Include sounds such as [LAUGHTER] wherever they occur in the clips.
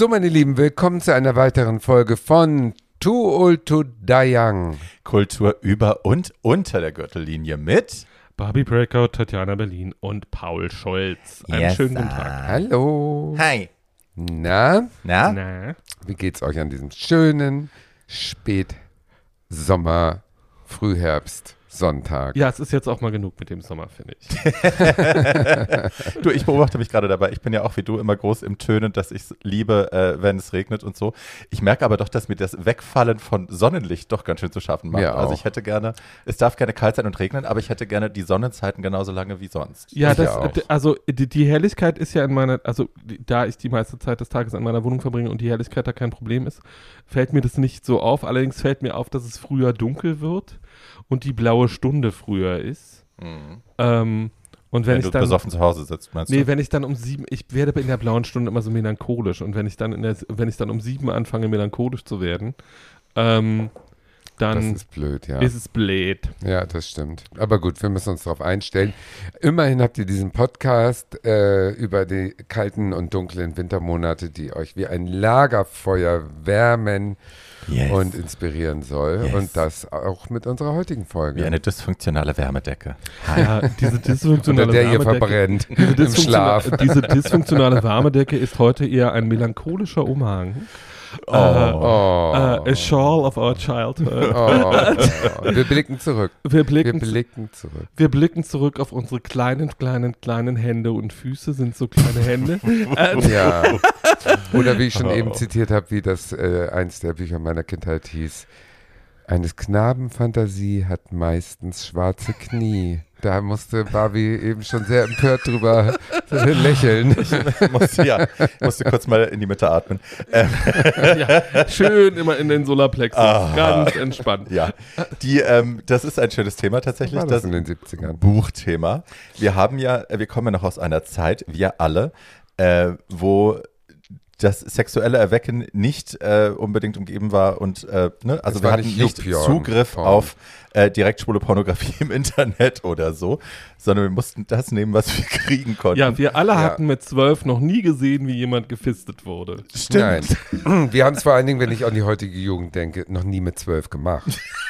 So, meine Lieben, willkommen zu einer weiteren Folge von Too Old to Die Young. Kultur über und unter der Gürtellinie mit Barbie Breakout, Tatjana Berlin und Paul Scholz. Einen Yes, schönen guten. Tag. Hallo. Hi. Na, Na? Na, wie geht's euch an diesem schönen Spätsommer, Frühherbst, Sonntag? ja, es ist jetzt auch mal genug mit dem Sommer, finde ich. [LAUGHS] Du, ich beobachte mich gerade dabei. Ich bin ja auch wie du immer groß im Tönen, dass ich es liebe, äh, wenn es regnet und so. Ich merke aber doch, dass mir das Wegfallen von Sonnenlicht doch ganz schön zu schaffen macht. Mir Also ich hätte gerne, es darf gerne kalt sein und regnen, aber ich hätte gerne die Sonnenzeiten genauso lange wie sonst. Ja, das, also die, die Helligkeit ist ja in meiner, also die- da ich die meiste Zeit des Tages in meiner Wohnung verbringe und die Helligkeit da kein Problem ist, fällt mir das nicht so auf. Allerdings fällt mir auf, dass es früher dunkel wird und die blaue Stunde früher ist. Ähm, und wenn, Wenn, ich du dann besoffen zu Hause sitzt, meinst Nee, du? wenn ich dann um sieben, ich werde in der blauen Stunde immer so melancholisch und wenn ich dann in der, wenn ich dann um sieben anfange, melancholisch zu werden, ähm, Das dann ist blöd, ja. ist es blöd. Ja, das stimmt. Aber gut, wir müssen uns darauf einstellen. Immerhin habt ihr diesen Podcast äh, über die kalten und dunklen Wintermonate, die euch wie ein Lagerfeuer wärmen Yes. und inspirieren soll. Yes. Und das auch mit unserer heutigen Folge. wie eine dysfunktionale Wärmedecke. Ja, diese [LAUGHS] dysfunktionale der ihr Wärmedecke, verbrennt diese, im Schlaf. diese dysfunktionale Warmedecke ist heute eher ein melancholischer Umhang. Oh. Oh. Äh, a shawl of our childhood. Oh. [LAUGHS] Wir blicken zurück. Wir Wir blicken, blicken zurück. wir blicken zurück auf unsere kleinen, kleinen, kleinen Hände und Füße sind so kleine Hände. [LAUGHS] äh, Ja. [LAUGHS] Oder wie ich schon Oh. eben zitiert habe, wie das äh, eins der Bücher meiner Kindheit hieß. Eines Knaben Fantasie hat meistens schwarze Knie. Da musste Barbie eben schon sehr empört drüber [LAUGHS] lächeln. musste, ja, musste kurz mal in die Mitte atmen. Ähm, ja, schön immer in den Solarplexus, Ah. ganz entspannt. ja, die, ähm, das ist ein schönes Thema tatsächlich. War das das in den 70ern? Buchthema. Wir haben ja, wir kommen ja noch aus einer Zeit, wir alle, äh, wo das sexuelle Erwecken nicht äh, unbedingt umgeben war und äh, ne, also Es wir hatten nicht nicht Zugriff Porn. auf äh, direktschwule Pornografie [LAUGHS] im Internet oder so, sondern wir mussten das nehmen, was wir kriegen konnten. Ja, wir alle Ja. hatten mit zwölf noch nie gesehen, wie jemand gefistet wurde. stimmt. Nein. Wir haben es vor allen Dingen, wenn ich an die heutige Jugend denke, noch nie mit zwölf gemacht. [LAUGHS]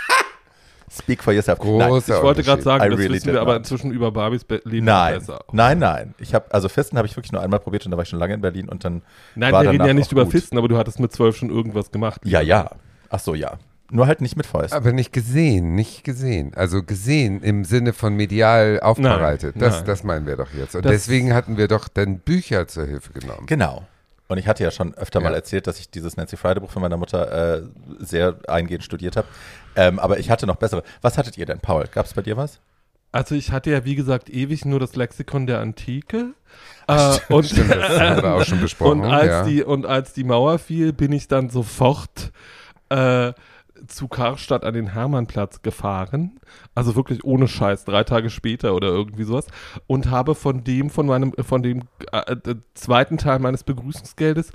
Speak for yourself. Großer Ich wollte gerade sagen, I das really wissen wir aber inzwischen über Barbies Be Leben Nein, besser. nein, nein. Ich habe also Fisten habe ich wirklich nur einmal probiert und da war ich schon lange in Berlin und dann Nein, war wir reden ja nicht über gut. Fisten, aber du hattest mit zwölf schon irgendwas gemacht. Ja, ja. Ach so, ja. Nur halt nicht mit Fäusten. Aber nicht gesehen, nicht gesehen. Also gesehen im Sinne von medial aufbereitet. Nein, das, nein. das meinen wir doch jetzt. Und Das- deswegen hatten wir doch dann Bücher zur Hilfe genommen. Genau. Und ich hatte ja schon öfter mal Ja. erzählt, dass ich dieses Nancy Friday Buch von meiner Mutter äh, sehr eingehend studiert habe. Ähm, aber ich hatte noch bessere. Was hattet ihr denn, Paul? Gab es bei dir was? Also ich hatte ja, wie gesagt, ewig nur das Lexikon der Antike. [LAUGHS] Äh, und, Stimmt, das haben wir [LAUGHS] auch schon besprochen. und, als ja. die, und als die Mauer fiel, bin ich dann sofort äh, zu Karstadt an den Hermannplatz gefahren. Also wirklich ohne Scheiß, drei Tage später oder irgendwie sowas. Und habe von dem, von meinem, von dem äh, äh, zweiten Teil meines Begrüßungsgeldes,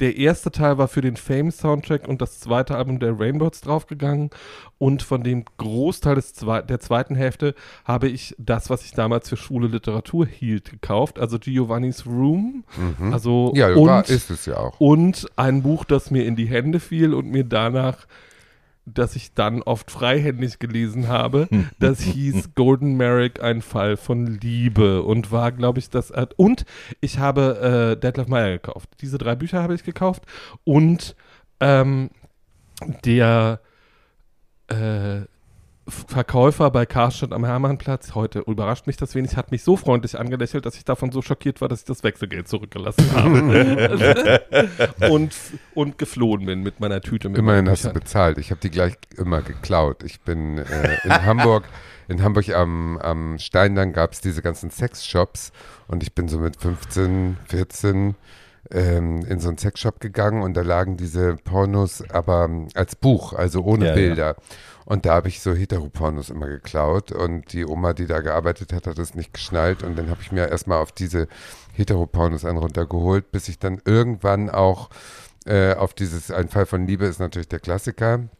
der erste Teil war für den Fame-Soundtrack und das zweite Album der Rainbows draufgegangen. Und von dem Großteil des zwei, der zweiten Hälfte habe ich das, was ich damals für schwule Literatur hielt, gekauft. Also Giovanni's Room. Mhm. Also ja, und, war, ist es ja auch. und ein Buch, das mir in die Hände fiel und mir danach, das ich dann oft freihändig gelesen habe, das [LAUGHS] hieß Golden Merrick, ein Fall von Liebe und war, glaube ich, das. Und ich habe äh, Detlef Meyer gekauft. Diese drei Bücher habe ich gekauft und ähm, der äh, Verkäufer bei Karstadt am Hermannplatz, heute überrascht mich das wenig, hat mich so freundlich angelächelt, dass ich davon so schockiert war, dass ich das Wechselgeld zurückgelassen habe. [LAUGHS] und, und geflohen bin mit meiner Tüte. Mit Immerhin hast du bezahlt. Ich habe die gleich immer geklaut. Ich bin äh, in Hamburg, in Hamburg am, am Steindamm gab es diese ganzen Sexshops und ich bin so mit 15, 14 ähm, in so einen Sexshop gegangen und da lagen diese Pornos aber ähm, als Buch, also ohne Ja, ja. Und da habe ich so Heteropornos immer geklaut. Und die Oma, die da gearbeitet hat, hat es nicht geschnallt. Und dann habe ich mir erstmal auf diese Heteropornos einen runtergeholt, bis ich dann irgendwann auch äh, auf dieses Ein Fall von Liebe ist natürlich der Klassiker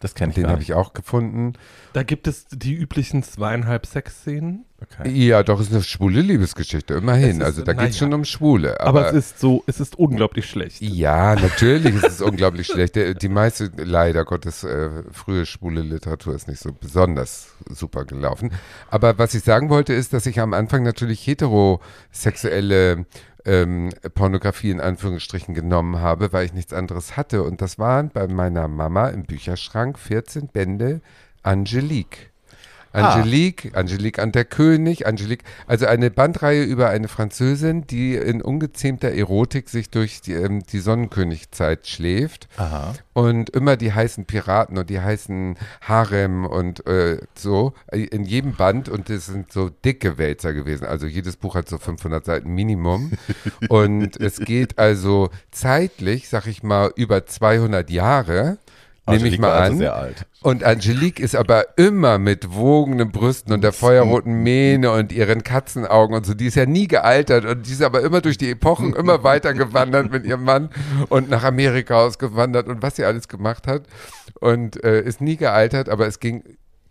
Das kenne ich Den habe ich auch gefunden. Da gibt es die üblichen zweieinhalb Sexszenen. Okay. Ja, doch, ist eine schwule Liebesgeschichte, immerhin. Ist- also da geht es naja. schon um Schwule. Aber, Aber, es ist so, es ist unglaublich schlecht. ja, natürlich ist es unglaublich schlecht. Die meiste, leider Gottes, äh, frühe schwule Literatur ist nicht so besonders super gelaufen. Aber was ich sagen wollte, ist, dass ich am Anfang natürlich heterosexuelle ähm, Pornografie in Anführungsstrichen genommen habe, weil ich nichts anderes hatte. Und das waren bei meiner Mama im Bücherschrank 14 Bände Angelique. Angelique, Angelique an der König, Angelique, also eine Bandreihe über eine Französin, die in ungezähmter Erotik sich durch die, ähm, die Sonnenkönigzeit schläft Aha. und immer die heißen Piraten und die heißen Harem und äh, so äh, in jedem Band und das sind so dicke Wälzer gewesen. Also jedes Buch hat so 500 Seiten Minimum [LAUGHS] und es geht also zeitlich, sag ich mal, über 200 Jahre. Nehme ich mal also an. sehr alt. Und Angelique ist aber immer mit wogenden Brüsten und der feuerroten Mähne und ihren Katzenaugen und so. Die ist ja nie gealtert und die ist aber immer durch die Epochen immer [LAUGHS] weiter gewandert mit ihrem Mann und nach Amerika ausgewandert und was sie alles gemacht hat. Und äh, ist nie gealtert, aber es ging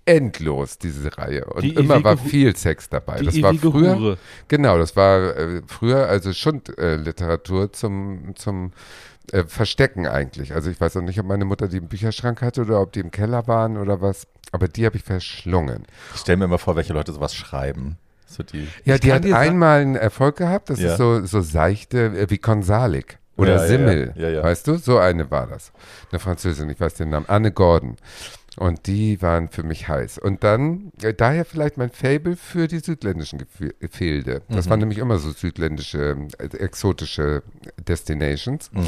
endlos, diese Reihe. Und Die immer war viel Sex dabei. Das war früher. Hure. Genau, das war äh, früher also schon äh, Literatur zum, zum äh, Verstecken eigentlich. Also ich weiß auch nicht, ob meine Mutter die im Bücherschrank hatte oder ob die im Keller waren oder was. Aber die habe ich verschlungen. Ich stelle mir immer vor, welche Leute sowas schreiben. So die. Ja, die hat einmal einen Erfolg gehabt. Das Ja. ist so, so seichte äh, wie Konsalik oder Ja, ja, Simmel. ja. Ja, ja. Weißt du? So eine war das. Eine Französin, ich weiß den Namen. Anne Gordon. Und die waren für mich heiß. Und dann, äh, daher vielleicht mein Fable für die südländischen Gefilde. Das Mhm. waren nämlich immer so südländische, äh, exotische Destinations. Mhm.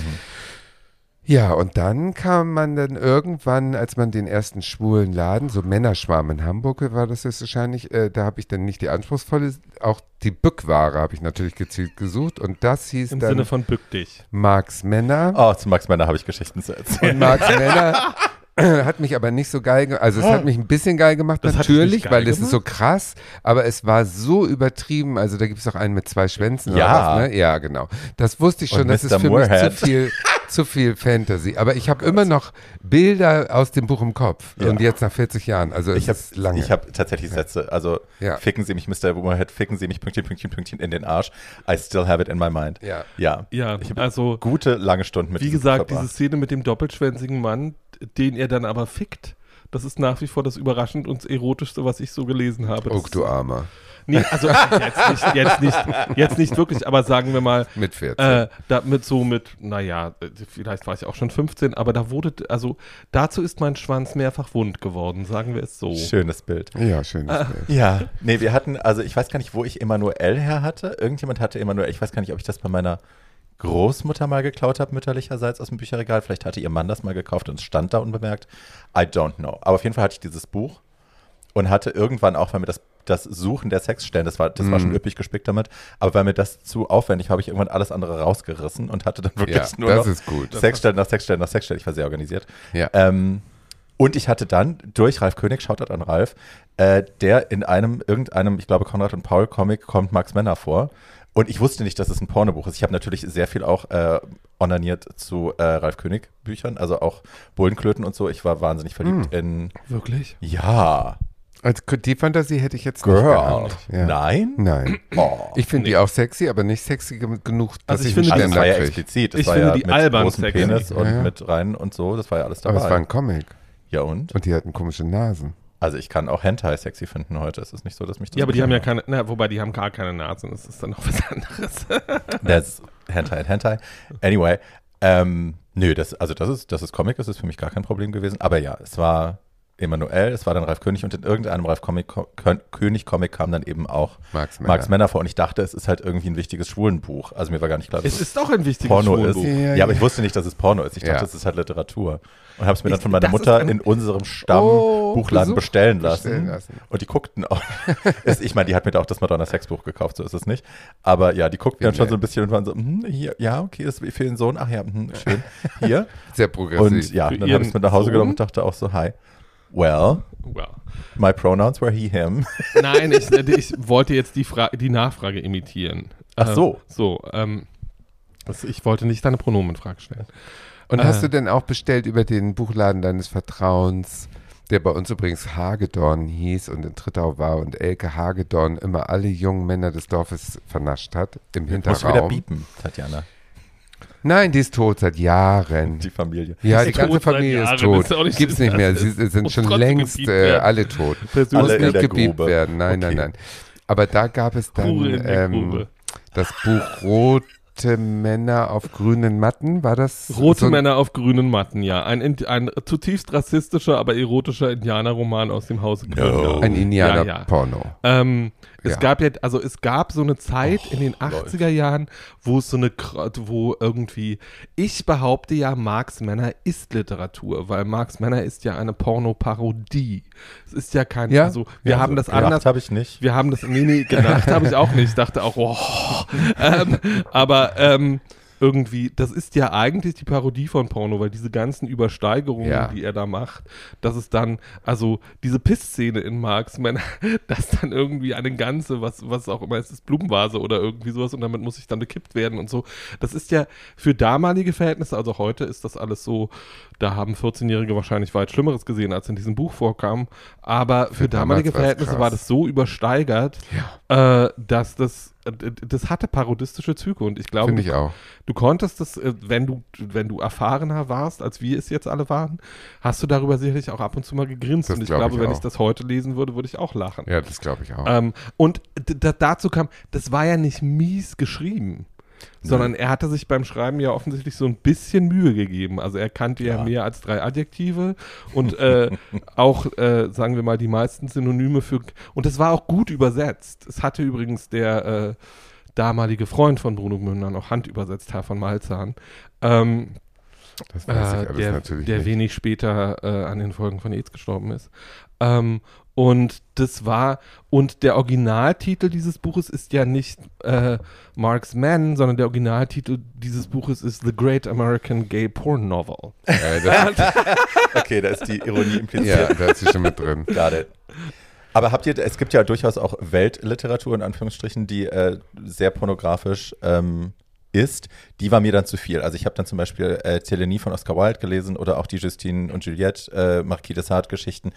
Ja, und dann kam man dann irgendwann, als man den ersten schwulen Laden, so Männerschwarm in Hamburg war das jetzt wahrscheinlich, äh, da habe ich dann nicht die anspruchsvolle, auch die Bückware habe ich natürlich gezielt gesucht und das hieß Im dann Sinne von bück dich. Marx Männer. Oh, zu Max Männer habe ich Geschichten zu erzählen. Und Marx Männer [LAUGHS] [CLEARS THROAT] hat mich aber nicht so geil gemacht. Also es hat mich ein bisschen geil gemacht, Das natürlich, geil weil es ist so krass, aber es war so übertrieben. Also da gibt es auch einen mit zwei Schwänzen Ja. oder was, ne? Ja, genau. Das wusste ich schon, Und das Mr. ist für Moorhead. mich zu viel, [LAUGHS] zu viel Fantasy. Aber ich habe immer noch Bilder aus dem Buch im Kopf. Ja. Und jetzt nach 40 Jahren. Also Ich habe ist lange. ich hab tatsächlich Sätze, also Ja. ficken Sie mich, Mr. Womerhead, ficken Sie mich, Pünktchen, Pünktchen, Pünktchen in den Arsch. I still have it in my mind. Ja. Ja. Ja, Ich habe also gute, lange Stunden mit wie gesagt, Buch diese verbracht. Szene mit dem doppelschwänzigen Mann, den er dann aber fickt, das ist nach wie vor das überraschend und erotischste, was ich so gelesen habe. Das Oh, du Armer. Nee, also [LAUGHS] jetzt nicht, jetzt nicht, jetzt nicht wirklich, aber sagen wir mal, Mit 14. äh, da mit so mit, naja, äh, vielleicht war ich auch schon 15, aber da wurde, also dazu ist mein Schwanz mehrfach wund geworden, sagen wir es so. Schönes Bild. ja, schön. Ah. Ja, nee, wir hatten, also ich weiß gar nicht, wo ich Emanuel her hatte. Irgendjemand hatte Emanuel, ich weiß gar nicht, ob ich das bei meiner Großmutter mal geklaut habe, mütterlicherseits aus dem Bücherregal. Vielleicht hatte ihr Mann das mal gekauft und es stand da unbemerkt. I don't know. Aber auf jeden Fall hatte ich dieses Buch und hatte irgendwann auch, weil mir das, das Suchen der Sexstellen, das war, das war Mhm. schon üppig gespickt damit, aber weil mir das zu aufwendig war, habe ich irgendwann alles andere rausgerissen und hatte dann wirklich Ja, nur das noch ist gut. Sexstellen nach Sexstellen nach Sexstellen. Ich war sehr organisiert. Ja. Ähm, und ich hatte dann durch Ralf König, Shoutout an Ralf, äh, der in einem, irgendeinem, ich glaube, Konrad und Paul Comic kommt Max Männer vor. Und ich wusste nicht, dass es ein Pornobuch ist. Ich habe natürlich sehr viel auch äh, onaniert zu äh, Ralf König Büchern, also auch Bullenklöten und so. Ich war wahnsinnig verliebt in, Wirklich? ja, Als die Fantasie hätte ich jetzt nicht Girl. geahnt. Ja. Nein? Nein. [CLEARS THROAT] Oh. Ich finde die auch sexy, aber nicht sexy ge- genug, dass Also ich ich, einen finde, also das Ständer war ja krieg. explizit. Das Ich war finde ja die mit albern großem sexy. Penis und Ja, ja. mit rein und so. Das war ja alles Aber dabei. es war ein Comic. ja und? Und die hatten komische Nasen. Also ich kann auch Hentai sexy finden heute. Es ist nicht so, dass mich das Ja, aber die haben ja keine, na, wobei die haben gar keine Nasen, das ist dann auch was [LAUGHS] anderes. That's Hentai and Hentai. Anyway, ähm, nö, das, also das ist, das ist Comic, das ist für mich gar kein Problem gewesen. Aber ja, es war Emanuel, es war dann Ralf König und in irgendeinem Ralf Comic, Kö- König Comic kam dann eben auch Max Männer. Max Männer vor und ich dachte, es ist halt irgendwie ein wichtiges Schwulenbuch. Also mir war gar nicht klar, dass es ist doch ein wichtiges Porno ist. Schwulenbuch. Ja, Ja, aber ja. ich wusste nicht, dass es Porno ist. Ich dachte, Ja. es ist halt Literatur. Und habe es mir dann Ich- von meiner Mutter in unserem Oh, Stammbuchladen Besuch bestellen lassen. bestellen lassen. Und die guckten auch. [LAUGHS] es- ich meine, die hat mir da auch das Madonna-Sex-Buch gekauft, so ist es nicht. Aber ja, die guckten dann schon so ein bisschen und waren so, hm, hier, ja, okay, das ist für den Sohn. Ach ja, hm, schön. [LAUGHS] Hier. Sehr progressiv. und ja, Für dann habe ich es mit nach Hause ihren genommen und dachte auch so, hi. Well, Well. my pronouns were he, him. [LAUGHS] Nein, ich, ich wollte jetzt die, Fra die Nachfrage imitieren. Ach so. Äh, so, ähm, das, ich wollte nicht deine Pronomenfrage stellen. Und hast Äh. du denn auch bestellt über den Buchladen deines Vertrauens, der bei uns übrigens Hagedorn hieß und in Trittau war und Elke Hagedorn immer alle jungen Männer des Dorfes vernascht hat im Musst du wieder Hinterraum? biepen, Tatjana. Nein, die ist tot seit Jahren. Die Familie. Ja, Ist die tot ganze Familie ist tot. ist Gibt's nicht mehr. Sie sind schon längst äh, alle tot. Persönlich Muss nicht gebiebt Grube. werden. Nein, nein, Okay. nein. Aber da gab es dann ähm, das Buch Rote Männer auf grünen Matten. War das Rote so ein- Männer auf grünen Matten, ja. Ein, Indi- ein zutiefst rassistischer, aber erotischer Indianerroman aus dem Hause Gründau. ein Ja, ja. Indianer-Porno? Ähm, es Ja. gab ja, also es gab so eine Zeit in den läuft. 80er Jahren, wo es so eine, wo irgendwie, ich behaupte ja, Marx Männer ist Literatur, weil Marx Männer ist ja eine Pornoparodie. Es ist ja kein, Ja? also wir haben das Gedacht anders, habe ich nicht. wir haben das, nee, nee, gedacht habe ich auch nicht. Ich dachte auch, oh. [LAUGHS] ähm, aber ähm, irgendwie, das ist ja eigentlich die Parodie von Porno, weil diese ganzen Übersteigerungen, Ja. die er da macht, dass es dann, also diese Pissszene in Marx, man, [LAUGHS] dass dann irgendwie eine ganze, was, was auch immer es ist, Blumenvase oder irgendwie sowas und damit muss ich dann bekippt werden und so. Das ist ja für damalige Verhältnisse, also heute ist das alles so, da haben 14-Jährige wahrscheinlich weit Schlimmeres gesehen, als in diesem Buch vorkam. Aber für, Für damalige Verhältnisse krass. war das so übersteigert, äh, dass das, das hatte parodistische Züge und ich glaube, ich auch. du konntest das, äh, wenn du, wenn du erfahrener warst, als wir es jetzt alle waren, hast du darüber sicherlich auch ab und zu mal gegrinst Das und ich glaub glaube, ich wenn ich das heute lesen würde, würde ich auch lachen. Ja, das glaube ich auch. Ähm, und dazu kam, das war ja nicht mies geschrieben, sondern er hatte sich beim Schreiben ja offensichtlich so ein bisschen Mühe gegeben. Also er kannte ja, Ja. mehr als drei Adjektive und äh, [LAUGHS] auch, äh, sagen wir mal, die meisten Synonyme für. Und es war auch gut übersetzt. Es hatte übrigens der äh, damalige Freund von Bruno Münder noch Hand übersetzt, Herr von Malzahn. Ähm, das weiß ich äh, alles der, natürlich der nicht. wenig später äh, an den Folgen von AIDS gestorben ist. Ähm, und das war, und der Originaltitel dieses Buches ist ja nicht äh, Mark's Man, sondern der Originaltitel dieses Buches ist The Great American Gay Porn Novel. Äh, das, [LAUGHS] Okay, da ist die Ironie impliziert. ja, da ist sie schon mit drin. Got it. Aber habt ihr, es gibt ja durchaus auch Weltliteratur in Anführungsstrichen, die äh, sehr pornografisch ähm, ist. Die war mir dann zu viel. Also ich habe dann zum Beispiel äh, Telenie von Oscar Wilde gelesen oder auch die Justine und Juliette äh, Marquis de Sade Geschichten.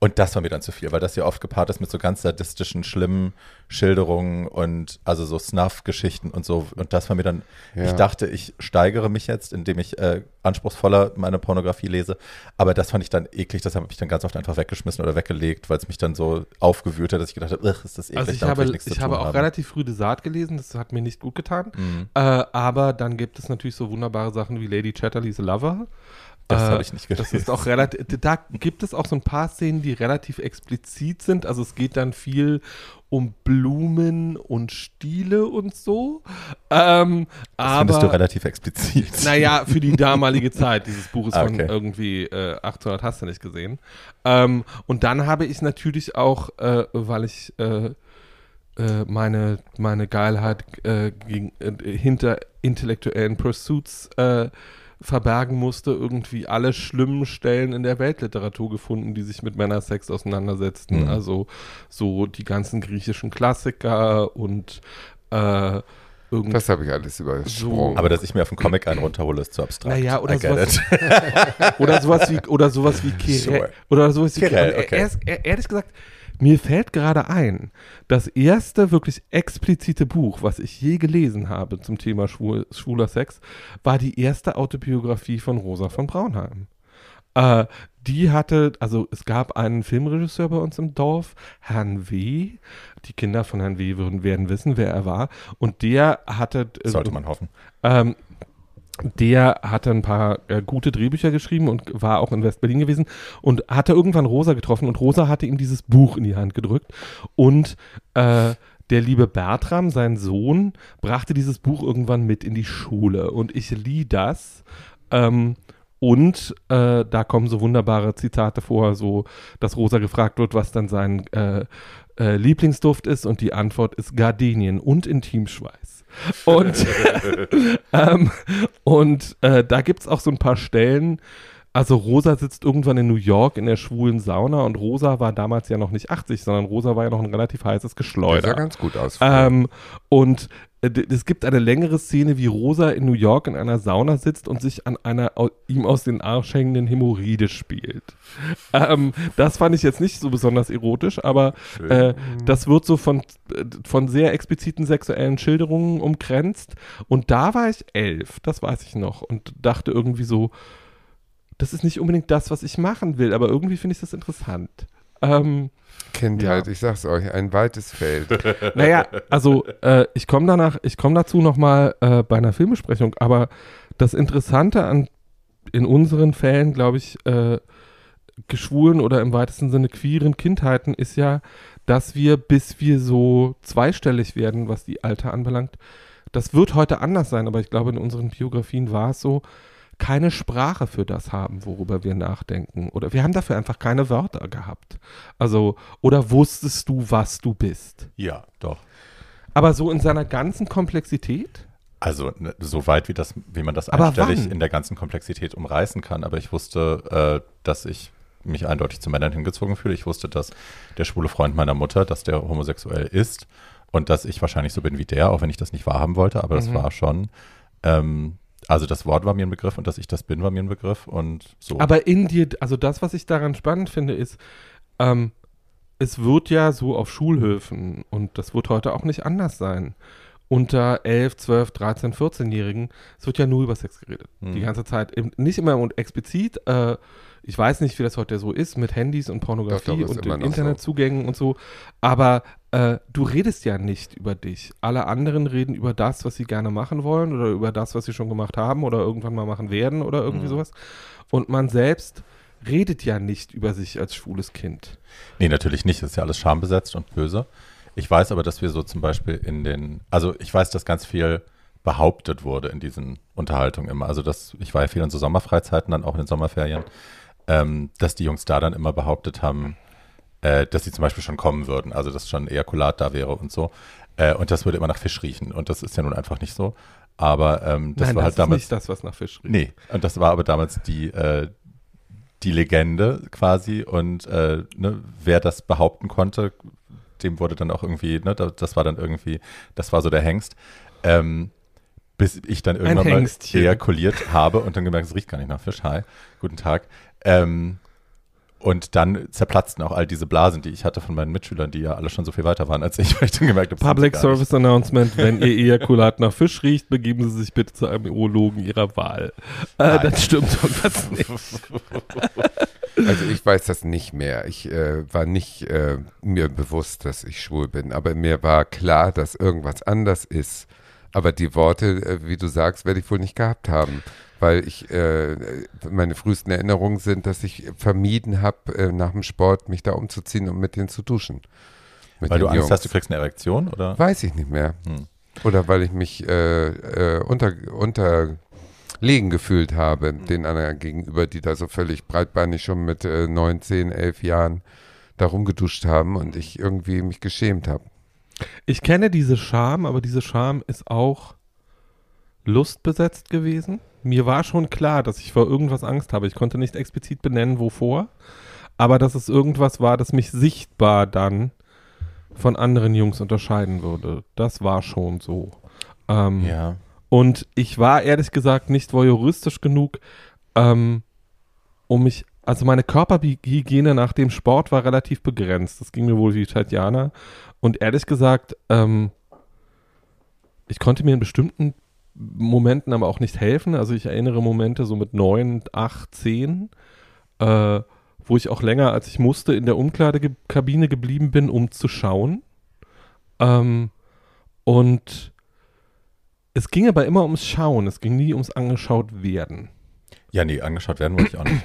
Und das war mir dann zu viel, weil das ja oft gepaart ist mit so ganz sadistischen, schlimmen Schilderungen und also so Snuff-Geschichten und so. Und das war mir dann, Ja. ich dachte, ich steigere mich jetzt, indem ich äh, anspruchsvoller meine Pornografie lese. Aber das fand ich dann eklig, das habe ich dann ganz oft einfach weggeschmissen oder weggelegt, weil es mich dann so aufgewühlt hat, dass ich gedacht habe, "Ugh, ist das eklig, Also ich habe, zu ich habe auch haben." relativ früh de Sade gelesen, das hat mir nicht gut getan. Mhm. Äh, aber dann gibt es natürlich so wunderbare Sachen wie Lady Chatterley's Lover. Das Äh, habe ich nicht gelesen. Das ist auch relativ, da gibt es auch so ein paar Szenen, die relativ explizit sind. Also es geht dann viel um Blumen und Stiele und so. Ähm, das aber, findest du relativ explizit. naja, für die damalige [LAUGHS] Zeit dieses Buches Ah, von okay. irgendwie äh, 1800 hast du nicht gesehen. Ähm, und dann habe ich natürlich auch, äh, weil ich äh, äh, meine, meine Geilheit äh, gegen, hinter intellektuellen Pursuits äh, verbergen musste, irgendwie alle schlimmen Stellen in der Weltliteratur gefunden, die sich mit Männersex auseinandersetzten. Mhm. Also so die ganzen griechischen Klassiker und äh, irgendwie Das habe ich alles übersprungen. Aber dass ich mir auf den Comic einen runterhole, ist zu abstrakt. Naja, oder sowas-. [LAUGHS] Oder sowas wie, oder sowas wie [LAUGHS] Kirel. Sure. Oder sowas wie Kirel, okay. Er- Ehrlich gesagt, mir fällt gerade ein, das erste wirklich explizite Buch, was ich je gelesen habe zum Thema schwul, schwuler Sex, war die erste Autobiografie von Rosa von Braunheim. Äh, die hatte, also es gab einen Filmregisseur bei uns im Dorf, Herrn W. Die Kinder von Herrn W. werden wissen, wer er war. Und der hatte. äh, Sollte man hoffen. ähm, der hatte ein paar äh, gute Drehbücher geschrieben und war auch in West-Berlin gewesen und hatte irgendwann Rosa getroffen und Rosa hatte ihm dieses Buch in die Hand gedrückt und äh, der liebe Bertram, sein Sohn, brachte dieses Buch irgendwann mit in die Schule und ich lieh das. Ähm, und äh, da kommen so wunderbare Zitate vor, so dass Rosa gefragt wird, was dann sein äh, äh, Lieblingsduft ist und die Antwort ist Gardenien und Intimschweiß. Und, [LAUGHS] ähm, und äh, da gibt es auch so ein paar Stellen. Also Rosa sitzt irgendwann in New York in der schwulen Sauna und Rosa war damals ja noch nicht 80, sondern Rosa war ja noch ein relativ heißes Der sah Geschleuder. ganz gut aus. Ähm, und es gibt eine längere Szene, wie Rosa in New York in einer Sauna sitzt und sich an einer ihm aus den Arsch hängenden Hämorrhoide spielt. Ähm, das fand ich jetzt nicht so besonders erotisch, aber äh, das wird so von, äh, von sehr expliziten sexuellen Schilderungen umkränzt. Und da war ich elf, das weiß ich noch, und dachte irgendwie so, das ist nicht unbedingt das, was ich machen will, aber irgendwie finde ich das interessant. Ähm, Kindheit, ich sag's euch, ein weites Feld. [LAUGHS] naja, also äh, ich komme danach, ich komme dazu nochmal äh, bei einer Filmbesprechung, aber das Interessante an in unseren Fällen, glaube ich, äh, geschwulen oder im weitesten Sinne queeren Kindheiten ist ja, dass wir, bis wir so zweistellig werden, was die Alter anbelangt, das wird heute anders sein, aber ich glaube, in unseren Biografien war es so, keine Sprache für das haben, worüber wir nachdenken. Oder wir haben dafür einfach keine Wörter gehabt. Also, oder wusstest du, was du bist? ja, doch. Aber so in seiner ganzen Komplexität? Also ne, so weit, wie, das, wie man das Aber einstellig wann? in der ganzen Komplexität umreißen kann. Aber ich wusste, äh, dass ich mich eindeutig zu Männern hingezogen fühle. Ich wusste, dass der schwule Freund meiner Mutter, dass der homosexuell ist und dass ich wahrscheinlich so bin wie der, auch wenn ich das nicht wahrhaben wollte, aber das Mhm. war schon. Ähm, also das Wort war mir ein Begriff und dass ich das bin, war mir ein Begriff und so. Aber in dir, also das, was ich daran spannend finde, ist, ähm, es wird ja so auf Schulhöfen, und das wird heute auch nicht anders sein, unter 11, 12, 13, 14-Jährigen, es wird ja nur über Sex geredet. Hm. Die ganze Zeit. Nicht immer und explizit. Äh, ich weiß nicht, wie das heute so ist mit Handys und Pornografie und den Internetzugängen und so. Aber äh, du redest ja nicht über dich. Alle anderen reden über das, was sie gerne machen wollen oder über das, was sie schon gemacht haben oder irgendwann mal machen werden oder irgendwie Mhm. sowas. Und man selbst redet ja nicht über sich als schwules Kind. Nee, natürlich nicht. Das ist ja alles schambesetzt und böse. Ich weiß aber, dass wir so zum Beispiel in den, also ich weiß, dass ganz viel behauptet wurde in diesen Unterhaltungen immer. Also das, ich war ja viel in so Sommerfreizeiten, dann auch in den Sommerferien, ähm, dass die Jungs da dann immer behauptet haben, äh, dass sie zum Beispiel schon kommen würden, also dass schon Ejakulat da wäre und so. Äh, und das würde immer nach Fisch riechen. Und das ist ja nun einfach nicht so. Aber ähm, das Nein, war das halt ist damals. nicht das, was nach Fisch riecht. Nee, und das war aber damals die, äh, die Legende quasi und äh, ne, wer das behaupten konnte, dem wurde dann auch irgendwie, ne, da- das war dann irgendwie, das war so der Hengst. Ähm, bis ich dann irgendwann mal ejakuliert habe und dann gemerkt, es riecht gar nicht nach Fisch. Hi, guten Tag. Ähm, und dann zerplatzten auch all diese Blasen, die ich hatte von meinen Mitschülern, die ja alle schon so viel weiter waren als ich, [LAUGHS] weil ich dann gemerkt habe, Public. Service Announcement, wenn ihr Ejakulat nach Fisch riecht, begeben Sie sich bitte zu einem Urologen Ihrer Wahl. Äh, das stimmt irgendwas nicht. [LAUGHS] Also ich weiß das nicht mehr. Ich äh, war nicht äh, mir bewusst, dass ich schwul bin, aber mir war klar, dass irgendwas anders ist. Aber die Worte, äh, wie du sagst, werde ich wohl nicht gehabt haben, weil ich äh, meine frühesten Erinnerungen sind, dass ich vermieden habe, äh, nach dem Sport mich da umzuziehen und mit denen zu duschen. Mit Weil du Angst Jungs. hast, du kriegst eine Erektion, oder? Weiß ich nicht mehr. Hm. Oder weil ich mich äh, äh, unter, unterlegen gefühlt habe, den anderen gegenüber, die da so völlig breitbeinig schon mit äh, 9, 10, 11 Jahren da rumgeduscht haben und ich irgendwie mich geschämt habe. Ich kenne diese Scham, aber diese Scham ist auch lustbesetzt gewesen. Mir war schon klar, dass ich vor irgendwas Angst habe. Ich konnte nicht explizit benennen, wovor, aber dass es irgendwas war, das mich sichtbar dann von anderen Jungs unterscheiden würde. Das war schon so. Ähm, Ja. Und ich war ehrlich gesagt nicht voyeuristisch genug, ähm, um mich, also meine Körperhygiene nach dem Sport war relativ begrenzt. Das ging mir wohl wie Tatjana. Und ehrlich gesagt, ähm, ich konnte mir in bestimmten Momenten aber auch nicht helfen. Also ich erinnere Momente so mit neun, acht, zehn, äh, wo ich auch länger als ich musste in der Umkleidekabine geblieben bin, um zu schauen. Ähm, und es ging aber immer ums Schauen, es ging nie ums angeschaut werden. Ja, nee, angeschaut werden wollte ich auch nicht.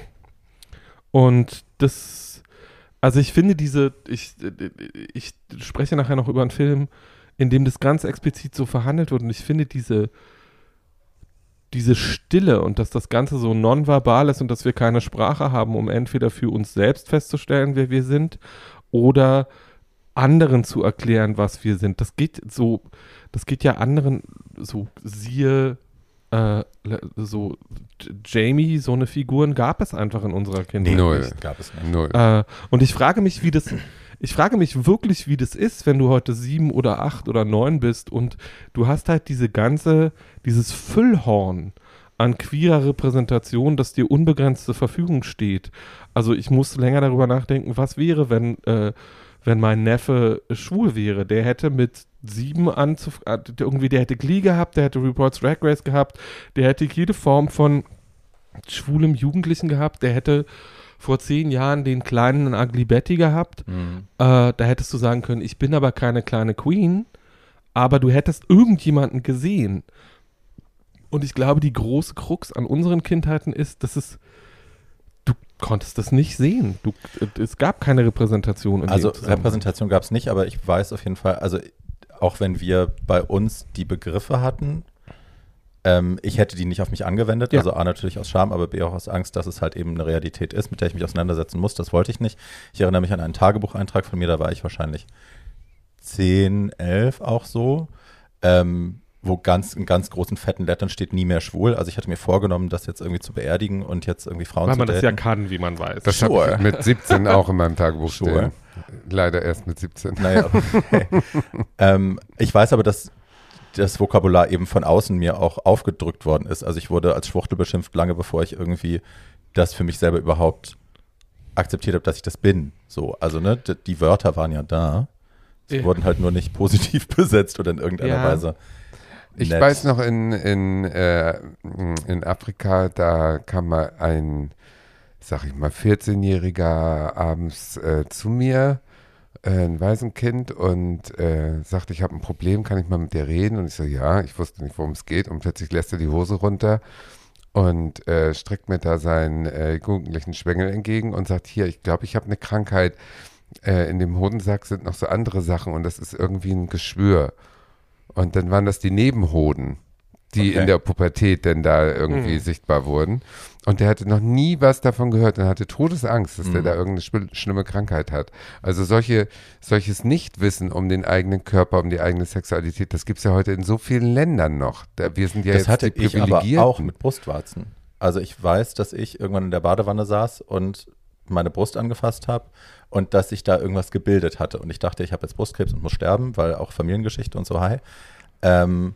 Und das, also ich finde diese, ich, ich spreche nachher noch über einen Film, in dem das ganz explizit so verhandelt wird und ich finde diese, diese Stille und dass das Ganze so nonverbal ist und dass wir keine Sprache haben, um entweder für uns selbst festzustellen, wer wir sind oder anderen zu erklären, was wir sind. Das geht so, das geht ja anderen, so siehe äh, so Jamie, so eine Figuren gab es einfach in unserer Kindheit. Null. nicht, gab es nicht. Null. Äh, und ich frage mich, wie das. Ich frage mich wirklich, wie das ist, wenn du heute sieben oder acht oder neun bist und du hast halt diese ganze, dieses Füllhorn an queerer Repräsentation, das dir unbegrenzt zur Verfügung steht. Also ich muss länger darüber nachdenken, was wäre, wenn, äh, wenn mein Neffe schwul wäre. Der hätte mit sieben anzuf äh, irgendwie, der hätte Glee gehabt, der hätte Reports Drag Race gehabt, der hätte jede Form von schwulem Jugendlichen gehabt, der hätte vor zehn Jahren den kleinen Ugly Betty gehabt. Mhm. Äh, da hättest du sagen können, ich bin aber keine kleine Queen, aber du hättest irgendjemanden gesehen. Und ich glaube, die große Krux an unseren Kindheiten ist, dass es, du konntest das nicht sehen. Du, es gab keine Repräsentation. In Also. Repräsentation gab es nicht, aber ich weiß auf jeden Fall, also auch wenn wir bei uns die Begriffe hatten, ähm, ich hätte die nicht auf mich angewendet, Ja. also A natürlich aus Scham, aber B auch aus Angst, dass es halt eben eine Realität ist, mit der ich mich auseinandersetzen muss. Das wollte ich nicht. Ich erinnere mich an einen Tagebucheintrag von mir, da war ich wahrscheinlich 10, 11 auch so, ähm, wo ganz in ganz großen fetten Lettern steht nie mehr schwul. Also ich hatte mir vorgenommen, das jetzt irgendwie zu beerdigen und jetzt irgendwie Frauen Weil zu man das ja daten. kann, wie man weiß. Das habe Sure. ich mit 17 [LAUGHS] auch in meinem Tagebuch Sure. stehen. Leider erst mit 17. Naja, okay. [LAUGHS] ähm, ich weiß aber, dass das Vokabular eben von außen mir auch aufgedrückt worden ist. Also ich wurde als Schwuchtel beschimpft, lange bevor ich irgendwie das für mich selber überhaupt akzeptiert habe, dass ich das bin. So, also ne, die Wörter waren ja da. Sie Ja. wurden halt nur nicht positiv [LAUGHS] besetzt oder in irgendeiner Ja. Weise. Ich nett. weiß noch, in, in, äh, in Afrika, da kam mal ein, sag ich mal, 14-Jähriger abends äh, zu mir, ein Waisenkind, und äh, sagte, ich habe ein Problem, kann ich mal mit dir reden? Und ich so, ja, ich wusste nicht, worum es geht. Und plötzlich lässt er die Hose runter und äh, streckt mir da seinen äh, jugendlichen Schwengel entgegen und sagt, hier, ich glaube, ich habe eine Krankheit. Äh, in dem Hodensack sind noch so andere Sachen und das ist irgendwie ein Geschwür. Und dann waren das die Nebenhoden, die Okay. in der Pubertät denn da irgendwie Mhm. sichtbar wurden. Und der hatte noch nie was davon gehört und hatte Todesangst, dass der Mhm. da irgendeine schlimme Krankheit hat. Also solche, solches Nichtwissen um den eigenen Körper, um die eigene Sexualität, das gibt es ja heute in so vielen Ländern noch. Da, wir sind ja das jetzt hatte die ich aber auch mit Brustwarzen. Also ich weiß, dass ich irgendwann in der Badewanne saß und meine Brust angefasst habe und dass sich da irgendwas gebildet hatte. Und ich dachte, ich habe jetzt Brustkrebs und muss sterben, weil auch Familiengeschichte und so hi. Ähm,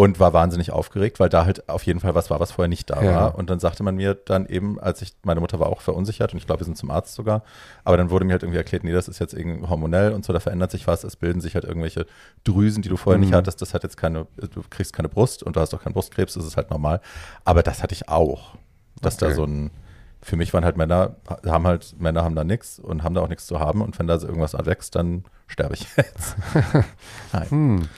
und war wahnsinnig aufgeregt, weil da halt auf jeden Fall was war, was vorher nicht da Ja. war. Und dann sagte man mir dann eben, als ich, meine Mutter war auch verunsichert und ich glaube, wir sind zum Arzt sogar, aber dann wurde mir halt irgendwie erklärt, nee, das ist jetzt irgendwie hormonell und so, da verändert sich was, es bilden sich halt irgendwelche Drüsen, die du vorher nicht Mhm. hattest, das hat jetzt keine, du kriegst keine Brust und du hast auch keinen Brustkrebs, das ist halt normal. Aber das hatte ich auch, dass da Okay. so ein, für mich waren halt Männer, haben halt, Männer haben da nichts und haben da auch nichts zu haben und wenn da so irgendwas wächst, dann sterbe ich [LAUGHS] jetzt. [LAUGHS] Hm.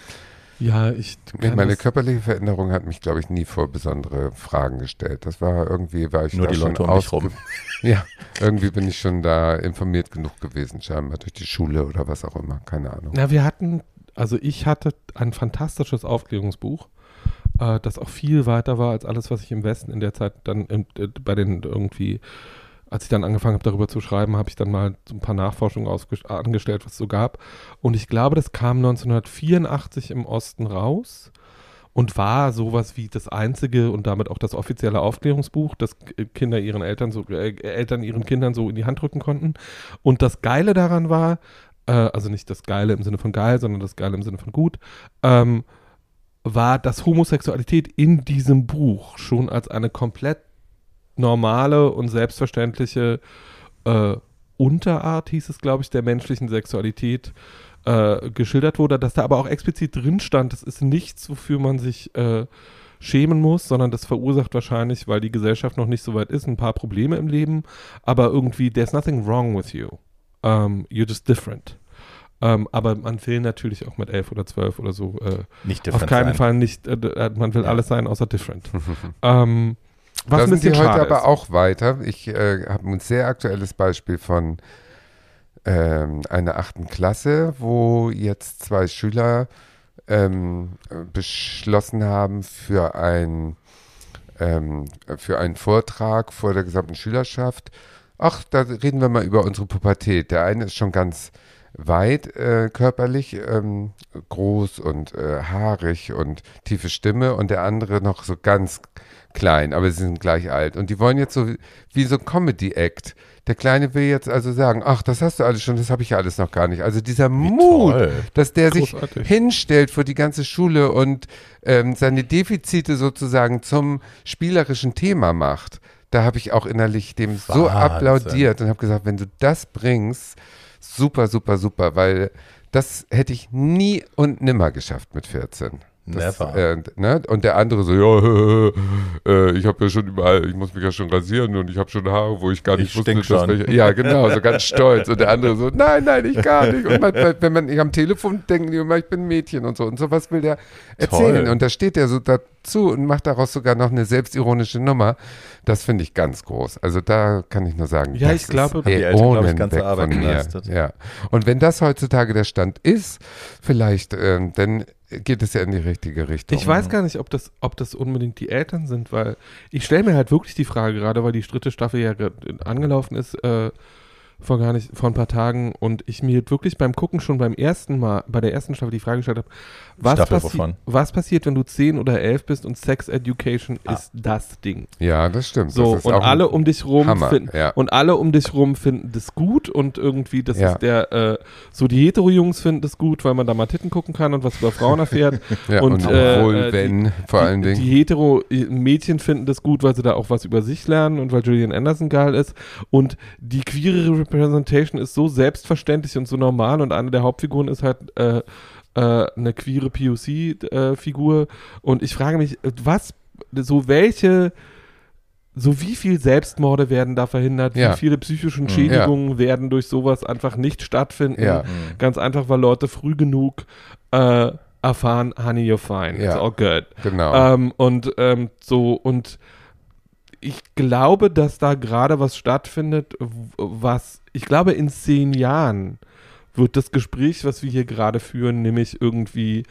Ja, ich kann Meine das- körperliche Veränderung hat mich, glaube ich, nie vor besondere Fragen gestellt. Das war irgendwie, war ich Nur da die schon Leute um ausge- rum. [LAUGHS] Ja, irgendwie bin ich schon da informiert genug gewesen, scheinbar durch die Schule oder was auch immer, keine Ahnung. Na, wir hatten, also ich hatte ein fantastisches Aufklärungsbuch, äh, das auch viel weiter war als alles, was ich im Westen in der Zeit dann äh, bei den irgendwie, als ich dann angefangen habe, darüber zu schreiben, habe ich dann mal so ein paar Nachforschungen angestellt, was es so gab. Und ich glaube, das kam 1984 im Osten raus und war sowas wie das einzige und damit auch das offizielle Aufklärungsbuch, das K- Kinder ihren Eltern so, äh, Eltern ihren Kindern so in die Hand drücken konnten. Und das Geile daran war, äh, also nicht das Geile im Sinne von geil, sondern das Geile im Sinne von gut, ähm, war, dass Homosexualität in diesem Buch schon als eine komplett normale und selbstverständliche äh, Unterart, hieß es, glaube ich, der menschlichen Sexualität äh, geschildert wurde, dass da aber auch explizit drin stand, das ist nichts, wofür man sich äh, schämen muss, sondern das verursacht wahrscheinlich, weil die Gesellschaft noch nicht so weit ist, ein paar Probleme im Leben, aber irgendwie, there's nothing wrong with you. Um, you're just different. Ähm, aber man will natürlich auch mit elf oder zwölf oder so äh, Nicht auf different keinen sein. Fall nicht, äh, äh, man will Ja. alles sein außer different. ähm, [LAUGHS] was da sind die heute aber ist. auch weiter. Ich äh, habe ein sehr aktuelles Beispiel von ähm, einer achten Klasse, wo jetzt zwei Schüler ähm, beschlossen haben für ein ähm, für einen Vortrag vor der gesamten Schülerschaft. Ach, da reden wir mal über unsere Pubertät. Der eine ist schon ganz weit äh, körperlich, ähm, groß und äh, haarig und tiefe Stimme und der andere noch so ganz klein, aber sie sind gleich alt. Und die wollen jetzt so wie, wie so Comedy-Act. Der Kleine will jetzt also sagen, ach, das hast du alles schon, das habe ich ja alles noch gar nicht. Also dieser Mut, toll. dass der sich Großartig. hinstellt vor die ganze Schule und ähm, seine Defizite sozusagen zum spielerischen Thema macht. Da habe ich auch innerlich dem so Wahnsinn. applaudiert und habe gesagt, wenn du das bringst, super, super, super, weil das hätte ich nie und nimmer geschafft mit 14. Das, Never. Äh, ne? Und der andere so, ja, [LAUGHS] äh, ich habe ja schon überall, ich muss mich ja schon rasieren und ich habe schon Haare, wo ich gar nicht Ich wusste, dass schon. welche- ja, genau, so ganz stolz. Und der andere so, nein, nein, ich gar nicht. Und man, wenn man am Telefon immer, ich bin ein Mädchen und so. Und sowas will der erzählen. Toll. Und da steht er so dazu und macht daraus sogar noch eine selbstironische Nummer. Das finde ich ganz groß. Also da kann ich nur sagen, Ja, ich glaube, die Eltern, glaub ich, ganze Arbeit geleistet. Ja. Und wenn das heutzutage der Stand ist, vielleicht, ähm, dann geht es ja in die richtige Richtung. Ich weiß gar nicht, ob das, ob das unbedingt die Eltern sind, weil ich stelle mir halt wirklich die Frage, gerade weil die dritte Staffel ja ge- angelaufen ist, äh, vor gar nicht, vor ein paar Tagen und ich mir wirklich beim Gucken schon beim ersten Mal, bei der ersten Staffel die Frage gestellt habe, was, passi was passiert, wenn du 10 oder 11 bist und Sex Education ist das Ding. Ja, das stimmt. So, das und alle um dich rum Hammer, finden, ja. und alle um dich rum finden das gut und irgendwie, das Ja. ist der, äh, so die Hetero-Jungs finden das gut, weil man da mal Titten gucken kann und was über Frauen erfährt. [LAUGHS] Ja, und, und, äh, obwohl, äh, die- wenn, vor die, allen Dingen. Die hetero-Mädchen finden das gut, weil sie da auch was über sich lernen und weil Julian Anderson geil ist. Und die queere Representation ist so selbstverständlich und so normal und eine der Hauptfiguren ist halt äh, äh, eine queere POC-Figur. und ich frage mich, äh, was, so welche, so wie viel Selbstmorde werden da verhindert, Ja. wie viele psychischen Mhm. Schädigungen werden durch sowas einfach nicht stattfinden. Ja. Ganz einfach, weil Leute früh genug äh, erfahren, honey, you're fine, it's Ja. all good. Genau. Ähm, und ähm, so, und ich glaube, dass da gerade was stattfindet, was, ich glaube, in zehn Jahren wird das Gespräch, was wir hier gerade führen, nämlich irgendwie,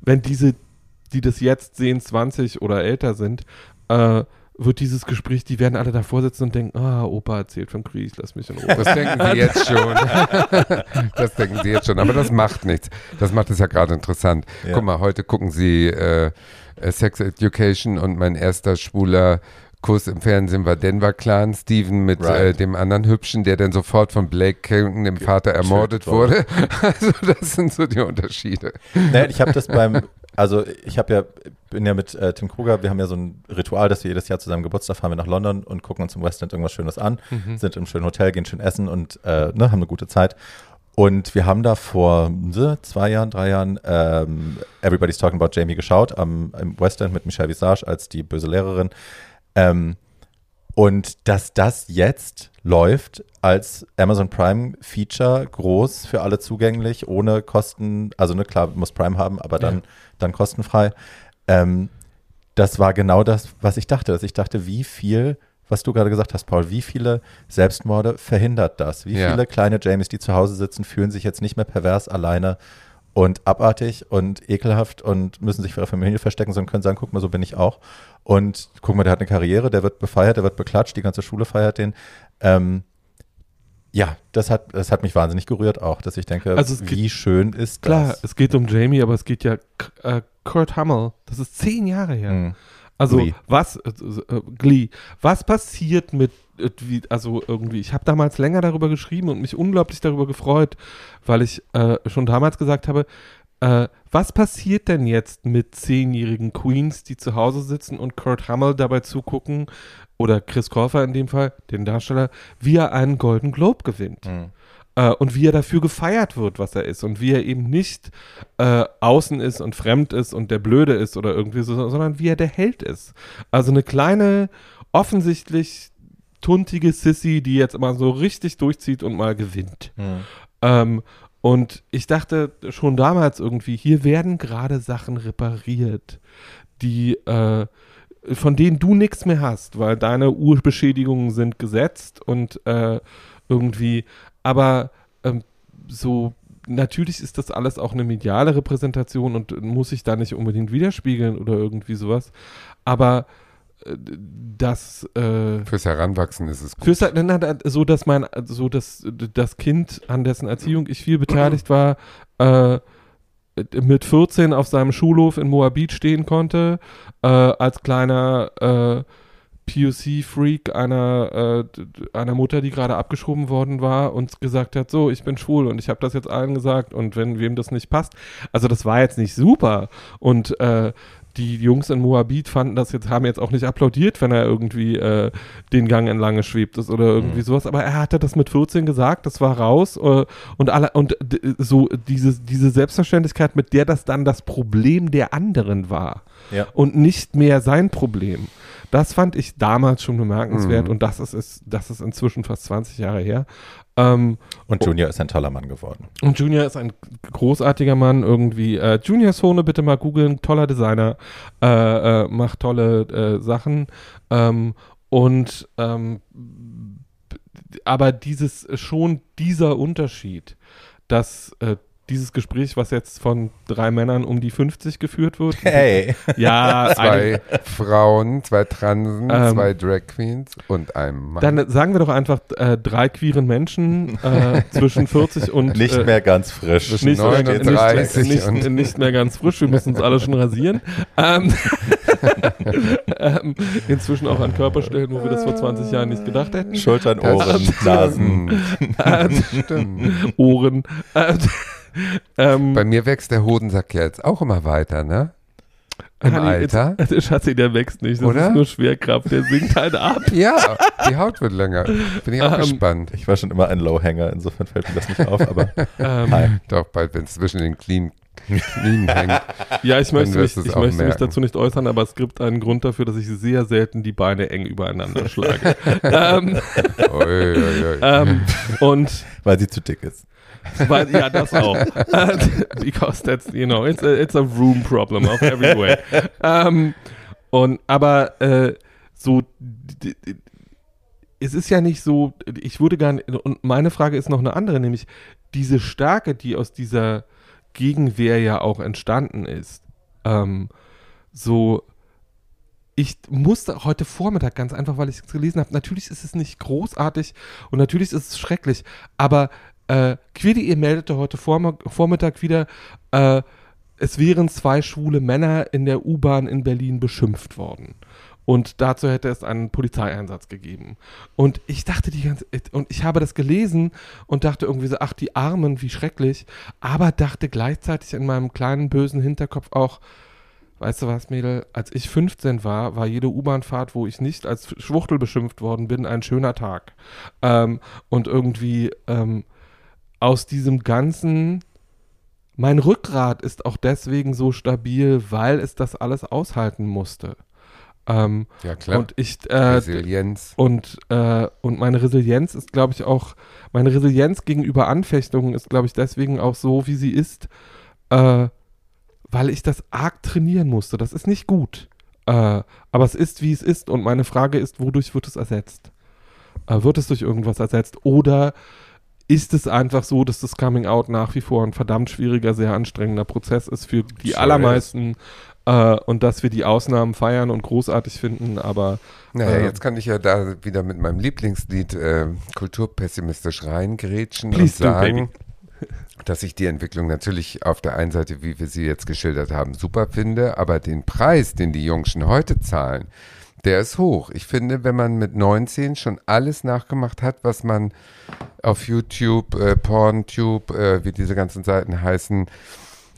wenn diese, die das jetzt sehen, 20 oder älter sind, äh, wird dieses Gespräch, die werden alle davor sitzen und denken, ah, Opa erzählt von Krieg, lass mich in Ruhe. Das denken sie jetzt schon. [LAUGHS] das denken sie jetzt schon. Aber das macht nichts. Das macht es ja gerade interessant. Ja. Guck mal, heute gucken sie äh, Sex Education und mein erster schwuler Kuss im Fernsehen war Denver Clan, Steven mit Right. äh, dem anderen Hübschen, der dann sofort von Blake Carrington, dem Vater, ermordet wurde. [LAUGHS] Also das sind so die Unterschiede. Nein, ich habe das beim, also ich habe ja, bin ja mit äh, Tim Kruger, wir haben ja so ein Ritual, dass wir jedes Jahr zu seinem Geburtstag fahren wir nach London und gucken uns im West End irgendwas Schönes an, sind im schönen Hotel, gehen schön essen und äh, ne, haben eine gute Zeit. Und wir haben da vor äh, zwei Jahren, drei Jahren ähm, Everybody's Talking About Jamie geschaut am, im West End mit Michelle Visage als die böse Lehrerin. Ähm, und dass das jetzt läuft als Amazon Prime Feature groß für alle zugänglich, ohne Kosten, also ne, klar, muss Prime haben, aber dann, dann kostenfrei. Ähm, das war genau das, was ich dachte. Dass ich dachte, wie viel, was du gerade gesagt hast, Paul, wie viele Selbstmorde verhindert das? Wie Ja. viele kleine Jamies, die zu Hause sitzen, fühlen sich jetzt nicht mehr pervers alleine und abartig und ekelhaft und müssen sich für ihre Familie verstecken, sondern können sagen, guck mal, so bin ich auch. Und guck mal, der hat eine Karriere, der wird befeiert, der wird beklatscht, die ganze Schule feiert den. Ähm, ja, das hat, das hat mich wahnsinnig gerührt auch, dass ich denke, Also es geht- wie schön ist Klar, das? es geht um Jamie, aber es geht ja äh, Kurt Hummel. Das ist zehn Jahre her. Mhm. Also Glee. was, äh, äh, Glee, was passiert mit, wie, also irgendwie, ich habe damals länger darüber geschrieben und mich unglaublich darüber gefreut, weil ich äh, schon damals gesagt habe, äh, was passiert denn jetzt mit zehnjährigen Queens, die zu Hause sitzen und Kurt Hummel dabei zugucken, oder Chris Colfer in dem Fall, den Darsteller, wie er einen Golden Globe gewinnt Mhm. äh, und wie er dafür gefeiert wird, was er ist und wie er eben nicht äh, außen ist und fremd ist und der Blöde ist oder irgendwie so, sondern wie er der Held ist. Also eine kleine, offensichtlich tuntige Sissy, die jetzt mal so richtig durchzieht und mal gewinnt. Mhm. Ähm, und ich dachte schon damals irgendwie, hier werden gerade Sachen repariert, die äh, von denen du nichts mehr hast, weil deine Urbeschädigungen sind gesetzt und äh, irgendwie, aber ähm, so natürlich ist das alles auch eine mediale Repräsentation und muss sich da nicht unbedingt widerspiegeln oder irgendwie sowas, aber dass äh, Fürs Heranwachsen ist es gut. Fürs, nein, so dass mein, so dass das Kind, an dessen Erziehung ich viel beteiligt war, äh, mit 14 auf seinem Schulhof in Moabit stehen konnte, äh, als kleiner äh, POC-Freak einer, äh, einer Mutter, die gerade abgeschoben worden war und gesagt hat, so, ich bin schwul und ich habe das jetzt allen gesagt und wenn wem das nicht passt, also das war jetzt nicht super und äh, die Jungs in Moabit fanden das jetzt, haben jetzt auch nicht applaudiert, wenn er irgendwie äh, den Gang entlang geschwebt ist oder irgendwie Mhm. sowas. Aber er hatte das mit 14 gesagt, das war raus äh, und alle und so diese, diese Selbstverständlichkeit, mit der das dann das Problem der anderen war Ja. und nicht mehr sein Problem. Das fand ich damals schon bemerkenswert Mhm. und das ist, ist, das ist inzwischen fast 20 Jahre her. Ähm, Und Junior ist ein toller Mann geworden. und Junior ist ein großartiger Mann irgendwie. Äh, Junior Sone bitte mal googeln, toller Designer, äh, äh, macht tolle äh, Sachen. Ähm, und ähm, aber dieses schon dieser Unterschied, dass äh, dieses Gespräch, was jetzt von drei Männern um die 50 geführt wird. Hey. Ja, [LAUGHS] Zwei Frauen, zwei Transen, Ähm, zwei Drag Queens und einem Mann. dann sagen wir doch einfach äh, drei queeren Menschen äh, zwischen 40 und [LAUGHS] Nicht äh, mehr ganz frisch. Zwischen nicht, neun nicht, und 30 nicht, und- nicht mehr ganz frisch, wir müssen uns alle schon rasieren. Ähm, [LAUGHS] ähm, inzwischen auch an Körperstellen, wo wir das vor 20 Jahren nicht gedacht hätten. Schultern, Ohren, Nasen. Das stimmt. Ohren. Äh, [LAUGHS] ähm, Bei mir wächst der Hodensack ja jetzt auch immer weiter, ne? Im Honey, Alter. Jetzt, [LAUGHS] Schatzi, der wächst nicht. Das Oder? ist nur Schwerkraft. Der sinkt halt ab. [LAUGHS] Ja, die Haut wird länger. Bin ich auch Ähm, gespannt. Ich war schon immer ein Lowhanger, insofern fällt mir das nicht auf, aber Ähm, hi. Doch bald, wenn es zwischen den Knien, Knien hängt. ja, ich möchte, mich, ich möchte mich dazu nicht äußern, aber es gibt einen Grund dafür, dass ich sehr selten die Beine eng übereinander schlage. ähm, Ui, ui, ui. ähm, und weil sie zu dick ist. Weil, ja, das auch. Äh, [LAUGHS] Because that's, you know, it's a, it's a room problem of every way. [LAUGHS] ähm, und, aber äh, so, es ist ja nicht so, ich würde gar nicht, und meine Frage ist noch eine andere, nämlich diese Stärke, die aus dieser Gegenwehr ja auch entstanden ist, ähm, so, ich musste heute Vormittag ganz einfach, weil ich es gelesen habe, natürlich ist es nicht großartig und natürlich ist es schrecklich, aber äh, Queer.de meldete heute Vorm Vormittag wieder, äh, es wären zwei schwule Männer in der U-Bahn in Berlin beschimpft worden. Und dazu hätte es einen Polizeieinsatz gegeben. Und ich dachte die ganze und ich habe das gelesen und dachte irgendwie so, ach, die Armen, wie schrecklich. Aber dachte gleichzeitig in meinem kleinen bösen Hinterkopf auch, weißt du was, Mädel, als ich 15 war, war jede U-Bahn-Fahrt, wo ich nicht als Schwuchtel beschimpft worden bin, ein schöner Tag. Ähm, und irgendwie ähm, aus diesem ganzen, mein Rückgrat ist auch deswegen so stabil, weil es das alles aushalten musste. Ähm, Ja, klar. und ich, äh, Resilienz. und, äh, und meine Resilienz ist, glaube ich, auch, meine Resilienz gegenüber Anfechtungen ist, glaube ich, deswegen auch so, wie sie ist, äh, weil ich das arg trainieren musste. Das ist nicht gut. Äh, aber es ist, wie es ist. Und meine Frage ist, wodurch wird es ersetzt? Äh, wird es durch irgendwas ersetzt? Oder ist es einfach so, dass das Coming Out nach wie vor ein verdammt schwieriger, sehr anstrengender Prozess ist für die Sure allermeisten äh, und dass wir die Ausnahmen feiern und großartig finden, aber Naja, äh, jetzt kann ich ja da wieder mit meinem Lieblingslied äh, kulturpessimistisch reingrätschen und Please do, sagen, [LAUGHS] dass ich die Entwicklung natürlich auf der einen Seite, wie wir sie jetzt geschildert haben, super finde, aber den Preis, den die Jungschen heute zahlen, der ist hoch. Ich finde, wenn man mit 19 schon alles nachgemacht hat, was man auf YouTube, äh, PornTube, äh, wie diese ganzen Seiten heißen,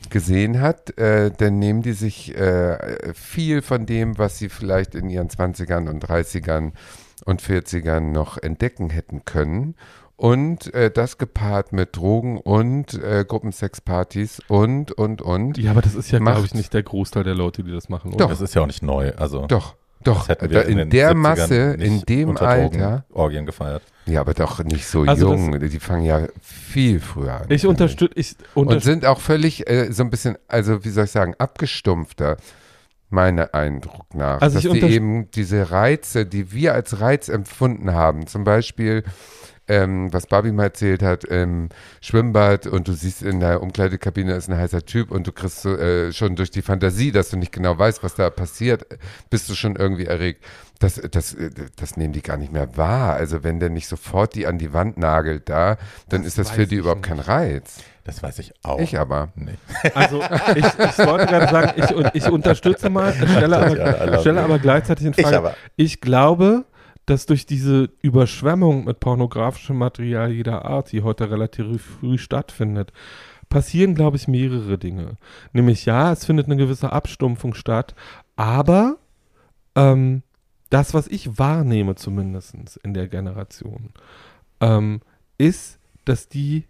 gesehen hat, äh, dann nehmen die sich äh, viel von dem, was sie vielleicht in ihren 20ern und 30ern und 40ern noch entdecken hätten können. Und äh, das gepaart mit Drogen und äh, Gruppensexpartys und, und, und. Ja, aber das ist ja, glaube ich, nicht der Großteil der Leute, die das machen, oder? Doch. Das ist ja auch nicht neu. Also Doch, doch. in, der 70ern Masse, in dem unter Alter. Orgien gefeiert. Ja, aber doch nicht so Also jung. Die fangen ja viel früher an. Ich unterstütze, Und sind auch völlig äh, so ein bisschen, also wie soll ich sagen, abgestumpfter, meiner Eindruck nach. Also dass die unterst- eben diese Reize, die wir als Reiz empfunden haben, zum Beispiel ähm, was Barbie mal erzählt hat, im Schwimmbad und du siehst in der Umkleidekabine ist ein heißer Typ und du kriegst so, äh, schon durch die Fantasie, dass du nicht genau weißt, was da passiert, bist du schon irgendwie erregt. Das, das, äh, das nehmen die gar nicht mehr wahr. Also wenn der nicht sofort die an die Wand nagelt da, dann Das ist das für die ich überhaupt nicht. kein Reiz. Das weiß ich auch. Ich aber. nicht. Also ich, ich [LAUGHS] wollte gerade sagen, ich, ich unterstütze mal, stelle aber, stelle aber gleichzeitig in Ich Frage, aber. ich glaube, dass durch diese Überschwemmung mit pornografischem Material jeder Art, die heute relativ früh stattfindet, passieren, glaube ich, mehrere Dinge. Nämlich ja, es findet eine gewisse Abstumpfung statt, aber ähm, das, was ich wahrnehme zumindest in der Generation, ähm, ist, dass die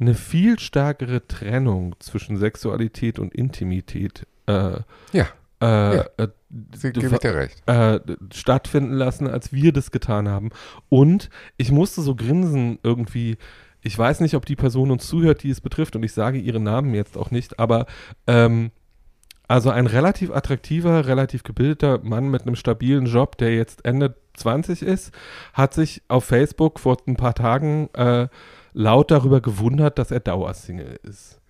eine viel stärkere Trennung zwischen Sexualität und Intimität äh, Ja. Äh, Ja. äh, Sie gebe ich dir recht. äh, stattfinden lassen, als wir das getan haben. Und ich musste so grinsen irgendwie. Ich weiß nicht, ob die Person uns zuhört, die es betrifft, und ich sage ihren Namen jetzt auch nicht, aber ähm, also ein relativ attraktiver, relativ gebildeter Mann mit einem stabilen Job, der jetzt Ende 20 ist, hat sich auf Facebook vor ein paar Tagen äh, laut darüber gewundert, dass er Dauersingle ist.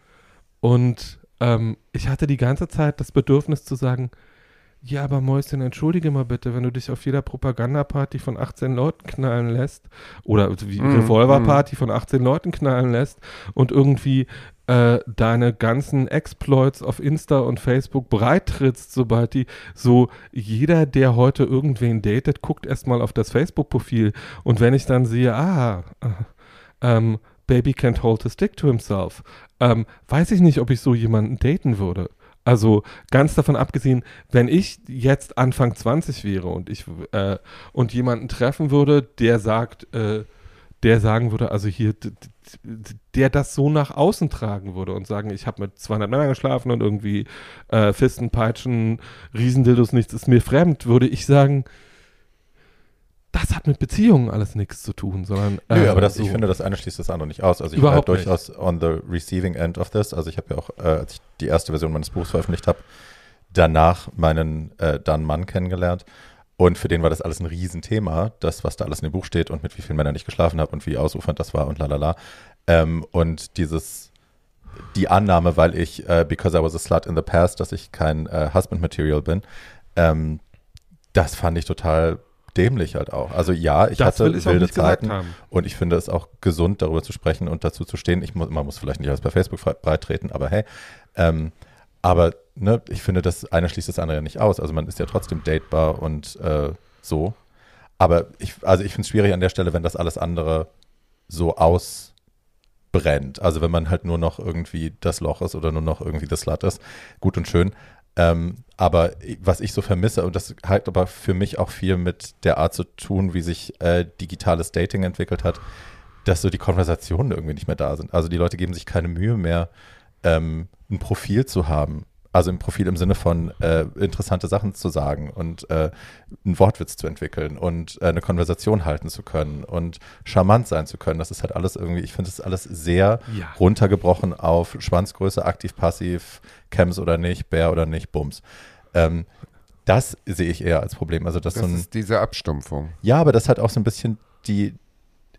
Und ähm, ich hatte die ganze Zeit das Bedürfnis zu sagen, ja, aber Mäuschen, entschuldige mal bitte, wenn du dich auf jeder Propagandaparty von 18 Leuten knallen lässt oder wie Mm, Revolverparty von 18 Leuten knallen lässt und irgendwie äh, deine ganzen Exploits auf Insta und Facebook breitrittst, sobald die so jeder, der heute irgendwen datet, guckt erstmal auf das Facebook-Profil und wenn ich dann sehe, ah, äh, ähm, Baby can't hold a stick to himself, ähm, weiß ich nicht, ob ich so jemanden daten würde. Also ganz davon abgesehen, wenn ich jetzt Anfang 20 wäre und ich äh, und jemanden treffen würde, der sagt, äh, der sagen würde, also hier, der das so nach außen tragen würde und sagen, ich habe mit 200 Männern geschlafen und irgendwie äh, Fisten, Peitschen, Riesendildos, nichts ist mir fremd, würde ich sagen, das hat mit Beziehungen alles nichts zu tun, sondern Nö, äh, aber das, so. ich finde, das eine schließt das andere nicht aus. Also ich war nicht. durchaus on the receiving end of this. Also ich habe ja auch, äh, als ich die erste Version meines Buchs veröffentlicht habe, danach meinen äh, dann Mann kennengelernt. Und für den war das alles ein Riesenthema, das, was da alles in dem Buch steht und mit wie vielen Männern ich geschlafen habe und wie ausufernd das war und lalala. Ähm, und dieses, die Annahme, weil ich, äh, because I was a slut in the past, dass ich kein äh, Husband Material bin, ähm, das fand ich total dämlich halt auch. Also ja, ich das hatte wilde Zeiten. Und ich finde es auch gesund, darüber zu sprechen und dazu zu stehen. Ich muss, man muss vielleicht nicht alles bei Facebook breitreten, aber hey. Ähm, aber ne, ich finde, das eine schließt das andere ja nicht aus. Also man ist ja trotzdem datebar und äh, so. Aber ich, also ich finde es schwierig an der Stelle, wenn das alles andere so ausbrennt. Also wenn man halt nur noch irgendwie das Loch ist oder nur noch irgendwie das Slut ist. Gut und schön. Ähm, aber was ich so vermisse, und das hat aber für mich auch viel mit der Art zu tun, wie sich äh, digitales Dating entwickelt hat, dass so die Konversationen irgendwie nicht mehr da sind. Also die Leute geben sich keine Mühe mehr, ähm, ein Profil zu haben. Also ein Profil im Sinne von äh, interessante Sachen zu sagen und äh, einen Wortwitz zu entwickeln und äh, eine Konversation halten zu können und charmant sein zu können. Das ist halt alles irgendwie, ich finde das alles sehr Ja. runtergebrochen auf Schwanzgröße, aktiv, passiv, Chems oder nicht, Bär oder nicht, Bums. Ähm, das sehe ich eher als Problem. Also das, Das so ein, ist diese Abstumpfung. ja, aber das hat auch so ein bisschen die,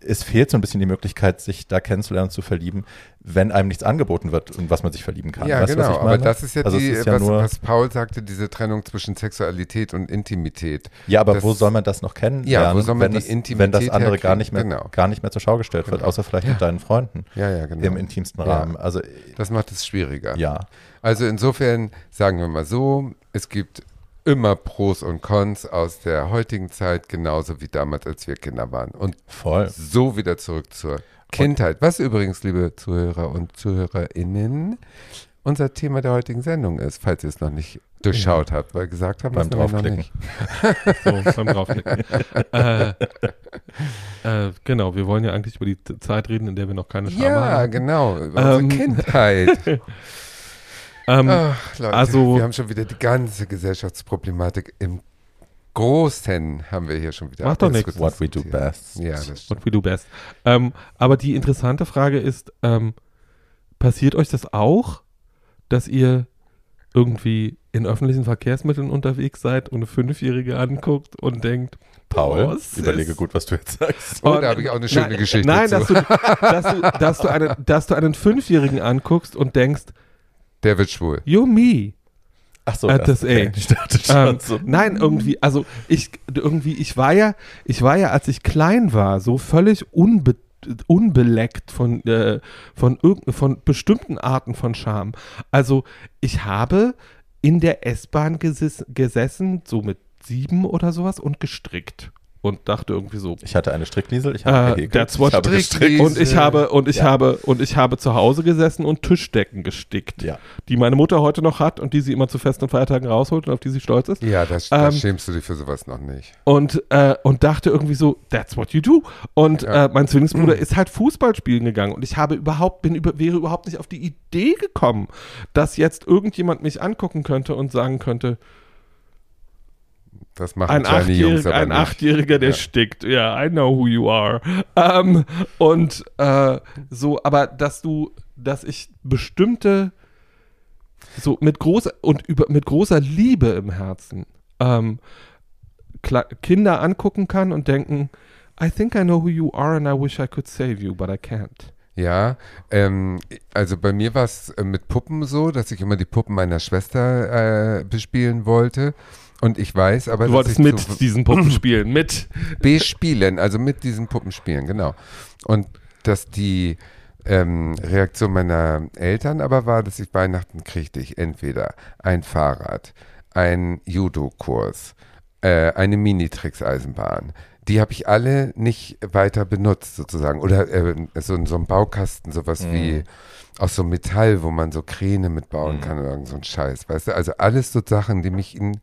es fehlt so ein bisschen die Möglichkeit, sich da kennenzulernen und zu verlieben, wenn einem nichts angeboten wird und was man sich verlieben kann. Ja, Weißt genau. aber das ist ja Also die, ist ja was, was Paul sagte, diese Trennung zwischen Sexualität und Intimität. Ja, aber das- wo soll man das noch kennenlernen, Ja, wo soll man wenn, die das, Intimität wenn das andere gar nicht, mehr, Genau. gar nicht mehr zur Schau gestellt wird, Genau. außer vielleicht Ja. mit deinen Freunden Ja, ja, genau. im intimsten. Rahmen. Also das macht es schwieriger. ja, Also insofern sagen wir mal so, es gibt immer Pros und Cons aus der heutigen Zeit, genauso wie damals, als wir Kinder waren. Und voll. so wieder zurück zur Kindheit. Was übrigens, liebe Zuhörer und Zuhörerinnen, unser Thema der heutigen Sendung ist, falls ihr es noch nicht durchschaut habt, weil gesagt haben wir Beim Draufklicken. nicht. [LAUGHS] So, beim Draufklicken. äh, äh, genau, wir wollen ja eigentlich über die Zeit reden, in der wir noch keine Scham Ja, haben. genau, über Ähm, unsere Kindheit. [LAUGHS] Ähm, Ach, Leute, also- wir haben schon wieder die ganze Gesellschaftsproblematik im Großen haben wir hier schon wieder. Macht doch nichts. What we do best. Ja, das stimmt. What we do best. Ähm, aber die interessante Frage ist, ähm, passiert euch das auch, dass ihr irgendwie in öffentlichen Verkehrsmitteln unterwegs seid und eine Fünfjährige anguckt und denkt, Paul, überlege gut, was du jetzt sagst. Oh, da habe ich auch eine schöne nein, Geschichte Nein, zu. dass du, dass, du, dass, du einen, dass du einen Fünfjährigen anguckst und denkst, Der wird schwul. you're me. Ach so, At this okay. age. Ich dachte schon Ähm, so. Nein, irgendwie, also ich irgendwie, ich war ja, ich war ja, als ich klein war, so völlig unbe unbeleckt von, äh, von, irgend, von bestimmten Arten von Scham. Also ich habe in der S-Bahn geses gesessen, so mit sieben oder sowas und gestrickt. Und dachte irgendwie so, Ich hatte eine Strickliesel, ich habe äh, gehäkelt, ich habe Strick- gestrickt. und ich habe und ich Ja. habe und ich habe zu Hause gesessen und Tischdecken gestickt, Ja. die meine Mutter heute noch hat und die sie immer zu Festen und Feiertagen rausholt und auf die sie stolz ist. Ja, da, da Ähm, schämst du dich für sowas noch nicht. und, äh, und dachte irgendwie so, that's what you do. Und Ja. äh, mein Zwillingsbruder ist halt Fußball spielen gegangen und ich habe überhaupt, bin über, wäre überhaupt nicht auf die Idee gekommen, dass jetzt irgendjemand mich angucken könnte und sagen könnte, Das machen ein kleine Jungs Achtjähriger, aber ein nicht. Achtjähriger, der Ja. stickt. Ja, I know who you are. Ähm, und äh, so, aber dass du, dass ich bestimmte, so mit großer und über, mit großer Liebe im Herzen ähm, Kinder angucken kann und denken, I think I know who you are and I wish I could save you, but I can't. Ja, ähm, also bei mir war es äh, mit Puppen so, dass ich immer die Puppen meiner Schwester äh, bespielen wollte. Und ich weiß aber, Du dass wolltest ich mit diesen Puppen spielen, mit. [LAUGHS] bespielen, also mit diesen Puppen spielen, genau. Und dass die ähm, Reaktion meiner Eltern aber war, dass ich Weihnachten kriegte ich entweder ein Fahrrad, ein Judo-Kurs, äh, eine Minitricks-Eisenbahn. Die habe ich alle nicht weiter benutzt sozusagen. Oder äh, so, so ein Baukasten, sowas wie aus so Metall, wo man so Kräne mitbauen kann oder irgend so ein Scheiß, weißt du? Also alles so Sachen, die mich in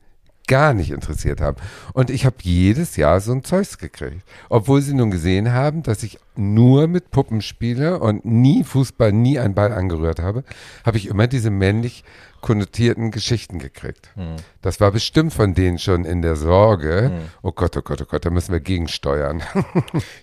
gar nicht interessiert haben. Und ich habe jedes Jahr so ein Zeugs gekriegt. Obwohl sie nun gesehen haben, dass ich nur mit Puppen spiele und nie Fußball, nie einen Ball angerührt habe, habe ich immer diese männlich konnotierten Geschichten gekriegt. Das war bestimmt von denen schon in der Sorge, oh Gott, oh Gott, oh Gott, da müssen wir gegensteuern.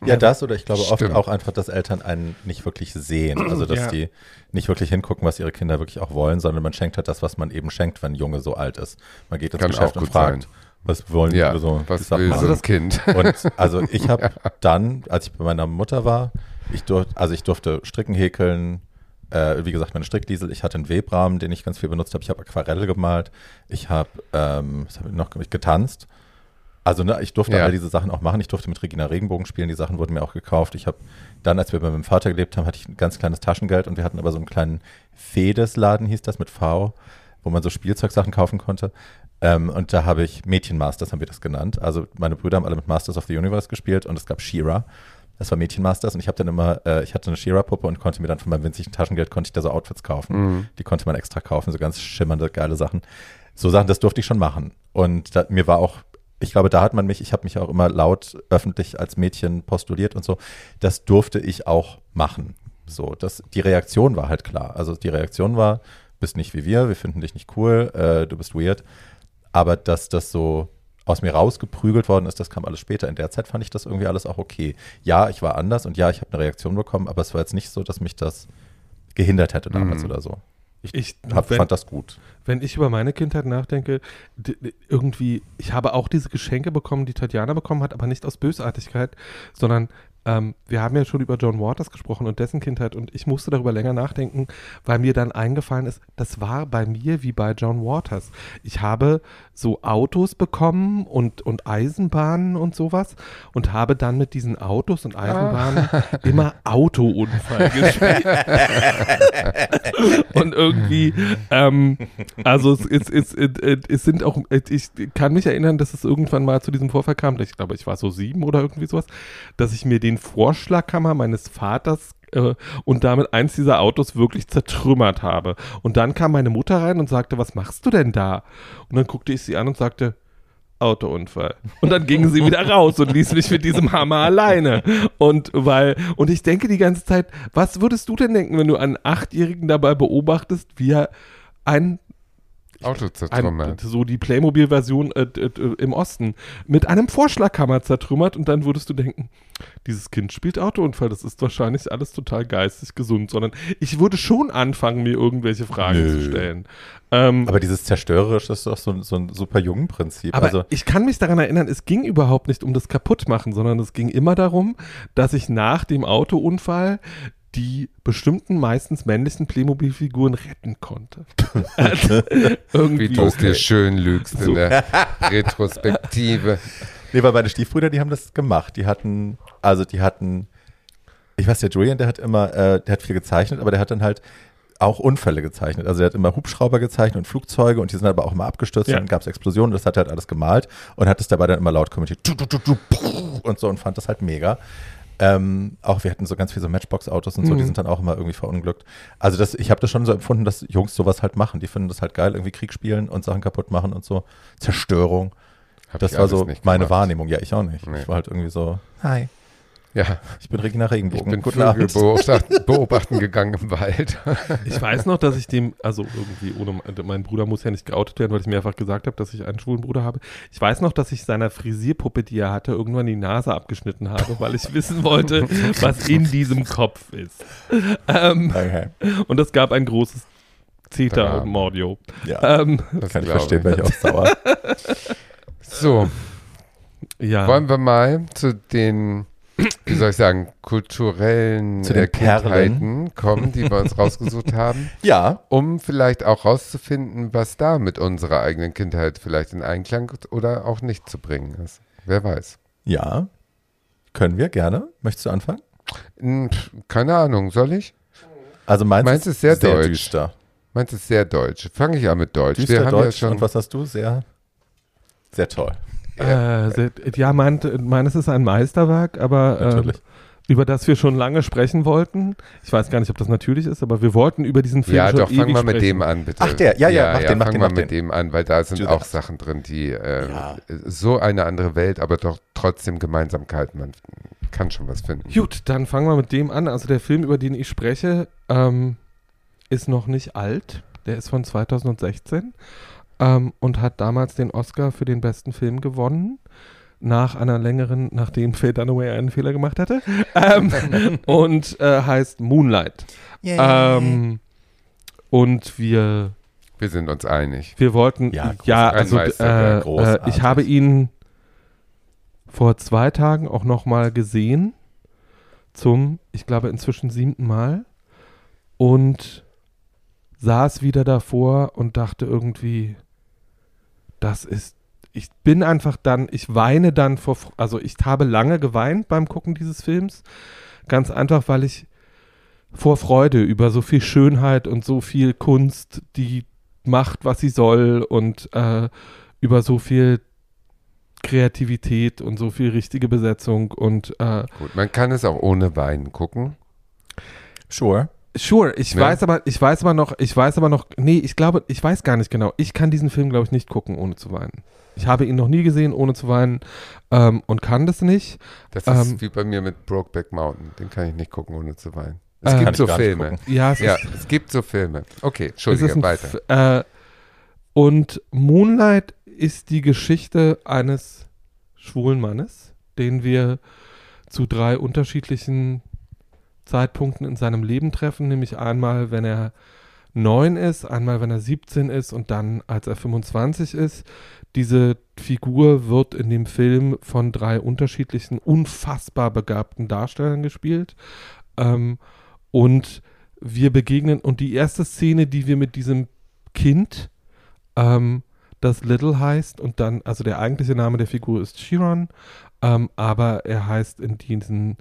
Ja, das oder ich glaube oft Stimmt. auch einfach, dass Eltern einen nicht wirklich sehen. Also, dass Ja. die nicht wirklich hingucken, was ihre Kinder wirklich auch wollen, sondern man schenkt halt das, was man eben schenkt, wenn ein Junge so alt ist. Man geht ins Kann Geschäft auch und gut fragt, sein. Was wollen ja, die so? was will so ein Kind? [LAUGHS] Und also ich habe dann, als ich bei meiner Mutter war, ich durfte, also ich durfte stricken, häkeln, äh, wie gesagt, meine Strickliesel, ich hatte einen Webrahmen, den ich ganz viel benutzt habe, ich habe Aquarelle gemalt, ich habe, ähm, was habe ich noch, ich getanzt. Also ne, ich durfte Ja. all diese Sachen auch machen. Ich durfte mit Regina Regenbogen spielen. Die Sachen wurden mir auch gekauft. Ich habe dann, als wir bei meinem Vater gelebt haben, hatte ich ein ganz kleines Taschengeld und wir hatten aber so einen kleinen Fedes-Laden, hieß das mit V, wo man so Spielzeugsachen kaufen konnte. Ähm, und da habe ich Mädchenmasters, haben wir das genannt. Also meine Brüder haben alle mit Masters of the Universe gespielt und es gab She-Ra. Das war Mädchenmasters und ich habe dann immer, äh, ich hatte eine She-Ra-Puppe und konnte mir dann von meinem winzigen Taschengeld, konnte ich da so Outfits kaufen. Die konnte man extra kaufen, so ganz schimmernde, geile Sachen. So Sachen, das durfte ich schon machen. Und da, mir war auch, ich glaube, da hat man mich, ich habe mich auch immer laut öffentlich als Mädchen postuliert und so. Das durfte ich auch machen. So, das, die Reaktion war halt klar. Also die Reaktion war, bist nicht wie wir, wir finden dich nicht cool, äh, du bist weird. Aber dass das so aus mir rausgeprügelt worden ist, das kam alles später. In der Zeit fand ich das irgendwie alles auch okay. Ja, ich war anders und ja, ich habe eine Reaktion bekommen, aber es war jetzt nicht so, dass mich das gehindert hätte damals oder so. Ich, Hab, wenn, fand das gut. wenn ich über meine Kindheit nachdenke, irgendwie, ich habe auch diese Geschenke bekommen, die Tatjana bekommen hat, aber nicht aus Bösartigkeit, sondern ähm, wir haben ja schon über John Waters gesprochen und dessen Kindheit und ich musste darüber länger nachdenken, weil mir dann eingefallen ist, das war bei mir wie bei John Waters. Ich habe so Autos bekommen und, und Eisenbahnen und sowas und habe dann mit diesen Autos und Eisenbahnen [LAUGHS] immer Autounfall gespielt. [LAUGHS] und irgendwie, ähm, also es, es, es, es, sind auch, ich kann mich erinnern, dass es irgendwann mal zu diesem Vorfall kam, ich glaube, ich war so sieben oder irgendwie sowas, dass ich mir den Vorschlaghammer meines Vaters und damit eins dieser Autos wirklich zertrümmert habe. Und dann kam meine Mutter rein und sagte, was machst du denn da? Und dann guckte ich sie an und sagte, Autounfall. Und dann ging sie wieder raus und ließ mich mit diesem Hammer alleine. Und weil, und ich denke die ganze Zeit, was würdest du denn denken, wenn du einen Achtjährigen dabei beobachtest, wie er ein Auto ein, zertrümmert. so die Playmobil-Version äh, d- im Osten, mit einem Vorschlaghammer zertrümmert und dann würdest du denken, dieses Kind spielt Autounfall, das ist wahrscheinlich alles total geistig gesund, sondern ich würde schon anfangen, mir irgendwelche Fragen Nö. zu stellen. Ähm, Aber dieses Zerstörerische ist doch so, so ein super Jungen-Prinzip. aber Also, ich kann mich daran erinnern, es ging überhaupt nicht um das Kaputtmachen, sondern es ging immer darum, dass ich nach dem Autounfall die bestimmten, meistens männlichen Playmobil-Figuren retten konnte. [LAUGHS] Irgendwie. Wie du es dir schön lügst So. in der Retrospektive. [LAUGHS] nee, weil meine Stiefbrüder, die haben das gemacht. Die hatten, also die hatten, ich weiß, der Julian, der hat immer, äh, der hat viel gezeichnet, aber der hat dann halt auch Unfälle gezeichnet. Also der hat immer Hubschrauber gezeichnet und Flugzeuge und die sind aber auch immer abgestürzt Ja. und dann gab es Explosionen. Das hat er halt alles gemalt und hat es dabei dann immer laut kommentiert und so und fand das halt mega. Ähm, auch wir hatten so ganz viele so Matchbox-Autos und so, die Mhm. sind dann auch immer irgendwie verunglückt. Also das, ich habe das schon so empfunden, dass Jungs sowas halt machen. Die finden das halt geil, irgendwie Krieg spielen und Sachen kaputt machen und so. Zerstörung. Hab Das war so meine. Wahrnehmung. Ja, ich auch nicht. Nee. Ich war halt irgendwie so, hi, Ja, ich bin Regina ich Regenbogen. bin Guten Vögel Abend. beobachten, [LAUGHS] beobachten gegangen im Wald. Ich weiß noch, dass ich dem, also irgendwie ohne, mein Bruder muss ja nicht geoutet werden, weil ich mehrfach gesagt habe, dass ich einen schwulen Bruder habe. Ich weiß noch, dass ich seiner Frisierpuppe, die er hatte, irgendwann die Nase abgeschnitten habe, weil ich wissen wollte, was in diesem Kopf ist. Ähm, Okay. und es gab ein großes Zeta und Mordio. Ja, Ähm, Das kann ich verstehen, wäre ich auch sauer. So, ja. wollen wir mal zu den, wie soll ich sagen, kulturellen Zu den Kindheiten kommen, die wir uns [LAUGHS] rausgesucht haben, ja, um vielleicht auch rauszufinden, was da mit unserer eigenen Kindheit vielleicht in Einklang oder auch nicht zu bringen ist. Wer weiß. ja. Können wir gerne. Möchtest du anfangen? Hm, keine Ahnung, soll ich? Also meins, Meins ist sehr deutsch. düster. Meins ist sehr deutsch. Fange ich an mit Deutsch. Düster wir haben deutsch. ja schon. Und was hast du? Sehr, sehr toll. Äh, se- ja, mein, meines ist ein Meisterwerk, aber Natürlich. über das wir schon lange sprechen wollten. Ich weiß gar nicht, ob das natürlich ist, aber wir wollten über diesen Film ja, schon doch, ewig fang mal mit sprechen. dem an, bitte. Ach, der. Ja, ja, mach den, mach fang den, mal mach mit den. dem an, weil da sind auch. Sachen drin, die äh, Ja. so eine andere Welt, aber doch trotzdem Gemeinsamkeiten. Man kann schon was finden. Gut, dann fangen wir mit dem an. Also der Film, über den ich spreche, ähm, ist noch nicht alt. Der ist von 2016 ähm, und hat damals den Oscar für den besten Film gewonnen. Nach einer längeren, nachdem Faye Dunaway einen Fehler gemacht hatte. [LAUGHS] Ähm, und äh, heißt Moonlight. Ähm, und wir, Wir sind uns einig. wir wollten, Ja, ja, also äh, äh, ich habe ihn vor zwei Tagen auch nochmal gesehen. Zum, ich glaube, inzwischen siebten Mal. Und saß wieder davor und dachte irgendwie, das ist, ich bin einfach dann, ich weine dann vor, also ich habe lange geweint beim Gucken dieses Films. Ganz einfach, weil ich vor Freude über so viel Schönheit und so viel Kunst, die macht, was sie soll und äh, über so viel Kreativität und so viel richtige Besetzung und äh, Gut, man kann es auch ohne Wein gucken. Sure. Sure, ich Ne? weiß aber, ich weiß aber noch, ich weiß aber noch, nee, ich glaube, ich weiß gar nicht genau. Ich kann diesen Film, glaube ich, nicht gucken, ohne zu weinen. Ich habe ihn noch nie gesehen, ohne zu weinen ähm, und kann das nicht. Das ist Ähm, wie bei mir mit Brokeback Mountain. Den kann ich nicht gucken, ohne zu weinen. Es Äh, gibt so Filme. Ja, es Ja, es gibt so Filme. Okay, Entschuldige, weiter. F- Äh, und Moonlight ist die Geschichte eines schwulen Mannes, den wir zu drei unterschiedlichen Zeitpunkten in seinem Leben treffen, nämlich einmal, wenn er neun ist, einmal, wenn er 17 ist und dann, als er 25 ist. Diese Figur wird in dem Film von drei unterschiedlichen, unfassbar begabten Darstellern gespielt. Ähm, und wir begegnen, und die erste Szene, die wir mit diesem Kind, ähm, das Little heißt, und dann, also der eigentliche Name der Figur ist Chiron, ähm, aber er heißt in diesen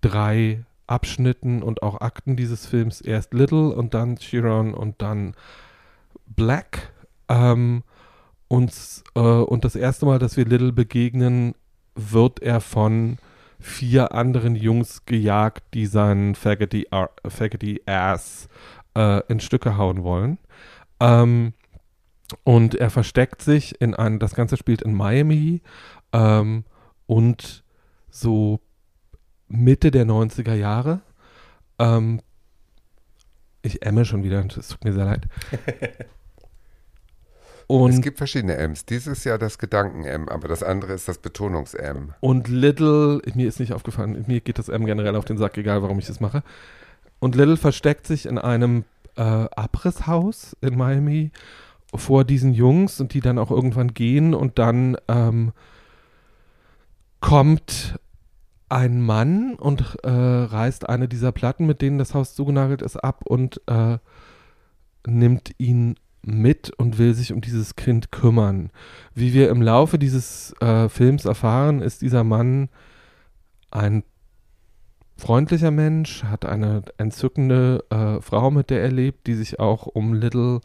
drei Abschnitten und auch Akten dieses Films erst Little und dann Chiron und dann Black. Ähm, uns, äh, und das erste Mal, dass wir Little begegnen, wird er von vier anderen Jungs gejagt, die seinen Faggoty, Ar- Faggoty Ass äh, in Stücke hauen wollen. Ähm, und er versteckt sich in einem, das Ganze spielt in Miami ähm, und so Mitte der 90er Jahre. Ähm, ich emme schon wieder, es tut mir sehr leid. [LAUGHS] Und, es gibt verschiedene M's. Dieses Jahr das Gedanken-M, aber das andere ist das Betonungs-M. und Little, mir ist nicht aufgefallen, mir geht das M generell auf den Sack, egal warum ich das mache. Und Little versteckt sich in einem äh, Abrisshaus in Miami vor diesen Jungs und die dann auch irgendwann gehen und dann ähm, kommt ein Mann und äh, reißt eine dieser Platten, mit denen das Haus zugenagelt ist, ab und äh, nimmt ihn mit und will sich um dieses Kind kümmern. Wie wir im Laufe dieses äh, Films erfahren, ist dieser Mann ein freundlicher Mensch, hat eine entzückende äh, Frau, mit der er lebt, die sich auch um Little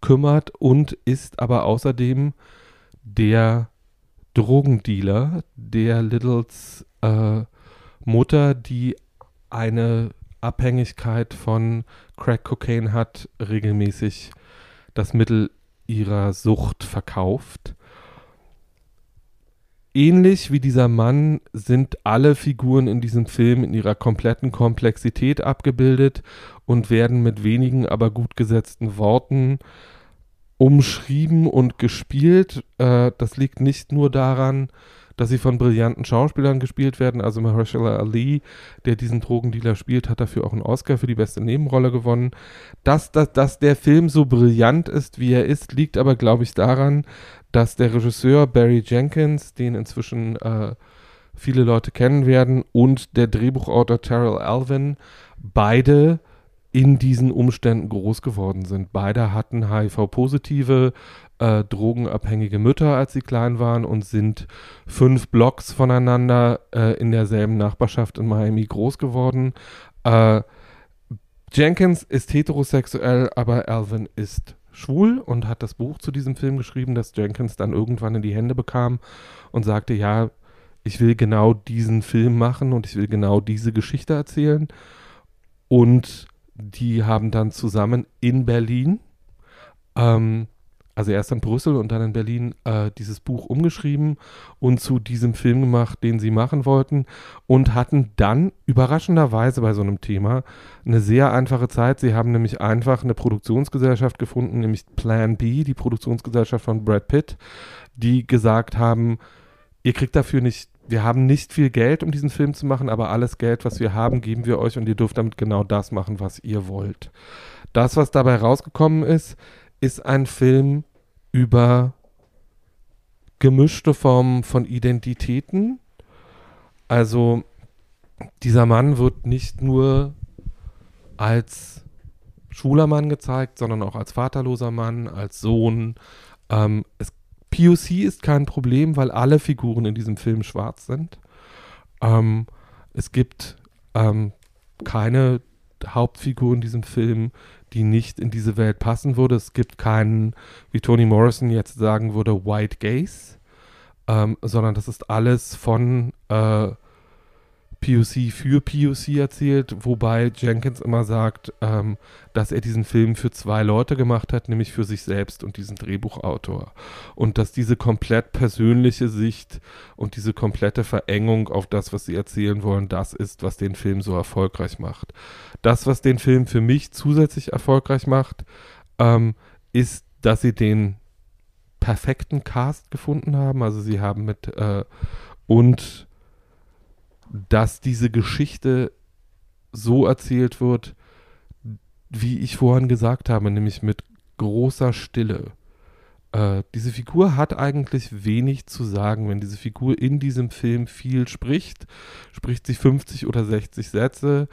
kümmert und ist aber außerdem der Drogendealer, der Littles äh, Mutter, die eine Abhängigkeit von Crack Cocaine hat, regelmäßig das Mittel ihrer Sucht verkauft. Ähnlich wie dieser Mann sind alle Figuren in diesem Film in ihrer kompletten Komplexität abgebildet und werden mit wenigen, aber gut gesetzten Worten umschrieben und gespielt. Äh, das liegt nicht nur daran, dass sie von brillanten Schauspielern gespielt werden. Also Mahershala Ali, der diesen Drogendealer spielt, hat dafür auch einen Oscar für die beste Nebenrolle gewonnen. Dass, dass, dass der Film so brillant ist, wie er ist, liegt aber, glaube ich, daran, dass der Regisseur Barry Jenkins, den inzwischen äh, viele Leute kennen werden, und der Drehbuchautor Terrell Alvin beide in diesen Umständen groß geworden sind. Beide hatten HIV-positive, äh, drogenabhängige Mütter, als sie klein waren und sind fünf Blocks voneinander äh, in derselben Nachbarschaft in Miami groß geworden. Äh, Jenkins ist heterosexuell, aber Alvin ist schwul und hat das Buch zu diesem Film geschrieben, das Jenkins dann irgendwann in die Hände bekam und sagte, ja, ich will genau diesen Film machen und ich will genau diese Geschichte erzählen. Und die haben dann zusammen in Berlin, ähm, also erst in Brüssel und dann in Berlin, äh, dieses Buch umgeschrieben und zu diesem Film gemacht, den sie machen wollten und hatten dann überraschenderweise bei so einem Thema eine sehr einfache Zeit. Sie haben nämlich einfach eine Produktionsgesellschaft gefunden, nämlich Plan B, die Produktionsgesellschaft von Brad Pitt, die gesagt haben, ihr kriegt dafür nicht wir haben nicht viel Geld, um diesen Film zu machen, aber alles Geld, was wir haben, geben wir euch und ihr dürft damit genau das machen, was ihr wollt. Das, was dabei rausgekommen ist, ist ein Film über gemischte Formen von Identitäten. Also dieser Mann wird nicht nur als schwuler Mann gezeigt, sondern auch als vaterloser Mann, als Sohn. Ähm, es POC ist kein Problem, weil alle Figuren in diesem Film schwarz sind. Ähm, es gibt ähm, keine Hauptfigur in diesem Film, die nicht in diese Welt passen würde. Es gibt keinen, wie Toni Morrison jetzt sagen würde, White Gaze, ähm, sondern das ist alles von äh, POC für POC erzählt, wobei Jenkins immer sagt, ähm, dass er diesen Film für zwei Leute gemacht hat, nämlich für sich selbst und diesen Drehbuchautor. Und dass diese komplett persönliche Sicht und diese komplette Verengung auf das, was sie erzählen wollen, das ist, was den Film so erfolgreich macht. Das, was den Film für mich zusätzlich erfolgreich macht, ähm, ist, dass sie den perfekten Cast gefunden haben. Also sie haben mit äh, und dass diese Geschichte so erzählt wird, wie ich vorhin gesagt habe, nämlich mit großer Stille. Äh, diese Figur hat eigentlich wenig zu sagen. Wenn diese Figur in diesem Film viel spricht, spricht sie 50 oder 60 Sätze.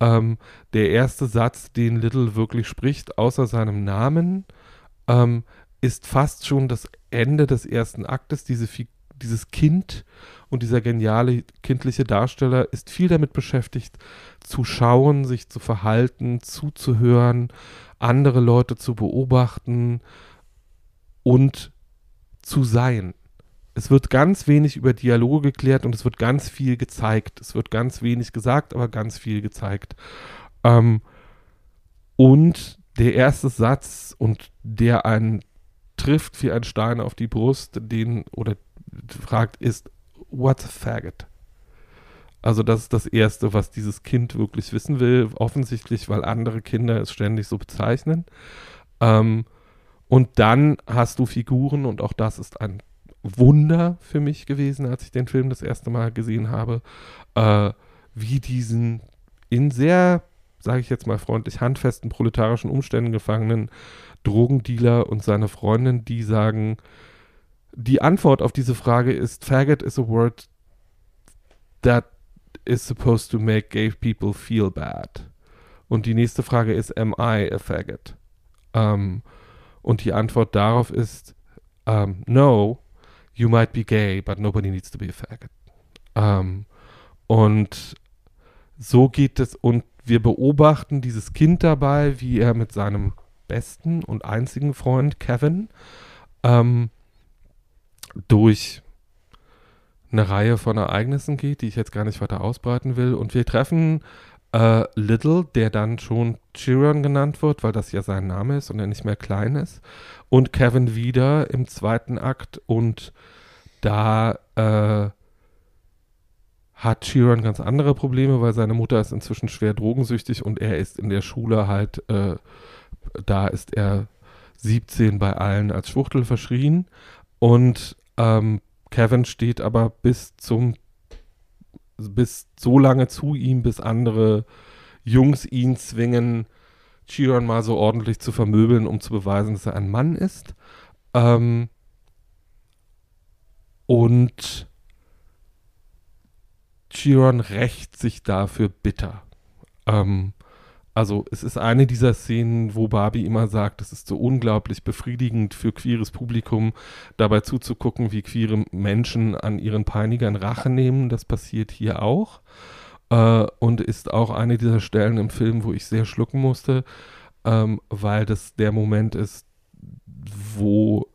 Ähm, der erste Satz, den Little wirklich spricht, außer seinem Namen, ähm, ist fast schon das Ende des ersten Aktes. Diese dieses Kind und dieser geniale kindliche Darsteller ist viel damit beschäftigt, zu schauen, sich zu verhalten, zuzuhören, andere Leute zu beobachten und zu sein. Es wird ganz wenig über Dialoge geklärt und es wird ganz viel gezeigt. Es wird ganz wenig gesagt, aber ganz viel gezeigt. Ähm, und der erste Satz und der einen trifft wie ein Stein auf die Brust, den oder fragt, ist What's a faggot? Also das ist das Erste, was dieses Kind wirklich wissen will, offensichtlich, weil andere Kinder es ständig so bezeichnen. Ähm, und dann hast du Figuren und auch das ist ein Wunder für mich gewesen, als ich den Film das erste Mal gesehen habe, äh, wie diesen in sehr, sage ich jetzt mal freundlich, handfesten proletarischen Umständen gefangenen Drogendealer und seine Freundin, die sagen, die Antwort auf diese Frage ist, Faggot is a word that is supposed to make gay people feel bad. Und die nächste Frage ist, am I a faggot? Um, und die Antwort darauf ist, um, no, you might be gay, but nobody needs to be a faggot. Um, und so geht es und wir beobachten dieses Kind dabei, wie er mit seinem besten und einzigen Freund Kevin ähm, durch eine Reihe von Ereignissen geht, die ich jetzt gar nicht weiter ausbreiten will. Und wir treffen äh, Little, der dann schon Chiron genannt wird, weil das ja sein Name ist und er nicht mehr klein ist. Und Kevin wieder im zweiten Akt. Und da äh, hat Chiron ganz andere Probleme, weil seine Mutter ist inzwischen schwer drogensüchtig und er ist in der Schule halt, äh, da ist er 17 bei allen als Schwuchtel verschrien. Und ähm, Kevin steht aber bis zum, bis so lange zu ihm, bis andere Jungs ihn zwingen, Chiron mal so ordentlich zu vermöbeln, um zu beweisen, dass er ein Mann ist. Ähm, und Chiron rächt sich dafür bitter. Ähm, also es ist eine dieser Szenen, wo Barbie immer sagt, es ist so unglaublich befriedigend für queeres Publikum, dabei zuzugucken, wie queere Menschen an ihren Peinigern Rache nehmen. Das passiert hier auch. Äh, und ist auch eine dieser Stellen im Film, wo ich sehr schlucken musste, ähm, weil das der Moment ist, wo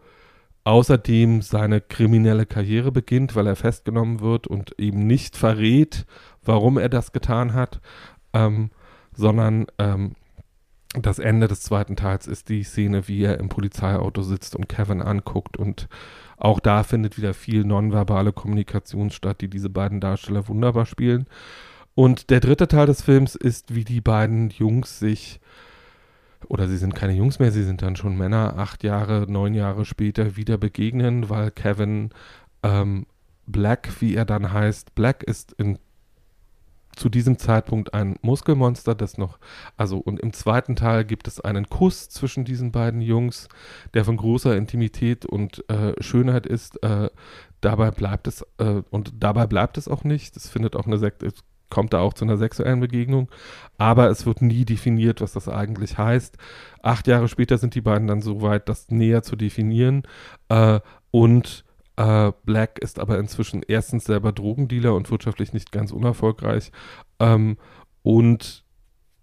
außerdem seine kriminelle Karriere beginnt, weil er festgenommen wird und eben nicht verrät, warum er das getan hat, ähm, sondern ähm, das Ende des zweiten Teils ist die Szene, wie er im Polizeiauto sitzt und Kevin anguckt und auch da findet wieder viel nonverbale Kommunikation statt, die diese beiden Darsteller wunderbar spielen. Und der dritte Teil des Films ist, wie die beiden Jungs sich oder sie sind keine Jungs mehr, sie sind dann schon Männer, acht Jahre, neun Jahre später wieder begegnen, weil Kevin ähm, Black, wie er dann heißt, Black ist in, zu diesem Zeitpunkt ein Muskelmonster, das noch, also und im zweiten Teil gibt es einen Kuss zwischen diesen beiden Jungs, der von großer Intimität und äh, Schönheit ist. Äh, dabei bleibt es, äh, und dabei bleibt es auch nicht. Es findet auch eine Sekt kommt da auch zu einer sexuellen Begegnung, aber es wird nie definiert, was das eigentlich heißt. Acht Jahre später sind die beiden dann so weit, das näher zu definieren äh, und äh, Black ist aber inzwischen erstens selber Drogendealer und wirtschaftlich nicht ganz unerfolgreich ähm, und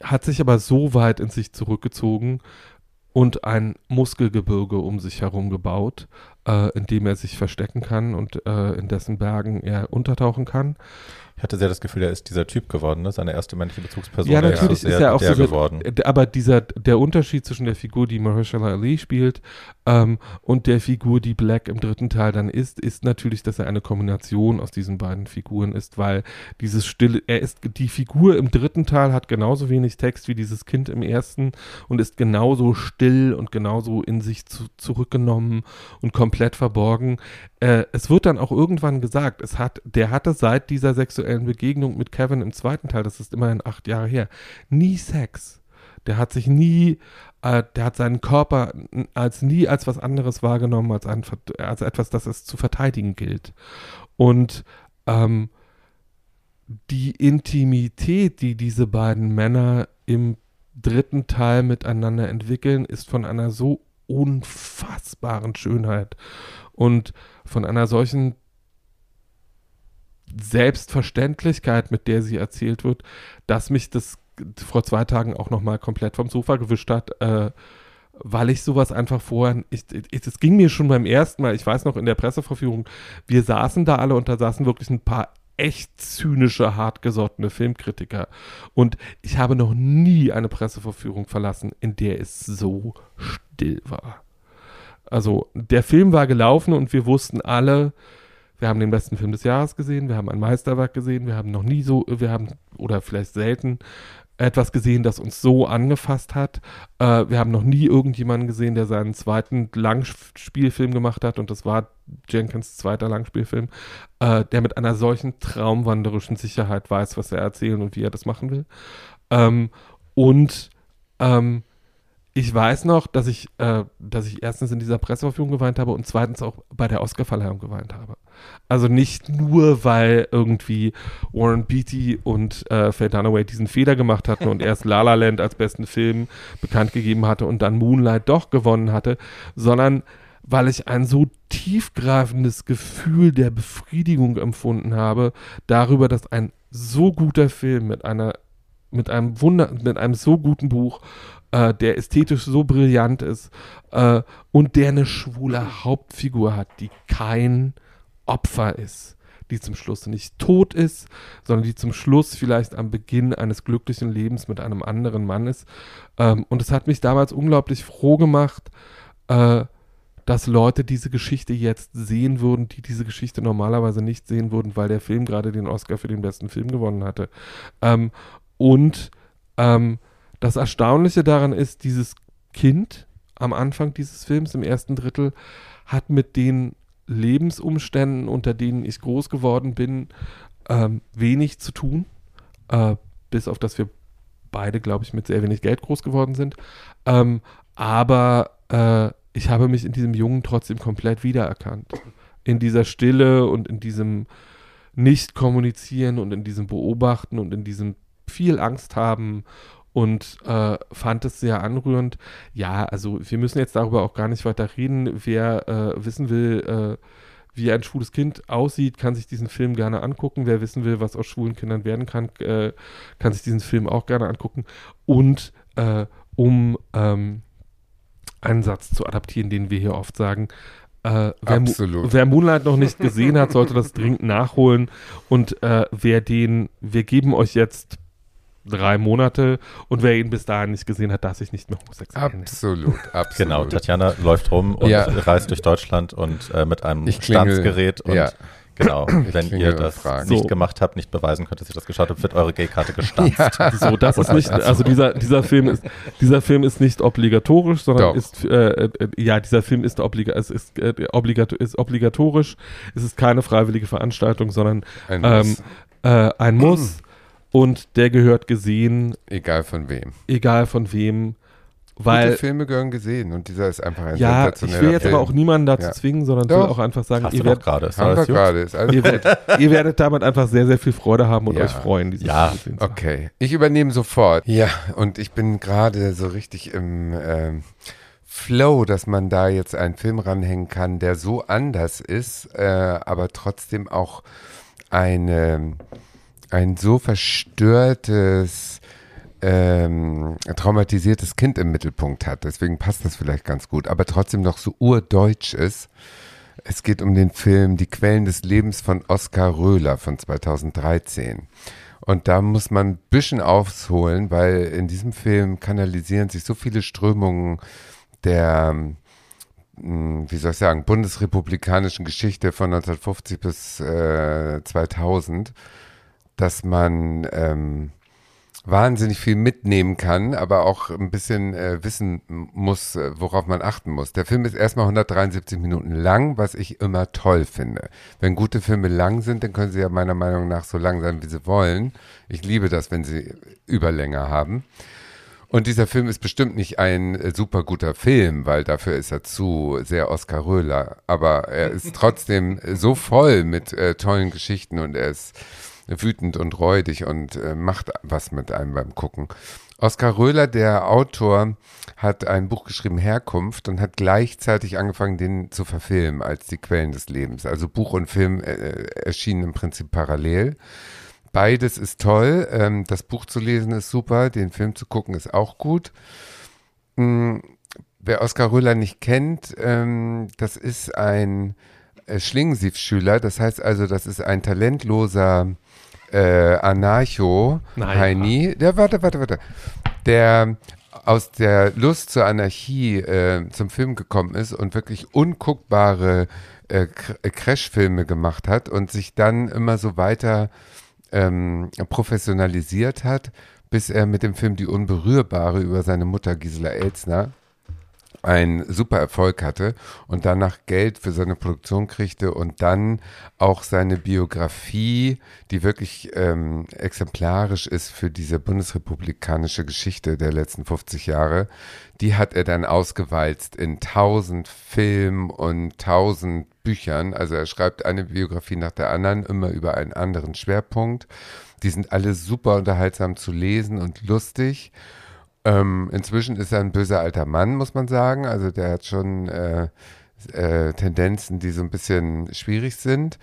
hat sich aber so weit in sich zurückgezogen und ein Muskelgebirge um sich herum gebaut, äh, in dem er sich verstecken kann und äh, in dessen Bergen er untertauchen kann. Ich hatte sehr das Gefühl, er ist dieser Typ geworden, ne? seine erste männliche Bezugsperson. Ja, natürlich ist, ist er auch so geworden. Aber dieser, der Unterschied zwischen der Figur, die Mahershala Ali spielt, ähm, und der Figur, die Black im dritten Teil dann ist, ist natürlich, dass er eine Kombination aus diesen beiden Figuren ist, weil dieses stille, er ist, die Figur im dritten Teil hat genauso wenig Text wie dieses Kind im ersten und ist genauso still und genauso in sich zu, zurückgenommen und komplett verborgen. Äh, es wird dann auch irgendwann gesagt, es hat, der hatte seit dieser sexuellen sexuellen Begegnung mit Kevin im zweiten Teil, das ist immerhin acht Jahre her, nie Sex. Der hat sich nie, äh, der hat seinen Körper als nie als was anderes wahrgenommen, als, ein, als etwas, das es zu verteidigen gilt. Und ähm, die Intimität, die diese beiden Männer im dritten Teil miteinander entwickeln, ist von einer so unfassbaren Schönheit und von einer solchen Selbstverständlichkeit, mit der sie erzählt wird, dass mich das vor zwei Tagen auch nochmal komplett vom Sofa gewischt hat, äh, weil ich sowas einfach vorher, es ging mir schon beim ersten Mal, ich weiß noch in der Presseverführung, wir saßen da alle und da saßen wirklich ein paar echt zynische, hartgesottene Filmkritiker. Und ich habe noch nie eine Presseverführung verlassen, in der es so still war. Also der Film war gelaufen und wir wussten alle, wir haben den besten Film des Jahres gesehen, wir haben ein Meisterwerk gesehen, wir haben noch nie so, wir haben, oder vielleicht selten, etwas gesehen, das uns so angefasst hat. Äh, wir haben noch nie irgendjemanden gesehen, der seinen zweiten Langspielfilm gemacht hat, und das war Jenkins zweiter Langspielfilm, äh, der mit einer solchen traumwanderischen Sicherheit weiß, was er erzählen und wie er das machen will. Ähm, und ähm, ich weiß noch, dass ich, äh, dass ich erstens in dieser Presseverfügung geweint habe und zweitens auch bei der Oscarverleihung geweint habe. Also nicht nur, weil irgendwie Warren Beatty und äh, Faye Dunaway diesen Fehler gemacht hatten und [LAUGHS] erst La La Land als besten Film bekannt gegeben hatte und dann Moonlight doch gewonnen hatte, sondern weil ich ein so tiefgreifendes Gefühl der Befriedigung empfunden habe darüber, dass ein so guter Film mit einer mit einem Wunder, mit einem so guten Buch äh, der ästhetisch so brillant ist äh, und der eine schwule Hauptfigur hat, die kein Opfer ist, die zum Schluss nicht tot ist, sondern die zum Schluss vielleicht am Beginn eines glücklichen Lebens mit einem anderen Mann ist. Ähm, und es hat mich damals unglaublich froh gemacht, äh, dass Leute diese Geschichte jetzt sehen würden, die diese Geschichte normalerweise nicht sehen würden, weil der Film gerade den Oscar für den besten Film gewonnen hatte. Ähm, und ähm, das Erstaunliche daran ist, dieses Kind am Anfang dieses Films, im ersten Drittel, hat mit den Lebensumständen, unter denen ich groß geworden bin, ähm, wenig zu tun. Äh, bis auf dass wir beide, glaube ich, mit sehr wenig Geld groß geworden sind. Ähm, aber äh, ich habe mich in diesem Jungen trotzdem komplett wiedererkannt. In dieser Stille und in diesem Nicht-Kommunizieren und in diesem Beobachten und in diesem viel Angst haben und äh, fand es sehr anrührend. Ja, also wir müssen jetzt darüber auch gar nicht weiter reden. Wer äh, wissen will, äh, wie ein schwules Kind aussieht, kann sich diesen Film gerne angucken. Wer wissen will, was aus schwulen Kindern werden kann, äh, kann sich diesen Film auch gerne angucken. Und äh, um ähm, einen Satz zu adaptieren, den wir hier oft sagen, äh, wer, wer, Moonlight noch nicht gesehen hat, sollte das dringend nachholen. Und äh, wer den, wir geben euch jetzt drei Monate und wer ihn bis dahin nicht gesehen hat, darf sich nicht mehr homosexuell Absolut, [LAUGHS] absolut. Genau, Tatjana läuft rum und ja. reist durch Deutschland und äh, mit einem ich klingel, Standsgerät und ja. Genau, wenn ihr das Fragen. nicht So. gemacht habt, nicht beweisen könnt, dass ihr das geschaut habt, wird eure Gay-Karte gestanzt. [LAUGHS] So, das ist nicht, also dieser, dieser Film ist, dieser Film ist nicht obligatorisch, sondern Doch. ist, äh, äh, ja, dieser Film ist, obliga es ist, äh, obligato ist obligatorisch. Es ist keine freiwillige Veranstaltung, sondern Ein ähm, Muss, äh, ein Muss [CLEARS THROAT] und der gehört gesehen, egal von wem. egal von wem, Gute weil, Filme gehören gesehen und dieser ist einfach ein ja, ich sensationeller will jetzt Film. aber auch niemanden dazu Ja. zwingen, sondern Doch. will auch einfach sagen, ihr werdet, gerade. Ist alles gerade, ist alles ihr, werdet, ihr werdet damit einfach sehr, sehr viel Freude haben und Ja. euch freuen, diesen Ja. Okay, ich übernehme sofort. Ja, und ich bin gerade so richtig im ähm, Flow, dass man da jetzt einen Film ranhängen kann, der so anders ist, äh, aber trotzdem auch eine, ein so verstörtes, ähm, traumatisiertes Kind im Mittelpunkt hat. Deswegen passt das vielleicht ganz gut, aber trotzdem noch so urdeutsch ist. Es geht um den Film Die Quellen des Lebens von Oskar Röhler von 2013. Und da muss man ein bisschen aufholen, weil in diesem Film kanalisieren sich so viele Strömungen der, mh, wie soll ich sagen, bundesrepublikanischen Geschichte von 1950 bis äh, 2000, dass man ähm, wahnsinnig viel mitnehmen kann, aber auch ein bisschen äh, wissen muss, äh, worauf man achten muss. Der Film ist erstmal 173 Minuten lang, was ich immer toll finde. Wenn gute Filme lang sind, dann können sie ja meiner Meinung nach so lang sein, wie sie wollen. Ich liebe das, wenn sie Überlänge haben. Und dieser Film ist bestimmt nicht ein äh, super guter Film, weil dafür ist er zu sehr Oskar Röhler. Aber er ist trotzdem so voll mit äh, tollen Geschichten und er ist wütend und räudig und äh, macht was mit einem beim Gucken. Oskar Röhler, der Autor, hat ein Buch geschrieben, Herkunft, und hat gleichzeitig angefangen, den zu verfilmen als die Quellen des Lebens. Also Buch und Film äh, erschienen im Prinzip parallel. Beides ist toll. Ähm, das Buch zu lesen ist super, den Film zu gucken ist auch gut. Mm, wer Oskar Röhler nicht kennt, ähm, das ist ein äh, Schlingensief-Schüler. Das heißt also, das ist ein talentloser äh, Anarcho, Naja. Heini. Der, warte, warte, warte. Der aus der Lust zur Anarchie äh, zum Film gekommen ist und wirklich unguckbare äh, äh, Crash-Filme gemacht hat und sich dann immer so weiter ähm, professionalisiert hat, bis er mit dem Film Die Unberührbare über seine Mutter Gisela Elsner einen super Erfolg hatte und danach Geld für seine Produktion kriegte und dann auch seine Biografie, die wirklich ähm, exemplarisch ist für diese bundesrepublikanische Geschichte der letzten 50 Jahre, die hat er dann ausgewalzt in tausend Filmen und tausend Büchern. Also er schreibt eine Biografie nach der anderen, immer über einen anderen Schwerpunkt. Die sind alle super unterhaltsam zu lesen und lustig. Ähm, inzwischen ist er ein böser alter Mann, muss man sagen. Also der hat schon äh, äh, Tendenzen, die so ein bisschen schwierig sind.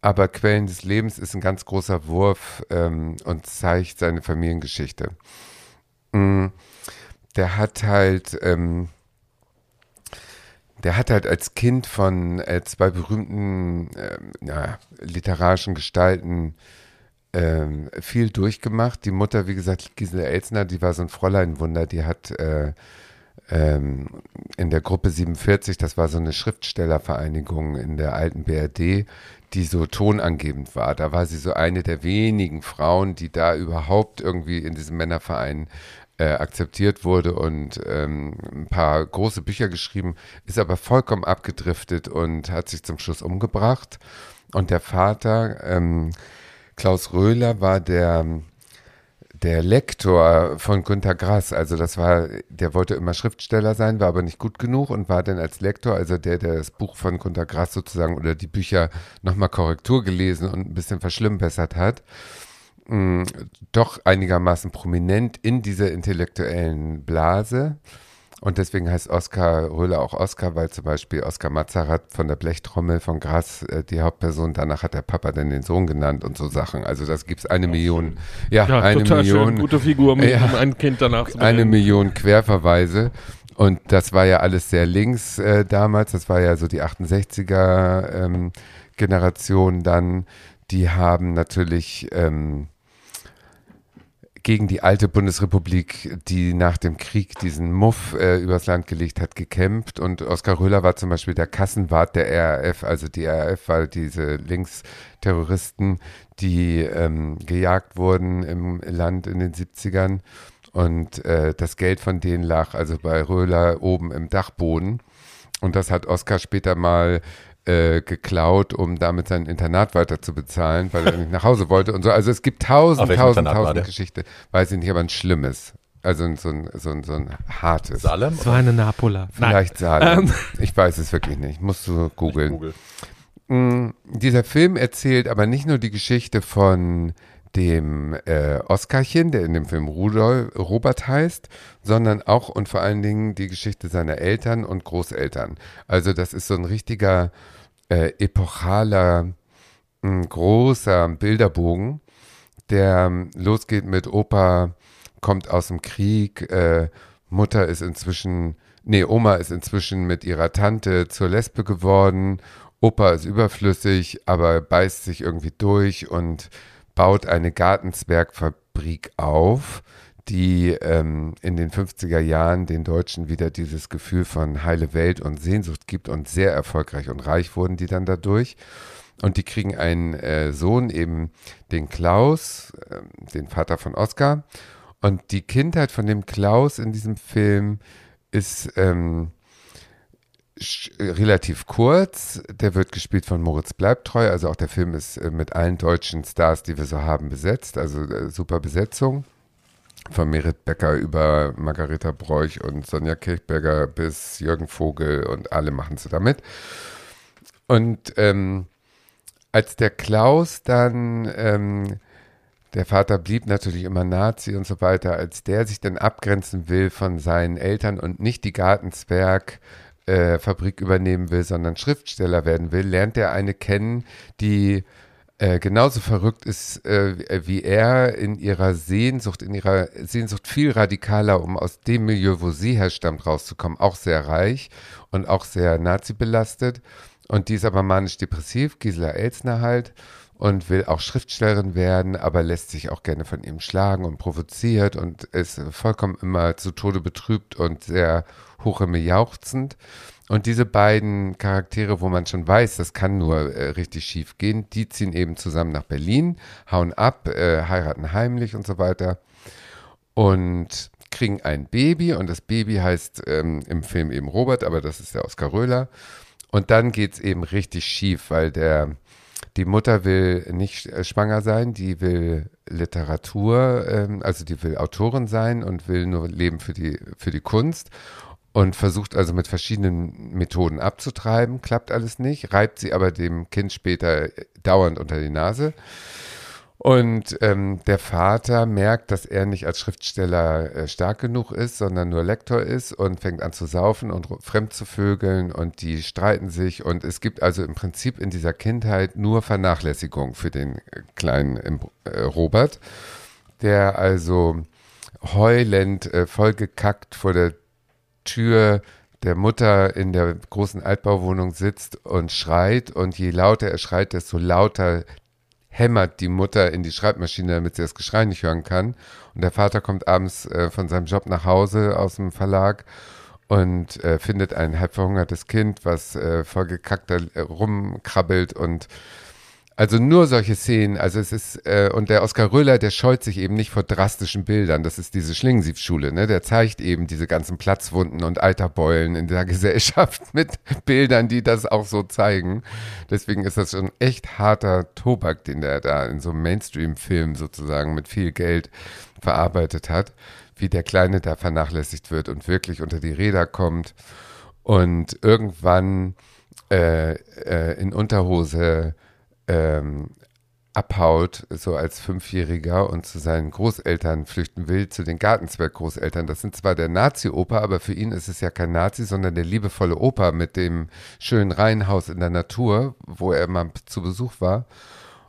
Aber Quellen des Lebens ist ein ganz großer Wurf ähm, und zeigt seine Familiengeschichte. Mhm. Der hat halt, ähm, der hat halt als Kind von äh, zwei berühmten ja, literarischen Gestalten ähm, viel durchgemacht. Die Mutter, wie gesagt, Gisela Elsner, die war so ein Fräuleinwunder, die hat äh, ähm, in der Gruppe 47, das war so eine Schriftstellervereinigung in der alten BRD, die so tonangebend war. Da war sie so eine der wenigen Frauen, die da überhaupt irgendwie in diesem Männerverein äh, akzeptiert wurde und ähm, ein paar große Bücher geschrieben, ist aber vollkommen abgedriftet und hat sich zum Schluss umgebracht. Und der Vater, ähm, Klaus Röhler war der, der Lektor von Günter Grass. Also das war, der wollte immer Schriftsteller sein, war aber nicht gut genug und war dann als Lektor, also der, der das Buch von Günter Grass sozusagen oder die Bücher nochmal Korrektur gelesen und ein bisschen verschlimmbessert hat mm, doch einigermaßen prominent in dieser intellektuellen Blase. Und deswegen heißt Oskar Röhle auch Oskar, weil zum Beispiel Oskar Mazarat von der Blechtrommel von Gras äh, die Hauptperson, danach hat der Papa dann den Sohn genannt und so Sachen. Also das gibt es eine Million, ja, ja, eine Million. Schön. Gute Figur mit [LAUGHS] ja, ein Kind danach zu Eine Million Querverweise. Und das war ja alles sehr links äh, damals, das war ja so die 68er ähm, Generation dann. Die haben natürlich ähm, gegen die alte Bundesrepublik, die nach dem Krieg diesen Muff äh, übers Land gelegt hat, gekämpft. Und Oskar Röhler war zum Beispiel der Kassenwart der RAF. Also die RAF war diese Linksterroristen, die ähm, gejagt wurden im Land in den 70ern. Und äh, das Geld von denen lag also bei Röhler oben im Dachboden. Und das hat Oskar später mal äh, geklaut, um damit sein Internat weiter zu bezahlen, weil er nicht nach Hause wollte und so. Also es gibt tausend, tausend, tausend Geschichten. Weiß ich nicht, aber ein schlimmes. Also so ein, so ein, so ein hartes. Salem? Es war eine Napola. Vielleicht Salem. Ähm. Ich weiß es wirklich nicht. Musst du googeln. Google. Mm, dieser Film erzählt aber nicht nur die Geschichte von dem äh, Oskarchen, der in dem Film Rudolf, Robert heißt, sondern auch und vor allen Dingen die Geschichte seiner Eltern und Großeltern. Also das ist so ein richtiger äh, epochaler, ein großer Bilderbogen, der ähm, losgeht mit Opa kommt aus dem Krieg, äh, Mutter ist inzwischen, nee, Oma ist inzwischen mit ihrer Tante zur Lesbe geworden, Opa ist überflüssig, aber beißt sich irgendwie durch und baut eine Gartenzwergfabrik auf, die ähm, in den 50er Jahren den Deutschen wieder dieses Gefühl von heile Welt und Sehnsucht gibt und sehr erfolgreich und reich wurden die dann dadurch. Und die kriegen einen äh, Sohn, eben den Klaus, äh, den Vater von Oskar. Und die Kindheit von dem Klaus in diesem Film ist ähm, relativ kurz. Der wird gespielt von Moritz Bleibtreu. Also auch der Film ist äh, mit allen deutschen Stars, die wir so haben, besetzt. Also äh, super Besetzung. Von Merit Becker über Margareta Broich und Sonja Kirchberger bis Jürgen Vogel und alle machen sie damit. Und ähm, als der Klaus dann, ähm, der Vater blieb natürlich immer Nazi und so weiter, als der sich dann abgrenzen will von seinen Eltern und nicht die Gartenzwerg äh, Fabrik übernehmen will, sondern Schriftsteller werden will, lernt er eine kennen, die äh, genauso verrückt ist äh, wie er in ihrer Sehnsucht, in ihrer Sehnsucht viel radikaler, um aus dem Milieu, wo sie herstammt, rauszukommen, auch sehr reich und auch sehr nazi belastet. Und die ist aber manisch-depressiv, Gisela Elsner halt. und will auch Schriftstellerin werden, aber lässt sich auch gerne von ihm schlagen und provoziert und ist vollkommen immer zu Tode betrübt und sehr hoch jauchzend. Und diese beiden Charaktere, wo man schon weiß, das kann nur äh, richtig schief gehen, die ziehen eben zusammen nach Berlin, hauen ab, äh, heiraten heimlich und so weiter und kriegen ein Baby und das Baby heißt ähm, im Film eben Robert, aber das ist der Oskar Röhler. Und dann geht es eben richtig schief, weil der, die Mutter will nicht äh, schwanger sein, die will Literatur, ähm, also die will Autorin sein und will nur leben für die, für die Kunst und versucht also mit verschiedenen Methoden abzutreiben, klappt alles nicht, reibt sie aber dem Kind später dauernd unter die Nase. Und ähm, der Vater merkt, dass er nicht als Schriftsteller äh, stark genug ist, sondern nur Lektor ist und fängt an zu saufen und fremd zu vögeln und die streiten sich. Und es gibt also im Prinzip in dieser Kindheit nur Vernachlässigung für den äh, kleinen äh, Robert, der also heulend, äh, vollgekackt vor der Tür der Mutter in der großen Altbauwohnung sitzt und schreit und je lauter er schreit, desto lauter hämmert die Mutter in die Schreibmaschine, damit sie das Geschrei nicht hören kann. Und der Vater kommt abends äh, von seinem Job nach Hause aus dem Verlag und äh, findet ein halb verhungertes Kind, was äh, vollgekackt da äh, rumkrabbelt und also nur solche Szenen, also es ist, äh, und der Oskar Röhler, der scheut sich eben nicht vor drastischen Bildern. Das ist diese Schlingensiefschule, ne? Der zeigt eben diese ganzen Platzwunden und Alterbeulen in der [LAUGHS] Gesellschaft mit Bildern, die das auch so zeigen. Deswegen ist das schon echt harter Tobak, den der da in so einem Mainstream-Film sozusagen mit viel Geld verarbeitet hat, wie der Kleine da vernachlässigt wird und wirklich unter die Räder kommt und irgendwann äh, äh, in Unterhose ähm, abhaut, so als Fünfjähriger und zu seinen Großeltern flüchten will, zu den Gartenzwerg-Großeltern. Das sind zwar der Nazi-Opa, aber für ihn ist es ja kein Nazi, sondern der liebevolle Opa mit dem schönen Reihenhaus in der Natur, wo er mal zu Besuch war.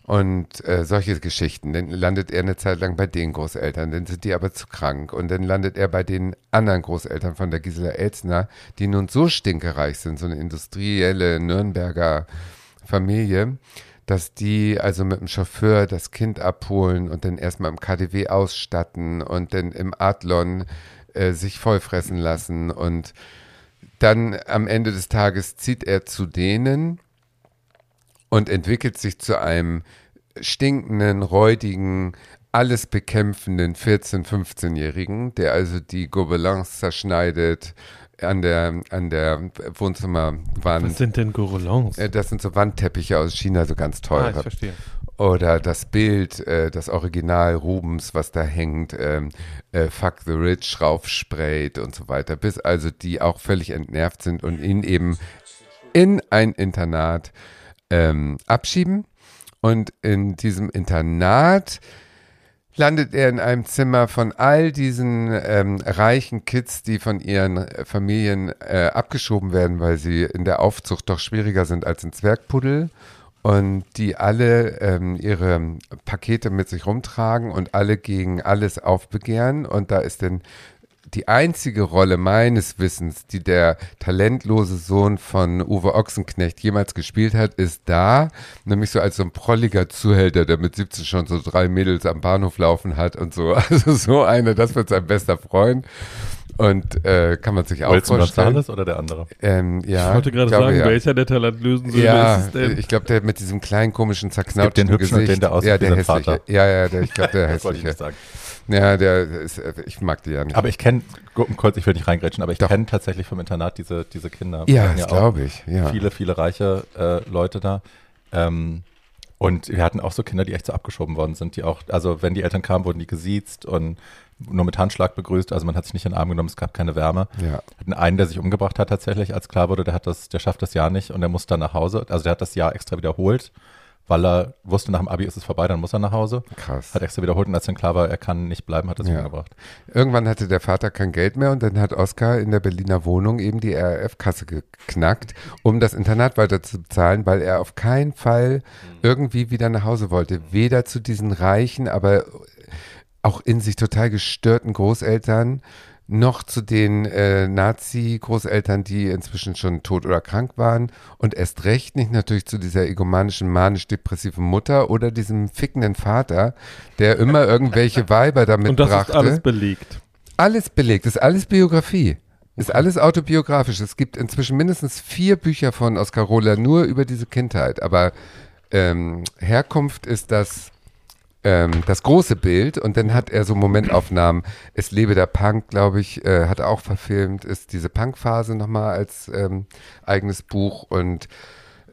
Und äh, solche Geschichten. Dann landet er eine Zeit lang bei den Großeltern, dann sind die aber zu krank. Und dann landet er bei den anderen Großeltern von der Gisela Elzner, die nun so stinkereich sind, so eine industrielle Nürnberger Familie, dass die also mit dem Chauffeur das Kind abholen und dann erstmal im KDW ausstatten und dann im Adlon äh, sich vollfressen lassen. Und dann am Ende des Tages zieht er zu denen und entwickelt sich zu einem stinkenden, räudigen, alles bekämpfenden 14-, 15-Jährigen, der also die Gobelins zerschneidet, an der, an der Wohnzimmerwand. Was sind denn Gourlons? Äh, das sind so Wandteppiche aus China, so ganz teure. Ah, ich verstehe. Oder das Bild, äh, das Original Rubens, was da hängt, ähm, äh, Fuck the Rich raufsprayt und so weiter, bis also die auch völlig entnervt sind und ihn eben in ein Internat ähm, abschieben. Und in diesem Internat landet er in einem Zimmer von all diesen ähm, reichen Kids, die von ihren äh, Familien äh, abgeschoben werden, weil sie in der Aufzucht doch schwieriger sind als ein Zwergpuddel. Und die alle ähm, ihre Pakete mit sich rumtragen und alle gegen alles aufbegehren. Und da ist dann die einzige Rolle meines Wissens, die der talentlose Sohn von Uwe Ochsenknecht jemals gespielt hat, ist da, nämlich so als so ein prolliger Zuhälter, der mit 17 schon so drei Mädels am Bahnhof laufen hat und so. [LAUGHS] Also so eine, das wird sein bester Freund. Und äh, kann man sich auch Wilson vorstellen. Gonzales oder der andere? Ähm, ja, ich wollte gerade glaube, sagen, ja. welcher der talentlösen Söhne Ja, ist es denn? ich glaube, der mit diesem kleinen komischen gibt den zerknautschten hübschen und Gesicht. den, der aussieht ja, der hässliche. Vater. Ja, ja, der, ich glaube, der [LAUGHS] Das wollte ich hässliche. nicht sagen. Ja, der ist, ich mag die ja nicht. Aber ich kenne, kurz, ich will nicht reingrätschen, aber ich kenne tatsächlich vom Internat diese, diese Kinder. Ja, das auch glaube ich. Ja. Viele, viele reiche äh, Leute da. Ähm, und wir hatten auch so Kinder, die echt so abgeschoben worden sind, die auch, also wenn die Eltern kamen, wurden die gesiezt und nur mit Handschlag begrüßt, also man hat sich nicht in den Arm genommen, es gab keine Wärme. ja. Hatten einen, der sich umgebracht hat tatsächlich, als klar wurde, der hat das, der schafft das Jahr nicht und der muss dann nach Hause. Also der hat das Jahr extra wiederholt, weil er wusste, nach dem Abi ist es vorbei, dann muss er nach Hause. Krass. Hat extra wiederholt und als dann klar war, er kann nicht bleiben, hat er sich Ja. umgebracht. Irgendwann hatte der Vater kein Geld mehr und dann hat Oskar in der Berliner Wohnung eben die RAF-Kasse geknackt, um das Internat weiter zu bezahlen, weil er auf keinen Fall irgendwie wieder nach Hause wollte. Weder zu diesen reichen, aber auch in sich total gestörten Großeltern, noch zu den äh, Nazi-Großeltern, die inzwischen schon tot oder krank waren und erst recht nicht natürlich zu dieser egomanischen, manisch-depressiven Mutter oder diesem fickenden Vater, der immer irgendwelche [LAUGHS] Weiber damit Und das brachte. ist alles belegt. Alles belegt, ist alles Biografie. Ist alles autobiografisch. Es gibt inzwischen mindestens vier Bücher von Oskar Rohler nur über diese Kindheit. Aber ähm, Herkunft ist das, ähm, das große Bild. Und dann hat er so Momentaufnahmen. Es lebe der Punk, glaube ich, äh, hat er auch verfilmt. Ist diese Punk-Phase nochmal als ähm, eigenes Buch. Und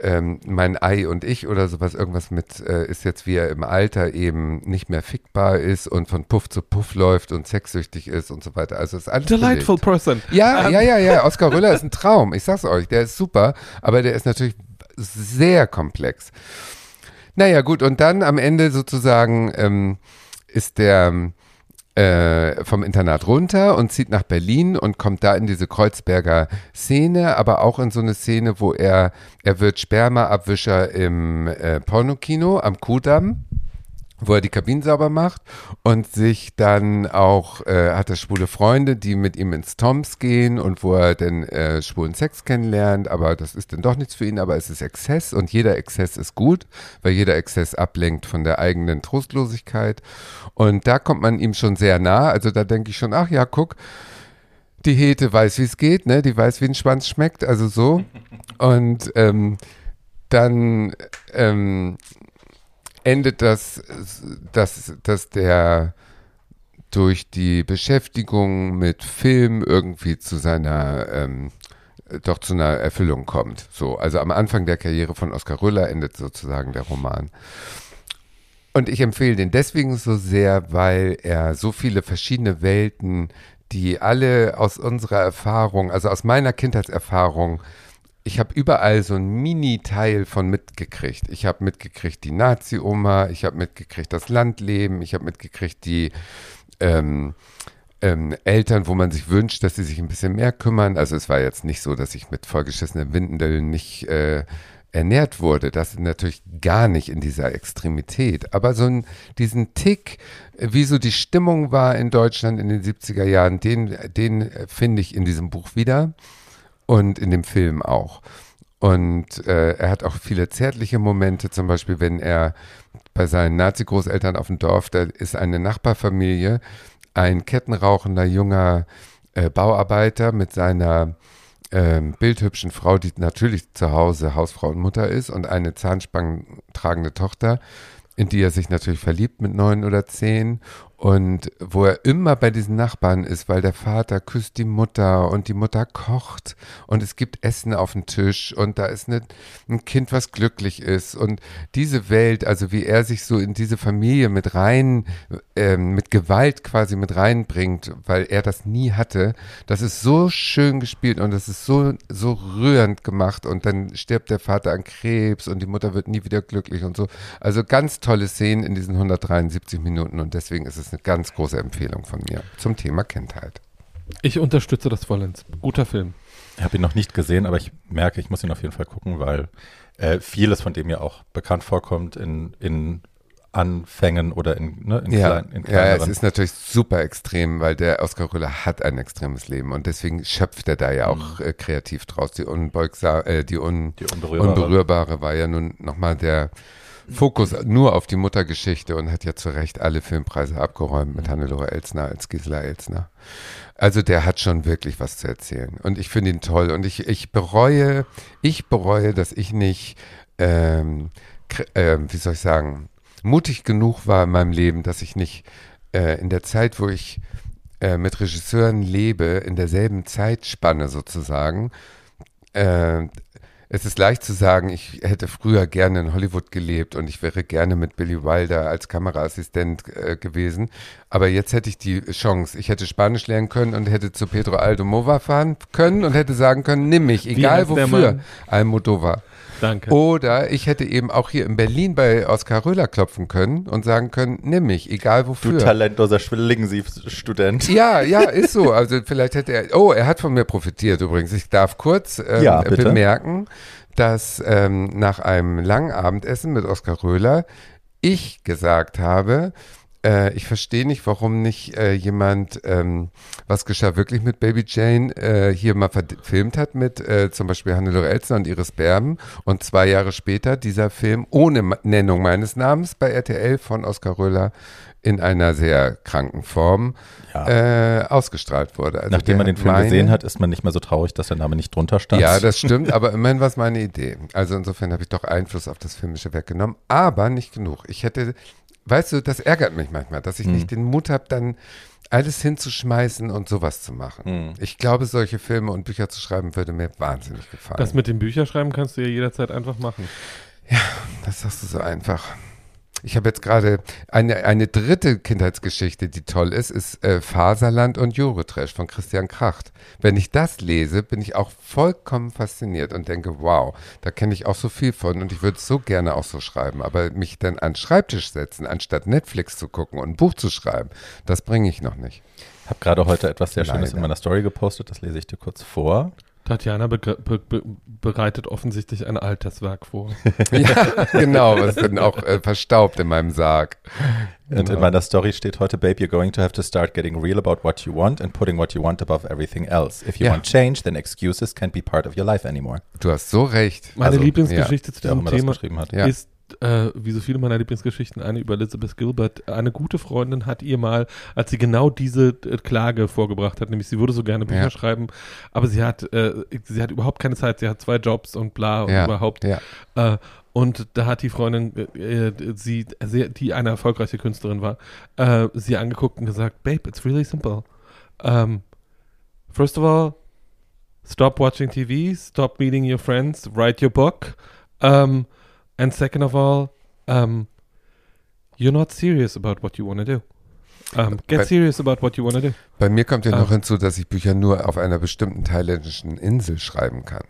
ähm, mein Ei und ich oder sowas, irgendwas mit, äh, ist jetzt, wie er im Alter eben nicht mehr fickbar ist und von Puff zu Puff läuft und sexsüchtig ist und so weiter. Also ist alles Delightful belegt. person. Ja, Ähm, ja, ja, ja. Oskar Röller ist ein Traum. Ich sag's euch, der ist super, aber der ist natürlich sehr komplex. Naja, gut, und dann am Ende sozusagen ähm, ist der äh, vom Internat runter und zieht nach Berlin und kommt da in diese Kreuzberger Szene, aber auch in so eine Szene, wo er, er wird Spermaabwischer im äh, Pornokino am Kudamm wo er die Kabinen sauber macht und sich dann auch, äh, hat er schwule Freunde, die mit ihm ins Toms gehen und wo er dann äh, schwulen Sex kennenlernt, aber das ist dann doch nichts für ihn, aber es ist Exzess und jeder Exzess ist gut, weil jeder Exzess ablenkt von der eigenen Trostlosigkeit und da kommt man ihm schon sehr nah, also da denke ich schon, ach ja, guck, die Hete weiß, wie es geht, ne? Die weiß, wie ein Schwanz schmeckt, also so. Und ähm, dann ähm, endet das, dass, dass der durch die Beschäftigung mit Film irgendwie zu seiner ähm, doch zu einer Erfüllung kommt. So, also am Anfang der Karriere von Oskar Röller endet sozusagen der Roman. Und ich empfehle den deswegen so sehr, weil er so viele verschiedene Welten, die alle aus unserer Erfahrung, also aus meiner Kindheitserfahrung, ich habe überall so ein Mini-Teil von mitgekriegt. Ich habe mitgekriegt die Nazi-Oma, ich habe mitgekriegt das Landleben, ich habe mitgekriegt die ähm, ähm, Eltern, wo man sich wünscht, dass sie sich ein bisschen mehr kümmern. Also es war jetzt nicht so, dass ich mit vollgeschissenen Windeln nicht äh, ernährt wurde. Das natürlich gar nicht in dieser Extremität. Aber so ein, diesen Tick, äh, wie so die Stimmung war in Deutschland in den 70er Jahren, den, den äh, finde ich in diesem Buch wieder und in dem Film auch. Und äh, er hat auch viele zärtliche Momente, zum Beispiel, wenn er bei seinen Nazi-Großeltern auf dem Dorf, da ist eine Nachbarfamilie, ein kettenrauchender junger äh, Bauarbeiter mit seiner ähm, bildhübschen Frau, die natürlich zu Hause Hausfrau und Mutter ist und eine Zahnspangen tragende Tochter, in die er sich natürlich verliebt mit neun oder zehn und wo er immer bei diesen Nachbarn ist, weil der Vater küsst die Mutter und die Mutter kocht und es gibt Essen auf dem Tisch und da ist eine, ein Kind, was glücklich ist und diese Welt, also wie er sich so in diese Familie mit rein, ähm, mit Gewalt quasi mit reinbringt, weil er das nie hatte, das ist so schön gespielt und das ist so, so rührend gemacht und dann stirbt der Vater an Krebs und die Mutter wird nie wieder glücklich und so. Also ganz tolle Szenen in diesen 173 Minuten und deswegen ist es eine ganz große Empfehlung von mir zum Thema Kindheit. Ich unterstütze das vollends. Guter Film. Ich habe ihn noch nicht gesehen, aber ich merke, ich muss ihn auf jeden Fall gucken, weil äh, vieles von dem ja auch bekannt vorkommt in, in Anfängen oder in, ne, in, Ja, klein, in ja, kleineren. es ist natürlich super extrem, weil der Oskar Röller hat ein extremes Leben und deswegen schöpft er da ja auch äh, kreativ draus. Die Unbeugsam, äh, die, un, Die Unberührbare. Unberührbare war ja nun nochmal der Fokus nur auf die Muttergeschichte und hat ja zu Recht alle Filmpreise abgeräumt mit Hannelore Elsner als Gisela Elsner. Also der hat schon wirklich was zu erzählen und ich finde ihn toll und ich, ich bereue, ich bereue, dass ich nicht, ähm, ähm, wie soll ich sagen, mutig genug war in meinem Leben, dass ich nicht äh, in der Zeit, wo ich äh, mit Regisseuren lebe, in derselben Zeitspanne sozusagen, äh, es ist leicht zu sagen, ich hätte früher gerne in Hollywood gelebt und ich wäre gerne mit Billy Wilder als Kameraassistent äh, gewesen. Aber jetzt hätte ich die Chance. Ich hätte Spanisch lernen können und hätte zu Pedro Almodovar fahren können und hätte sagen können, nimm mich, egal wofür. Mann? Almodovar. Danke. Oder ich hätte eben auch hier in Berlin bei Oskar Röhler klopfen können und sagen können, nimm mich, egal du wofür. talentloser Schwillingensief-Student. Ja, ja, [LAUGHS] ist so. Also vielleicht hätte er. Oh, er hat von mir profitiert übrigens. Ich darf kurz ähm, Ja, bemerken, dass ähm, nach einem langen Abendessen mit Oskar Röhler ich gesagt habe, äh, ich verstehe nicht, warum nicht äh, jemand, ähm, was geschah wirklich mit Baby Jane, äh, hier mal verfilmt hat mit äh, zum Beispiel Hannelore Elsner und Iris Berben und zwei Jahre später dieser Film ohne Nennung meines Namens bei RTL von Oskar Röhler in einer sehr kranken Form Ja. äh, ausgestrahlt wurde. Also Nachdem man den Film meine- gesehen hat, ist man nicht mehr so traurig, dass der Name nicht drunter stand. Ja, das stimmt, aber immerhin war es meine Idee. Also insofern habe ich doch Einfluss auf das filmische Werk genommen, aber nicht genug. Ich hätte, weißt du, das ärgert mich manchmal, dass ich nicht den Mut habe, dann alles hinzuschmeißen und sowas zu machen. Ich glaube, solche Filme und Bücher zu schreiben würde mir wahnsinnig gefallen. Das mit dem Bücherschreiben kannst du ja jederzeit einfach machen. Das sagst du so einfach. Ich habe jetzt gerade eine, eine dritte Kindheitsgeschichte, die toll ist, ist äh, Faserland und Eurotrash von Christian Kracht. Wenn ich das lese, bin ich auch vollkommen fasziniert und denke, wow, da kenne ich auch so viel von und ich würde es so gerne auch so schreiben. Aber mich dann an den Schreibtisch setzen, anstatt Netflix zu gucken und ein Buch zu schreiben, das bringe ich noch nicht. Ich habe gerade heute etwas sehr Schönes Leider. in meiner Story gepostet, das lese ich dir kurz vor. Tatjana be be bereitet offensichtlich ein Alterswerk vor. [LAUGHS] ja, genau, was dann auch äh, verstaubt in meinem Sarg. Und Genau. in meiner Story steht heute, Babe, you're going to have to start getting real about what you want and putting what you want above everything else. If you Ja. want change, then excuses can't be part of your life anymore. Du hast so recht. Meine Also, Lieblingsgeschichte zu Der auch diesem Thema geschrieben hat. Ja. ist, äh, wie so viele meiner Lieblingsgeschichten, eine über Elizabeth Gilbert. Eine gute Freundin hat ihr mal, als sie genau diese äh, Klage vorgebracht hat, nämlich sie würde so gerne Bücher Ja. schreiben, aber sie hat, äh, sie hat überhaupt keine Zeit, sie hat zwei Jobs und bla und Ja, überhaupt. ja. Äh, und da hat die Freundin, äh, äh, sie, die eine erfolgreiche Künstlerin war, sie angeguckt und gesagt, Babe, it's really simple. Um, first of all, stop watching TV, stop meeting your friends, write your book. Um, and second of all, um, you're not serious about what you want to do. Um, get But- serious about what you want to do. Bei mir kommt ja noch hinzu, dass ich Bücher nur auf einer bestimmten thailändischen Insel schreiben kann.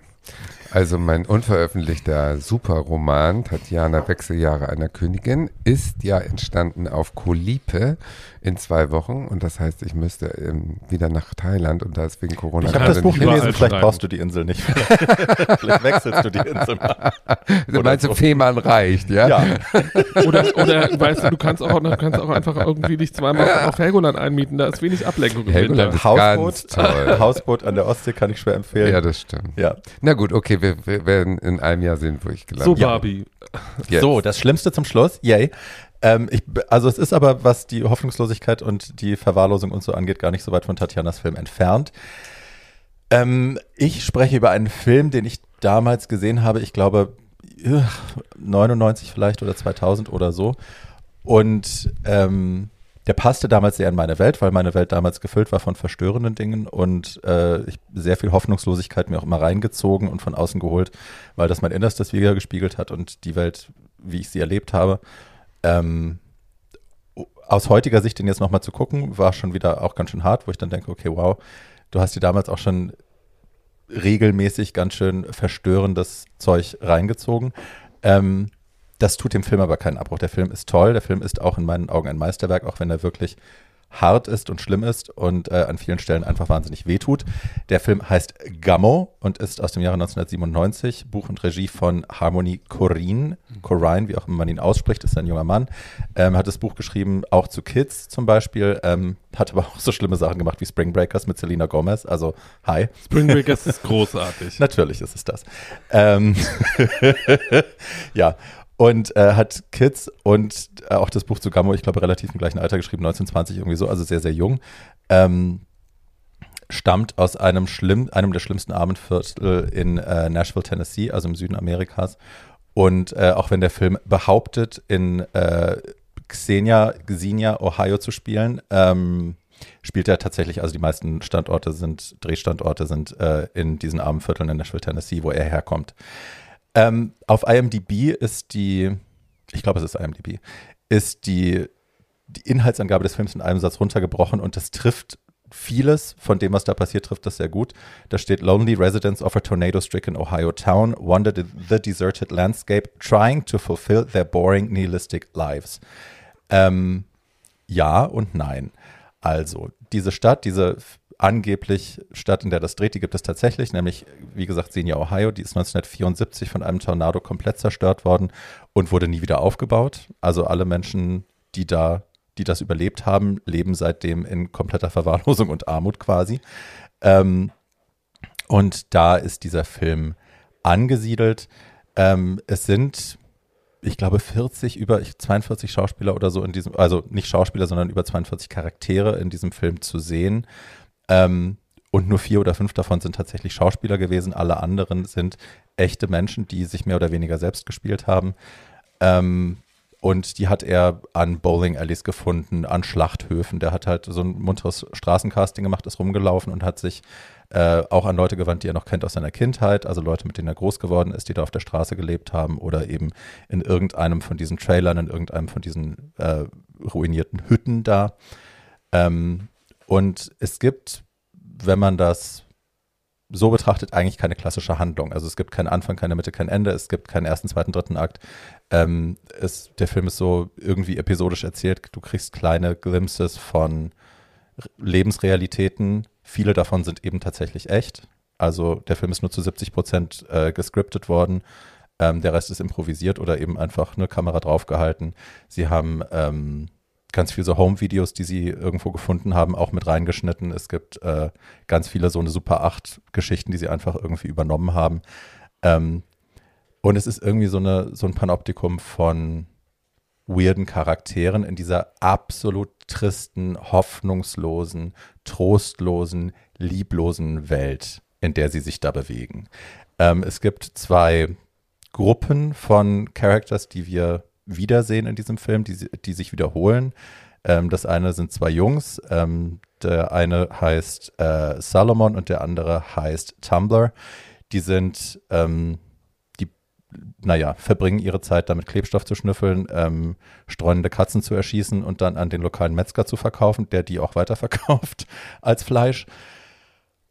Also mein unveröffentlichter Superroman Tatjana Wechseljahre einer Königin ist ja entstanden auf Koh Lipe in zwei Wochen und das heißt, ich müsste ähm, wieder nach Thailand und da ist wegen Corona Ich habe das Buch gelesen, vielleicht brauchst du die Insel nicht. [LAUGHS] vielleicht wechselst du die Insel mal. Du meinst, so. Fehmarn reicht, ja? Ja, [LAUGHS] Oder, oder weißt du, du kannst auch, du kannst auch einfach irgendwie dich zweimal auf Helgoland einmieten, da ist wenig Ablenkung im Helgoland Winter. ist ganz Hausboot, toll. [LAUGHS] Hausboot an der Ostsee kann ich schwer empfehlen. Ja, das stimmt. Ja. Na gut, okay, wir, wir werden in einem Jahr sehen, wo ich So, gelandet bin. Barbie. Jetzt. So, das Schlimmste zum Schluss. Yay. Ähm, ich, also es ist aber, was die Hoffnungslosigkeit und die Verwahrlosung und so angeht, gar nicht so weit von Tatjanas Film entfernt. Ähm, ich spreche über einen Film, den ich damals gesehen habe, ich glaube äh, 99 vielleicht oder 2000 oder so. Und ähm, der passte damals sehr in meine Welt, weil meine Welt damals gefüllt war von verstörenden Dingen und äh, ich sehr viel Hoffnungslosigkeit mir auch immer reingezogen und von außen geholt, weil das mein Innerstes wieder gespiegelt hat und die Welt, wie ich sie erlebt habe. Ähm, aus heutiger Sicht den jetzt nochmal zu gucken, war schon wieder auch ganz schön hart, wo ich dann denke, okay, wow, du hast dir damals auch schon regelmäßig ganz schön verstörendes Zeug reingezogen. Ähm, das tut dem Film aber keinen Abbruch. Der Film ist toll. Der Film ist auch in meinen Augen ein Meisterwerk, auch wenn er wirklich hart ist und schlimm ist und äh, an vielen Stellen einfach wahnsinnig wehtut. Der Film heißt Gammo und ist aus dem Jahre 1997, Buch und Regie von Harmony Corinne, Corrine, wie auch immer man ihn ausspricht, ist ein junger Mann, ähm, hat das Buch geschrieben, auch zu Kids zum Beispiel, ähm, hat aber auch so schlimme Sachen gemacht wie Spring Breakers mit Selena Gomez, also hi. Spring Breakers ist großartig. [LAUGHS] Natürlich ist es das. Ähm, [LAUGHS] ja, und äh, hat Kids und äh, auch das Buch zu Gammo, ich glaube, relativ im gleichen Alter geschrieben, 1920 irgendwie so, also sehr, sehr jung. Ähm, stammt aus einem schlimm, einem der schlimmsten Armenviertel in äh, Nashville, Tennessee, also im Süden Amerikas. Und äh, auch wenn der Film behauptet, in äh, Xenia, Xenia, Ohio zu spielen, ähm, spielt er tatsächlich, also die meisten Standorte sind, Drehstandorte sind äh, in diesen armen Vierteln in Nashville, Tennessee, wo er herkommt. Ähm, auf IMDb ist die, ich glaube, es ist IMDb, ist die, die Inhaltsangabe des Films in einem Satz runtergebrochen und das trifft vieles von dem, was da passiert, trifft das sehr gut. Da steht Lonely residents of a tornado-stricken Ohio town wander the deserted landscape trying to fulfill their boring nihilistic lives. Ähm, ja und nein. Also, diese Stadt, diese angeblich Stadt, in der das dreht, die gibt es tatsächlich, nämlich, wie gesagt, Senior Ohio, die ist 1974 von einem Tornado komplett zerstört worden und wurde nie wieder aufgebaut. Also alle Menschen, die da die das überlebt haben, leben seitdem in kompletter Verwahrlosung und Armut quasi. Ähm, und da ist dieser Film angesiedelt. Ähm, es sind, ich glaube, 40, über 42 Schauspieler oder so in diesem, also nicht Schauspieler, sondern über 42 Charaktere in diesem Film zu sehen. Ähm, und nur vier oder fünf davon sind tatsächlich Schauspieler gewesen. Alle anderen sind echte Menschen, die sich mehr oder weniger selbst gespielt haben. Ähm, und die hat er an Bowling-Alleys gefunden, an Schlachthöfen. Der hat halt so ein munteres Straßencasting gemacht, ist rumgelaufen und hat sich äh, auch an Leute gewandt, die er noch kennt aus seiner Kindheit, also Leute, mit denen er groß geworden ist, die da auf der Straße gelebt haben oder eben in irgendeinem von diesen Trailern, in irgendeinem von diesen äh, ruinierten Hütten da. Ähm, und es gibt, wenn man das so betrachtet eigentlich keine klassische Handlung. Also es gibt keinen Anfang, keine Mitte, kein Ende, es gibt keinen ersten, zweiten, dritten Akt. Ähm, es, der Film ist so irgendwie episodisch erzählt. Du kriegst kleine Glimpses von Lebensrealitäten. Viele davon sind eben tatsächlich echt. Also der Film ist nur zu 70 Prozent äh, gescriptet worden. Ähm, der Rest ist improvisiert oder eben einfach eine Kamera draufgehalten. Sie haben ähm, ganz viele so Home-Videos, die sie irgendwo gefunden haben, auch mit reingeschnitten. Es gibt äh, ganz viele so eine Super 8-Geschichten, die sie einfach irgendwie übernommen haben. Ähm, und es ist irgendwie so, eine, so ein Panoptikum von weirden Charakteren in dieser absolut tristen, hoffnungslosen, trostlosen, lieblosen Welt, in der sie sich da bewegen. Ähm, es gibt zwei Gruppen von Characters, die wir wiedersehen in diesem Film, die, die sich wiederholen. Ähm, das eine sind zwei Jungs. Ähm, der eine heißt äh, Salomon und der andere heißt Tumblr. Die sind, ähm, naja, verbringen ihre Zeit damit, Klebstoff zu schnüffeln, ähm, streunende Katzen zu erschießen und dann an den lokalen Metzger zu verkaufen, der die auch weiterverkauft [LAUGHS] als Fleisch.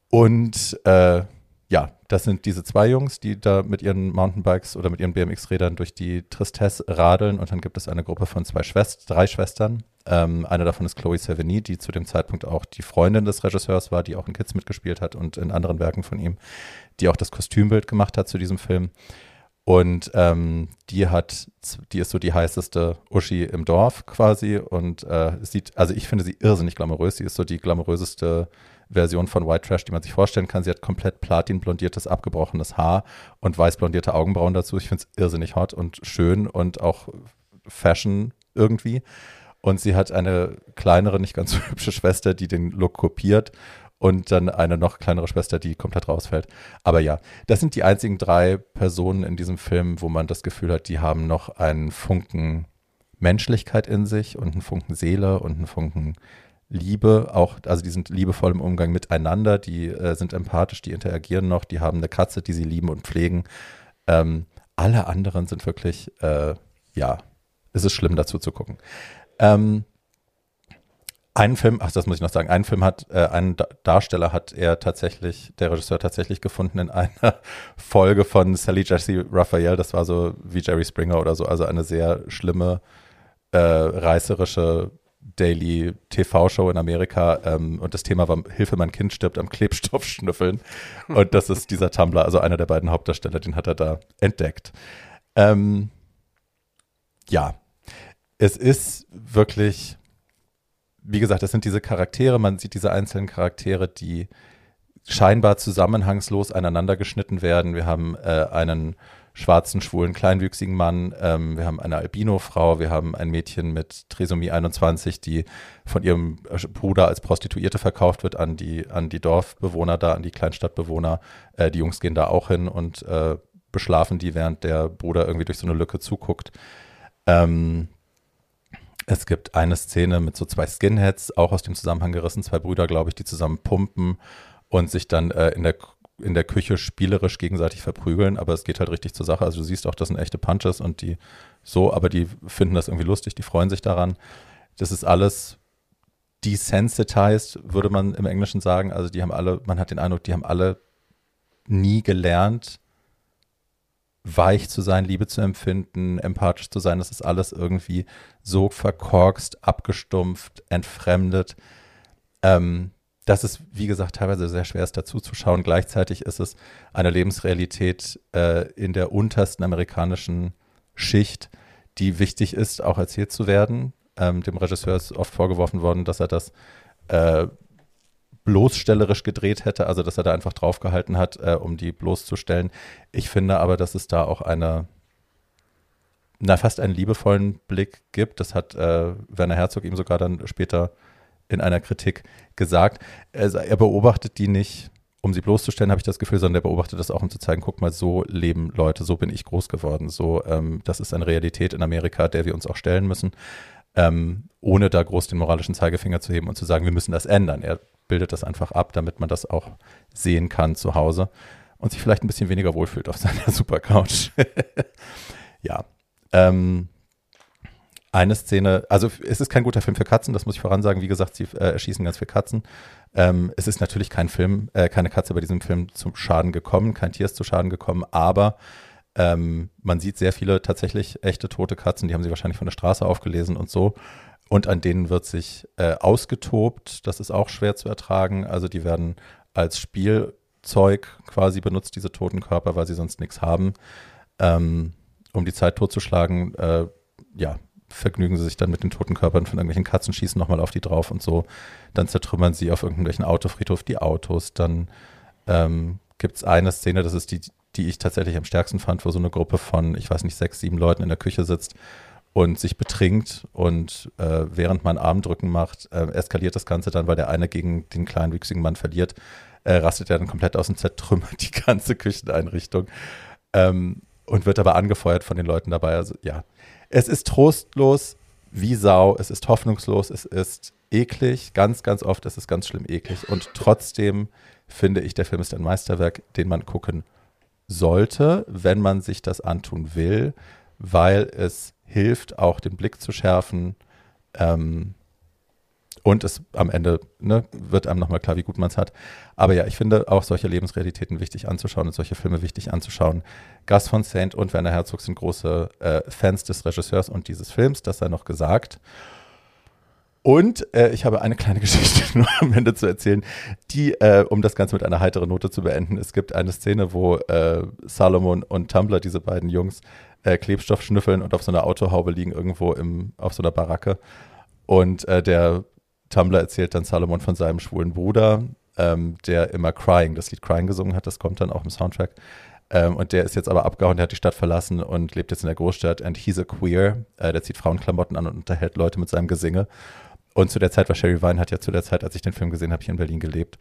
Und äh, ja, das sind diese zwei Jungs, die da mit ihren Mountainbikes oder mit ihren BMX-Rädern durch die Tristesse radeln. Und dann gibt es eine Gruppe von zwei Schwest drei Schwestern. Ähm, eine davon ist Chloe Sevigny, die zu dem Zeitpunkt auch die Freundin des Regisseurs war, die auch in Kids mitgespielt hat und in anderen Werken von ihm, die auch das Kostümbild gemacht hat zu diesem Film. Und ähm, die hat, die ist so die heißeste Uschi im Dorf quasi und äh, sieht, also ich finde sie irrsinnig glamourös. Sie ist so die glamouröseste Version von White Trash, die man sich vorstellen kann. Sie hat komplett platin-blondiertes, abgebrochenes Haar und weiß blondierte Augenbrauen dazu. Ich finde es irrsinnig hot und schön und auch Fashion irgendwie. Und sie hat eine kleinere, nicht ganz so [LAUGHS] hübsche Schwester, die den Look kopiert und dann eine noch kleinere Schwester, die komplett rausfällt. Aber ja, das sind die einzigen drei Personen in diesem Film, wo man das Gefühl hat, die haben noch einen Funken Menschlichkeit in sich und einen Funken Seele und einen Funken Liebe, auch, also die sind liebevoll im Umgang miteinander, die äh, sind empathisch, die interagieren noch, die haben eine Katze, die sie lieben und pflegen. Ähm, alle anderen sind wirklich, äh, ja, es ist schlimm dazu zu gucken. Ähm, einen Film, ach, das muss ich noch sagen, einen Film hat, äh, einen Darsteller hat er tatsächlich, der Regisseur tatsächlich gefunden in [LAUGHS] einer Folge von Sally Jesse Raphael, das war so wie Jerry Springer oder so, also eine sehr schlimme, äh, reißerische Daily TV-Show in Amerika. Ähm, und das Thema war Hilfe, mein Kind stirbt am Klebstoff schnüffeln. [LAUGHS] Und das ist dieser Tumblr, also einer der beiden Hauptdarsteller, den hat er da entdeckt. Ähm, ja, es ist wirklich, wie gesagt, es sind diese Charaktere, man sieht diese einzelnen Charaktere, die scheinbar zusammenhangslos aneinander geschnitten werden. Wir haben äh, einen schwarzen, schwulen, kleinwüchsigen Mann. Ähm, wir haben eine Albino-Frau, wir haben ein Mädchen mit Trisomie 21, die von ihrem Bruder als Prostituierte verkauft wird an die, an die Dorfbewohner da, an die Kleinstadtbewohner. Äh, die Jungs gehen da auch hin und äh, beschlafen die, während der Bruder irgendwie durch so eine Lücke zuguckt. Ähm, es gibt eine Szene mit so zwei Skinheads, auch aus dem Zusammenhang gerissen, zwei Brüder, glaube ich, die zusammen pumpen und sich dann äh, in der in der Küche spielerisch gegenseitig verprügeln, aber es geht halt richtig zur Sache. Also du siehst auch, das sind echte Punches und die so, aber die finden das irgendwie lustig, die freuen sich daran. Das ist alles desensitized, würde man im Englischen sagen. Also die haben alle, man hat den Eindruck, die haben alle nie gelernt, weich zu sein, Liebe zu empfinden, empathisch zu sein. Das ist alles irgendwie so verkorkst, abgestumpft, entfremdet. Ähm, das ist, wie gesagt, teilweise sehr schwer ist dazu zu schauen. Gleichzeitig ist es eine Lebensrealität äh, in der untersten amerikanischen Schicht, die wichtig ist, auch erzählt zu werden. Ähm, dem Regisseur ist oft vorgeworfen worden, dass er das äh, bloßstellerisch gedreht hätte, also dass er da einfach draufgehalten hat, äh, um die bloßzustellen. Ich finde aber, dass es da auch eine, na, fast einen liebevollen Blick gibt. Das hat äh, Werner Herzog ihm sogar dann später in einer Kritik gesagt. Also er beobachtet die nicht, um sie bloßzustellen, habe ich das Gefühl, sondern er beobachtet das auch, um zu zeigen, guck mal, so leben Leute, so bin ich groß geworden. So, ähm, das ist eine Realität in Amerika, der wir uns auch stellen müssen. Ähm, ohne da groß den moralischen Zeigefinger zu heben und zu sagen, wir müssen das ändern. Er bildet das einfach ab, damit man das auch sehen kann zu Hause und sich vielleicht ein bisschen weniger wohlfühlt auf [LAUGHS] seiner Supercouch. [LAUGHS] ja. Ähm, eine Szene, also es ist kein guter Film für Katzen, das muss ich voran sagen. Wie gesagt, sie äh, erschießen ganz viele Katzen. Ähm, es ist natürlich kein Film, äh, keine Katze bei diesem Film zum Schaden gekommen, kein Tier ist zu Schaden gekommen, aber ähm, man sieht sehr viele tatsächlich echte tote Katzen, die haben sie wahrscheinlich von der Straße aufgelesen und so. Und an denen wird sich äh, ausgetobt. Das ist auch schwer zu ertragen. Also die werden als Spielzeug quasi benutzt, diese toten Körper, weil sie sonst nichts haben. Ähm, um die Zeit totzuschlagen, äh, ja, vergnügen sie sich dann mit den toten Körpern von irgendwelchen Katzen, schießen nochmal auf die drauf und so. Dann zertrümmern sie auf irgendwelchen Autofriedhof die Autos. Dann ähm, gibt es eine Szene, das ist die, die ich tatsächlich am stärksten fand, wo so eine Gruppe von, ich weiß nicht, sechs, sieben Leuten in der Küche sitzt und sich betrinkt und äh, während man Armdrücken macht, äh, eskaliert das Ganze dann, weil der eine gegen den kleinen wüchsigen Mann verliert, äh, rastet er dann komplett aus und zertrümmert die ganze Kücheneinrichtung ähm, und wird aber angefeuert von den Leuten dabei. Also ja, es ist trostlos wie Sau, es ist hoffnungslos, es ist eklig, ganz, ganz oft ist es ganz schlimm eklig. Und trotzdem finde ich, der Film ist ein Meisterwerk, den man gucken sollte, wenn man sich das antun will, weil es hilft, auch den Blick zu schärfen. Ähm, und es am Ende ne, wird einem nochmal klar, wie gut man es hat. Aber ja, ich finde auch solche Lebensrealitäten wichtig anzuschauen und solche Filme wichtig anzuschauen. Gus von Saint und Werner Herzog sind große äh, Fans des Regisseurs und dieses Films, das sei noch gesagt. Und äh, ich habe eine kleine [LAUGHS] Geschichte nur am Ende zu erzählen, die, äh, um das Ganze mit einer heiteren Note zu beenden, es gibt eine Szene, wo äh, Salomon und Tumblr, diese beiden Jungs, äh, Klebstoff schnüffeln und auf so einer Autohaube liegen irgendwo im, auf so einer Baracke. Und äh, der Tumblr erzählt dann Salomon von seinem schwulen Bruder, ähm, der immer Crying, das Lied Crying gesungen hat, das kommt dann auch im Soundtrack. Ähm, und der ist jetzt aber abgehauen, der hat die Stadt verlassen und lebt jetzt in der Großstadt. And he's a queer. Äh, der zieht Frauenklamotten an und unterhält Leute mit seinem Gesinge. Und zu der Zeit war Sherry Vine, hat ja zu der Zeit, als ich den Film gesehen habe, hier in Berlin gelebt.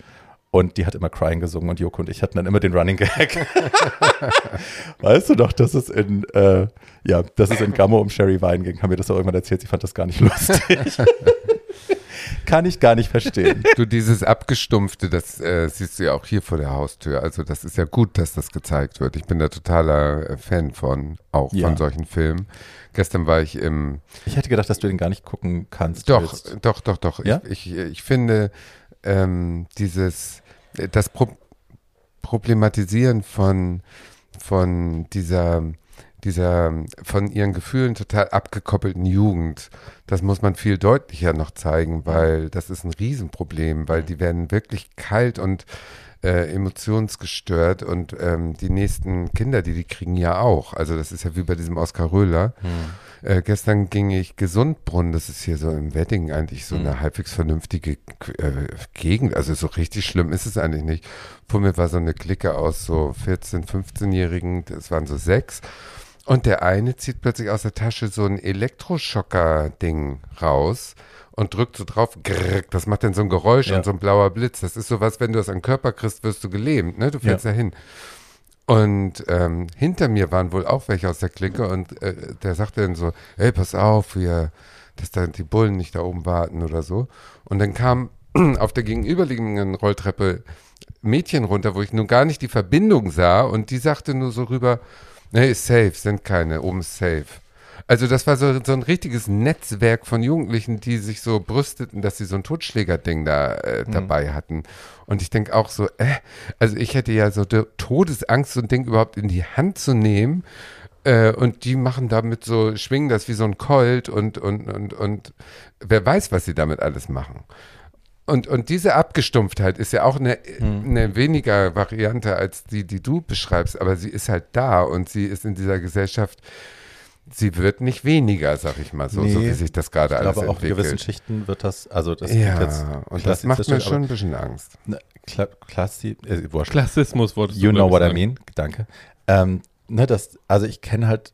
Und die hat immer Crying gesungen und Joko und ich hatten dann immer den Running Gag. [LAUGHS] weißt du doch, dass es in, äh, ja, dass es in Gammo um Sherry Vine ging, haben wir das auch irgendwann erzählt, sie fand das gar nicht lustig. [LAUGHS] Kann ich gar nicht verstehen. Du, dieses Abgestumpfte, das äh, siehst du ja auch hier vor der Haustür. Also das ist ja gut, dass das gezeigt wird. Ich bin da totaler äh, Fan von, auch Ja. von solchen Filmen. Gestern war ich im, Ich hätte gedacht, dass du den gar nicht gucken kannst. Doch, willst. doch, doch, doch. Ja? Ich, ich, ich finde ähm, dieses, das Pro Problematisieren von, von dieser, dieser von ihren Gefühlen total abgekoppelten Jugend, das muss man viel deutlicher noch zeigen, weil das ist ein Riesenproblem, weil die werden wirklich kalt und äh, emotionsgestört und ähm, die nächsten Kinder, die die kriegen ja auch. Also das ist ja wie bei diesem Oskar Röhler. Äh, gestern ging ich Gesundbrunnen, das ist hier so im Wedding eigentlich so eine halbwegs vernünftige äh, Gegend. Also so richtig schlimm ist es eigentlich nicht. Vor mir war so eine Clique aus so 14-, 15-Jährigen, das waren so sechs. Und der eine zieht plötzlich aus der Tasche so ein Elektroschocker-Ding raus und drückt so drauf, grrrr, das macht dann so ein Geräusch Ja. und so ein blauer Blitz. Das ist sowas, wenn du das an den Körper kriegst, wirst du gelähmt, ne? Du fällst Ja. da hin. Und ähm, hinter mir waren wohl auch welche aus der Clique und äh, der sagte dann so, hey, pass auf, wir, dass da die Bullen nicht da oben warten oder so. Und dann kam [CLEARS THROAT] auf der gegenüberliegenden Rolltreppe Mädchen runter, wo ich nun gar nicht die Verbindung sah und die sagte nur so rüber, nee, safe, sind keine, oben safe. Also das war so, so ein richtiges Netzwerk von Jugendlichen, die sich so brüsteten, dass sie so ein Totschlägerding da äh, dabei hatten. Und ich denke auch so, äh, also ich hätte ja so de- Todesangst, so ein Ding überhaupt in die Hand zu nehmen. Äh, und die machen damit so, schwingen das wie so ein Colt und, und, und, und wer weiß, was sie damit alles machen. Und, und diese Abgestumpftheit ist ja auch eine, eine weniger Variante als die, die du beschreibst, aber sie ist halt da und sie ist in dieser Gesellschaft sie wird nicht weniger, sag ich mal so, so Nee, wie sich das gerade Ich alles glaube, auch in gewissen entwickelt. Schichten wird das, also das klingt jetzt Ja, und das macht mir schon ein bisschen Angst. aber- Ne, Kla Klassi, äh. Klassismus wolltest You know what ich, I sagen. mean, danke. Ähm, ne, das, also ich kenne halt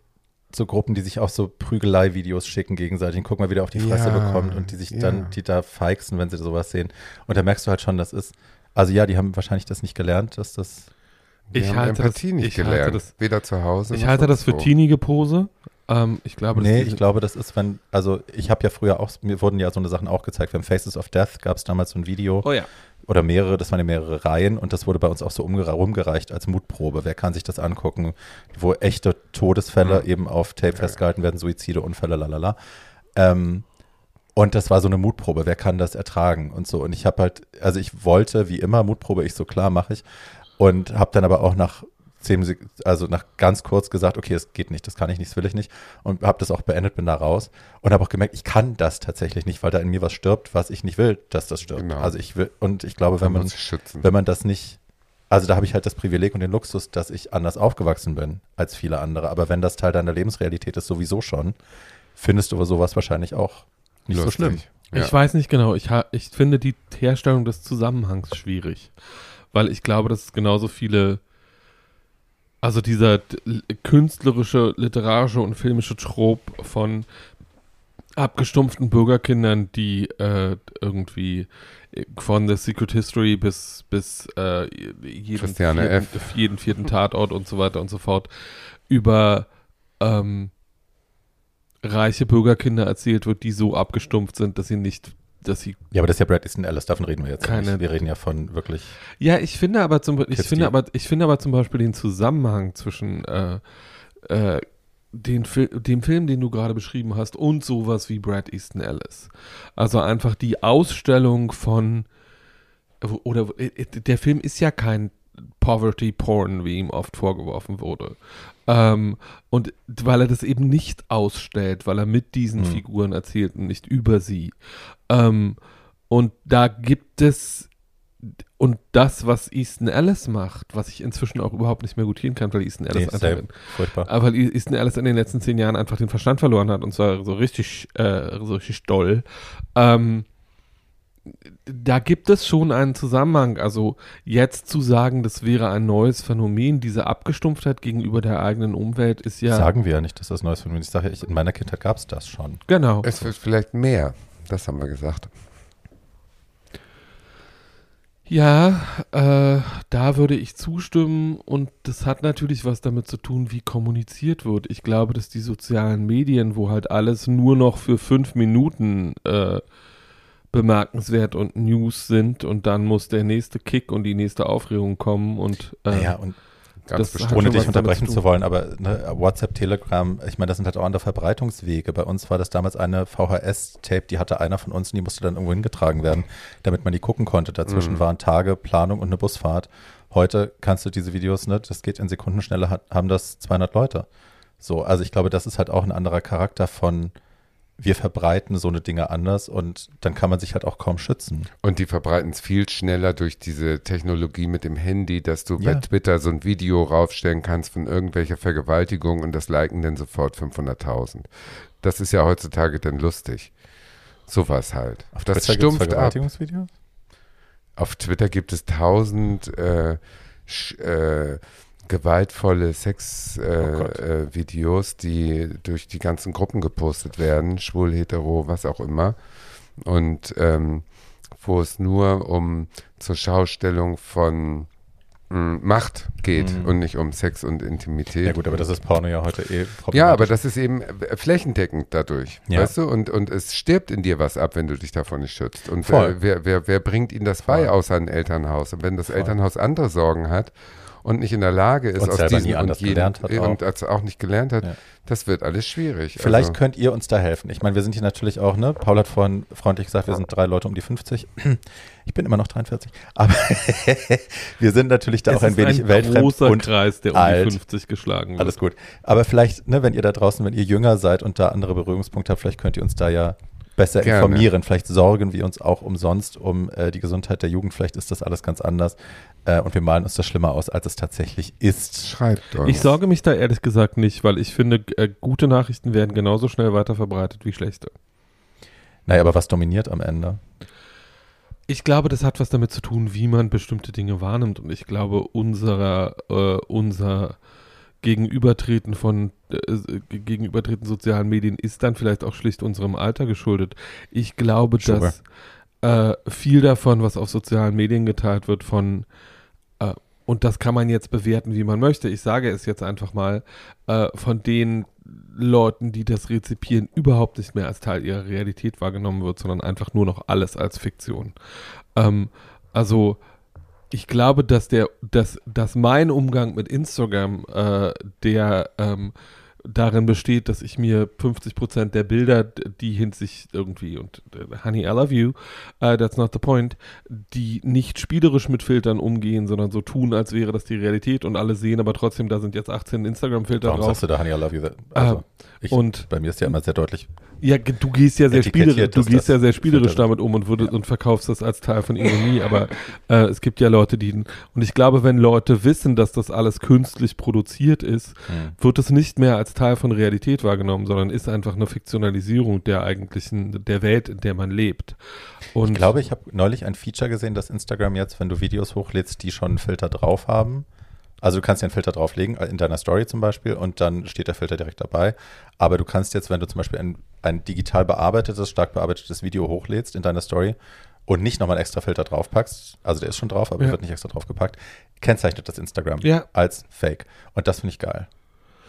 so Gruppen, die sich auch so Prügelei-Videos schicken gegenseitig und guck mal, wie der auf die Fresse Ja, bekommt und die sich ja. dann, die da feixen, wenn sie sowas sehen. Und da merkst du halt schon, das ist, also ja, die haben wahrscheinlich das nicht gelernt, dass das, Wir Ich haben halte Empathie das- nicht ich halte das- Weder zu Hause Ich noch halte das für teenige Pose. Ähm, ich glaube, nee, ich glaube, das ist, wenn, also ich habe ja früher auch, mir wurden ja so eine Sachen auch gezeigt, beim Faces of Death gab es damals so ein Video Oh ja. oder mehrere, das waren ja mehrere Reihen und das wurde bei uns auch so umgere- rumgereicht als Mutprobe. Wer kann sich das angucken, wo echte Todesfälle Mhm. eben auf Tape festgehalten werden, Suizide, Unfälle, lalala. Ähm, und das war so eine Mutprobe, wer kann das ertragen und so. Und ich habe halt, also ich wollte, wie immer, Mutprobe, ich so klar, mache ich. Und habe dann aber auch nach zehn, Sek- also nach ganz kurz gesagt, okay, es geht nicht, das kann ich nicht, das will ich nicht. Und habe das auch beendet, bin da raus. Und habe auch gemerkt, ich kann das tatsächlich nicht, weil da in mir was stirbt, was ich nicht will, dass das stirbt. Genau. Also ich will, und ich glaube, wenn Man wenn man das nicht, also da habe ich halt das Privileg und den Luxus, dass ich anders aufgewachsen bin als viele andere. Aber wenn das Teil deiner Lebensrealität ist, sowieso schon, findest du aber sowas wahrscheinlich auch nicht so Lustig. schlimm. Ja. Ich weiß nicht genau. Ich, ich finde die Herstellung des Zusammenhangs schwierig. Weil ich glaube, dass es genauso viele. Also dieser künstlerische, literarische und filmische Trop von abgestumpften Bürgerkindern, die äh, irgendwie von The Secret History bis, bis äh, jeden, vierten, [LAUGHS] jeden vierten Tatort und so weiter und so fort über ähm, reiche Bürgerkinder erzählt wird, die so abgestumpft sind, dass sie nicht, dass sie. Ja, aber das ist ja Brad Easton Ellis, davon reden wir jetzt Keine- nicht. Wir reden ja von wirklich, Ja, ich finde aber zum ich Kids, finde die- aber ich finde aber zum Beispiel den Zusammenhang zwischen äh, äh, den Fil dem Film, den du gerade beschrieben hast, und sowas wie Brad Easton Ellis. Also einfach die Ausstellung von oder äh, der Film ist ja kein Poverty Porn, wie ihm oft vorgeworfen wurde. Ähm, und weil er das eben nicht ausstellt, weil er mit diesen Hm. Figuren erzählt und nicht über sie. Ähm, und da gibt es und das, was Easton Ellis macht, was ich inzwischen auch überhaupt nicht mehr gutieren kann, weil Easton Ellis Nee, einfach, furchtbar. aber weil Easton Ellis in den letzten zehn Jahren einfach den Verstand verloren hat und zwar so richtig, äh, so richtig doll. Ähm, da gibt es schon einen Zusammenhang. Also jetzt zu sagen, das wäre ein neues Phänomen, diese Abgestumpftheit gegenüber der eigenen Umwelt ist ja Sagen wir ja nicht, dass das Neues von mir ist. Ich sage ich, in meiner Kindheit gab es das schon. genau. Es wird vielleicht mehr. Das haben wir gesagt. Ja, äh, da würde ich zustimmen und das hat natürlich was damit zu tun, wie kommuniziert wird. Ich glaube, dass die sozialen Medien, wo halt alles nur noch für fünf Minuten äh, bemerkenswert und News sind und dann muss der nächste Kick und die nächste Aufregung kommen und äh, Naja, und Ganz Das bestimmt. ohne dich unterbrechen zu wollen, aber ne, WhatsApp, Telegram, ich meine, das sind halt auch andere Verbreitungswege. Bei uns war das damals eine VHS-Tape, die hatte einer von uns und die musste dann irgendwo hingetragen werden, damit man die gucken konnte. Dazwischen Mhm. waren Tage, Planung und eine Busfahrt. Heute kannst du diese Videos, ne, das geht in Sekundenschnelle, haben das 200 Leute. So, also ich glaube, das ist halt auch ein anderer Charakter von, wir verbreiten so eine Dinge anders und dann kann man sich halt auch kaum schützen. Und die verbreiten es viel schneller durch diese Technologie mit dem Handy, dass du Ja. bei Twitter so ein Video raufstellen kannst von irgendwelcher Vergewaltigung und das liken dann sofort 500.000. Das ist ja heutzutage dann lustig. Sowas halt. Auf das Twitter stumpft. Vergewaltigungsvideos? Auf Twitter gibt es tausend äh, äh, gewaltvolle Sex-Videos, Oh äh, äh, Videos, die durch die ganzen Gruppen gepostet werden, schwul, hetero, was auch immer. Und ähm, wo es nur um zur Schaustellung von mh, Macht geht Mhm. und nicht um Sex und Intimität. Ja gut, aber das ist Porno ja heute eh. Ja, aber das ist eben äh, flächendeckend dadurch, Ja. weißt du? Und, und es stirbt in dir was ab, wenn du dich davon nicht schützt. Und Voll. äh, wer, wer, wer bringt ihnen das bei Voll. außer ein Elternhaus? Und wenn das Voll. Elternhaus andere Sorgen hat und nicht in der Lage ist, Und aus diesen nie anders und, jeden, gelernt hat auch. und als auch nicht gelernt hat, Ja. das wird alles schwierig. Vielleicht also, könnt ihr uns da helfen. Ich meine, wir sind hier natürlich auch, ne? Paul hat vorhin freundlich gesagt, wir sind drei Leute um die 50. Ich bin immer noch 43. Aber [LAUGHS] wir sind natürlich da es auch ein ist wenig ein weltfremd großer und Kreis, der um alt. die 50 geschlagen wird. alles gut. Aber vielleicht, ne, wenn ihr da draußen, wenn ihr jünger seid und da andere Berührungspunkte habt, vielleicht könnt ihr uns da ja besser Gerne. informieren. Vielleicht sorgen wir uns auch umsonst um äh, die Gesundheit der Jugend. Vielleicht ist das alles ganz anders. Äh, und wir malen uns das schlimmer aus, als es tatsächlich ist. Schreibt uns. Ich sorge mich da ehrlich gesagt nicht, weil ich finde, äh, gute Nachrichten werden genauso schnell weiterverbreitet wie schlechte. Naja, aber was dominiert am Ende? Ich glaube, das hat was damit zu tun, wie man bestimmte Dinge wahrnimmt. Und ich glaube, unserer, äh, unser Gegenübertreten von äh, Gegenübertreten sozialen Medien ist dann vielleicht auch schlicht unserem Alter geschuldet. Ich glaube, Sure. dass äh, viel davon, was auf sozialen Medien geteilt wird, von äh, und das kann man jetzt bewerten, wie man möchte. Ich sage es jetzt einfach mal, äh, von den Leuten, die das rezipieren, überhaupt nicht mehr als Teil ihrer Realität wahrgenommen wird, sondern einfach nur noch alles als Fiktion. Ähm, also ich glaube, dass der, dass, dass mein Umgang mit Instagram, äh, der ähm, darin besteht, dass ich mir 50% der Bilder, die hinsichtlich irgendwie, und äh, Honey, I love you, uh, that's not the point, die nicht spielerisch mit Filtern umgehen, sondern so tun, als wäre das die Realität und alle sehen aber trotzdem, da sind jetzt 18 Instagram-Filter Warum drauf. sagst du da, Honey, I love you? Also, ich, und bei mir ist ja immer sehr deutlich. Ja, du gehst ja sehr spielerisch, du gehst ja sehr spielerisch damit um und, würdest, und verkaufst das als Teil von Ironie, aber äh, es gibt ja Leute, die und ich glaube, wenn Leute wissen, dass das alles künstlich produziert ist, Hm. wird es nicht mehr als Teil von Realität wahrgenommen, sondern ist einfach eine Fiktionalisierung der eigentlichen der Welt, in der man lebt. Und Ich glaube, ich habe neulich ein Feature gesehen, dass Instagram jetzt, wenn du Videos hochlädst, die schon einen Filter drauf haben. Also du kannst ja einen Filter drauflegen, äh, in deiner Story zum Beispiel, und dann steht der Filter direkt dabei. Aber du kannst jetzt, wenn du zum Beispiel ein, ein digital bearbeitetes, stark bearbeitetes Video hochlädst in deiner Story und nicht nochmal einen extra Filter draufpackst, also der ist schon drauf, aber Ja. wird nicht extra draufgepackt, kennzeichnet das Instagram Ja. als Fake. Und das finde ich geil.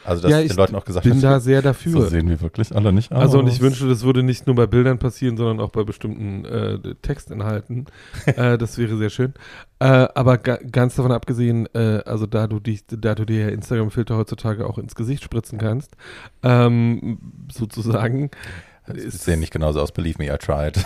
Also, dass ja, den ich Leuten auch gesagt bin da sehr so dafür. sehen wir wirklich alle nicht aus. Also und ich wünsche, das würde nicht nur bei Bildern passieren, sondern auch bei bestimmten äh, Textinhalten. [LAUGHS] äh, das wäre sehr schön. Äh, aber ga ganz davon abgesehen, äh, also da du dich, da du dir ja Instagram-Filter heutzutage auch ins Gesicht spritzen kannst, ähm, sozusagen. Sie sehen nicht genauso aus, believe me, I tried. [LAUGHS]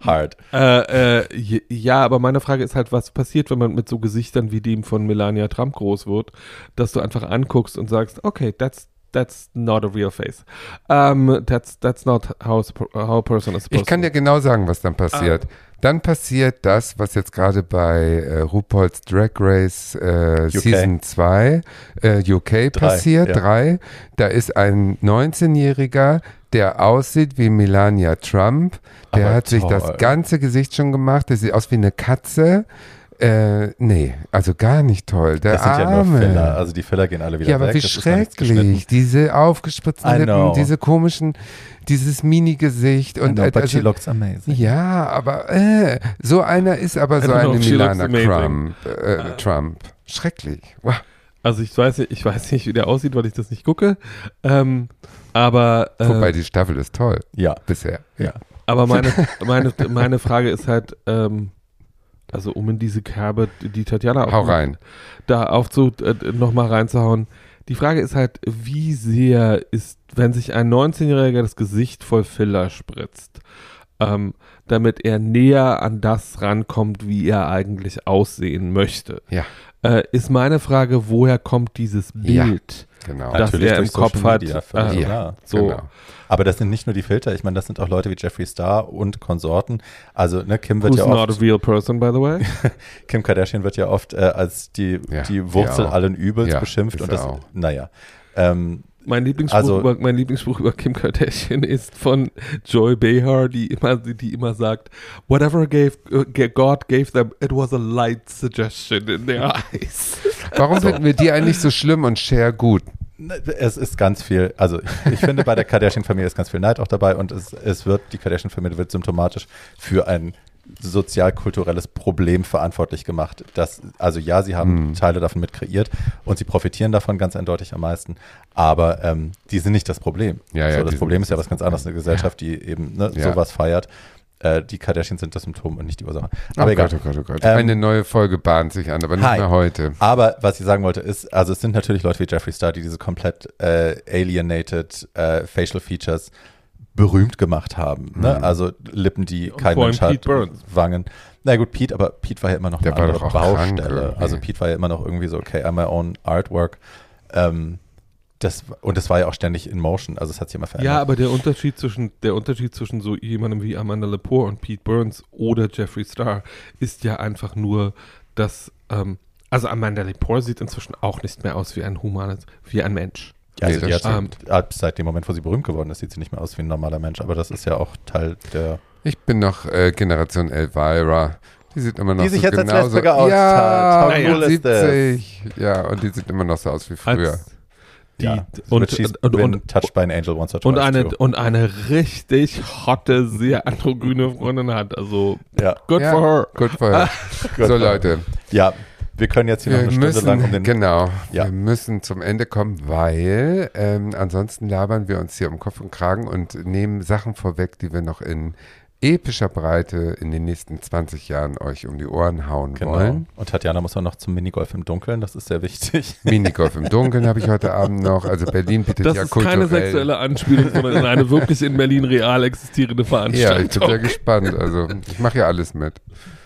Hard. Äh, äh, ja, aber meine Frage ist halt, was passiert, wenn man mit so Gesichtern wie dem von Melania Trump groß wird, dass du einfach anguckst und sagst, okay, that's that's not a real face. Um, that's that's not how, a sp- how a person is supposed Ich kann to dir genau sagen, was dann passiert. Dann passiert das, was jetzt gerade bei äh, RuPaul's Drag Race äh. Season 2 äh, UK passiert, ja. drei. Da ist ein 19-Jähriger, der aussieht wie Melania Trump. Der Aber hat sich toll. das ganze Gesicht schon gemacht. Der sieht aus wie eine Katze. Äh, nee, also gar nicht toll. Der Das sind ja Arme. nur Filler. Also die Filler gehen alle wieder Ja, aber weg. wie ist noch nichts geschnitten. schrecklich. Diese aufgespritzten Lippen, know. diese komischen, dieses Mini-Gesicht. Und know, äh, but she also, looks amazing. ja, aber äh, so einer ist aber so know eine looks Milana. Trump. Äh, Trump. Schrecklich. Wow. Also ich weiß, nicht- ich weiß nicht, wie der aussieht, weil ich das nicht gucke. Ähm, aber Wobei äh, die Staffel ist toll Ja. bisher. Ja. aber meine, [LAUGHS] meine, meine Frage ist halt, ähm, also um in diese Kerbe, die Tatjana Hau auch rein. da aufzu äh, nochmal reinzuhauen. Die Frage ist halt, wie sehr ist, wenn sich ein 19-Jähriger das Gesicht voll Filler spritzt, ähm, damit er näher an das rankommt, wie er eigentlich aussehen möchte. Ja. Äh, ist meine Frage, woher kommt dieses Ja. Genau. Das er im Kopf Social hat, Media, äh, klar. So. Genau. Aber das sind nicht nur die Filter, ich meine, das sind auch Leute wie Jeffree Star und Konsorten. Also, ne, Kim wird Who's ja not a oft, real person, by the way? [LAUGHS] Kim Kardashian wird ja oft äh, als die, Ja, die Wurzel ja allen Übels Ja, beschimpft ist und das, auch. naja. Ähm, Mein Lieblingsspruch, Also- über, mein Lieblingsspruch über Kim Kardashian ist von Joy Behar, die immer, die immer sagt, whatever gave, uh, God gave them, it was a light suggestion in their [LAUGHS] eyes. Warum finden wir die eigentlich so schlimm und Cher gut? Es ist ganz viel, also ich, ich finde bei der Kardashian-Familie ist ganz viel Neid auch dabei und es, es wird, die Kardashian-Familie wird symptomatisch für ein sozialkulturelles Problem verantwortlich gemacht. Das, also ja, sie haben Hm. Teile davon mit kreiert und sie profitieren davon ganz eindeutig am meisten, aber ähm, die sind nicht das Problem. Ja, ja, so, das Problem ist ja was ganz anderes, eine Gesellschaft, die eben ne, Ja. sowas feiert. Äh, die Kardashians sind das Symptom und nicht die Ursache. Oh Aber egal. Gott, oh Gott, oh Gott. Ähm, Eine neue Folge bahnt sich an, aber nicht Hi. mehr heute. Aber was ich sagen wollte ist, also es sind natürlich Leute wie Jeffree Star, die diese komplett äh, alienated äh, Facial Features berühmt gemacht haben. Ne? Mhm. Also Lippen, die kein Mensch hat. Wangen. Na gut, Pete, aber Pete war ja immer noch Der eine war andere krank Baustelle. irgendwie. Also Pete war ja immer noch irgendwie so, okay, I'm my own artwork. Ähm, Das, und das war ja auch ständig in Motion, also es hat sich immer verändert. Ja, aber der Unterschied zwischen der Unterschied zwischen so jemandem wie Amanda Lepore und Pete Burns oder Jeffree Star ist ja einfach nur, dass ähm, also Amanda Lepore sieht inzwischen auch nicht mehr aus wie ein humanes, wie ein Mensch. Ja, also Nee, die das hat, ab seit dem Moment, wo sie berühmt geworden ist, sieht sie nicht mehr aus wie ein normaler Mensch, aber das ist ja auch Teil der. Ich bin noch äh, Generation Elvira. Die sieht immer noch Die so sich jetzt als genauso. Lesbe geoutet ja, hat. How cool is this? 70. Ja, und die sieht immer noch so aus wie früher. Als die, ja, und, und, und, touched by an angel once or und, twice eine, too. und eine richtig hotte, sehr androgyne Freundin hat. Also, Ja, good ja, for her. Gut vorher. Gut. so, Leute. ja, wir können jetzt hier noch Wir eine Stunde müssen, lang um den. genau, Ja. wir müssen zum Ende kommen, weil ähm, ansonsten labern wir uns hier um Kopf und Kragen und nehmen Sachen vorweg, die wir noch in epischer Breite in den nächsten 20 Jahren euch um die Ohren hauen Genau. wollen. Und Tatjana muss auch noch zum Minigolf im Dunkeln, das ist sehr wichtig. [LAUGHS] Minigolf im Dunkeln habe ich heute Abend noch. Also Berlin bietet Das ja ist kulturell. keine sexuelle Anspielung, sondern eine [LAUGHS] wirklich in Berlin real existierende Ja, ich bin Veranstaltung. sehr gespannt. Also ich mache ja alles mit.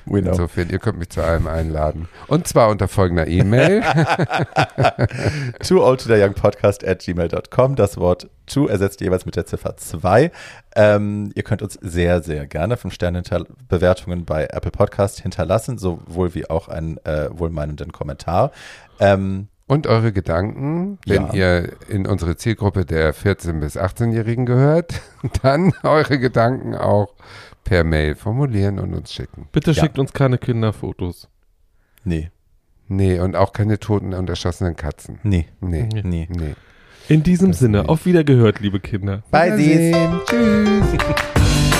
Know. Insofern, ihr könnt mich zu allem einladen. Und zwar unter folgender E-Mail. [LAUGHS] Too old to the young podcast at gmail.com. Das Wort to ersetzt jeweils mit der Ziffer 2. Ähm, ihr könnt uns sehr, sehr gerne 5 Sterne hinter Bewertungen bei Apple Podcast hinterlassen, sowohl wie auch einen äh, wohlmeinenden Kommentar. Ähm, Und eure Gedanken, wenn Ja. ihr in unsere Zielgruppe der 14- bis 18-Jährigen gehört, [LAUGHS] dann eure Gedanken auch per Mail formulieren und uns schicken. Bitte Ja. schickt uns keine Kinderfotos. nee, Nee, und auch keine toten und erschossenen Katzen. nee, Nee, nee. nee. In diesem Das Sinne, nicht. auf Wiedergehört, liebe Kinder. Bye. Tschüss. [LAUGHS]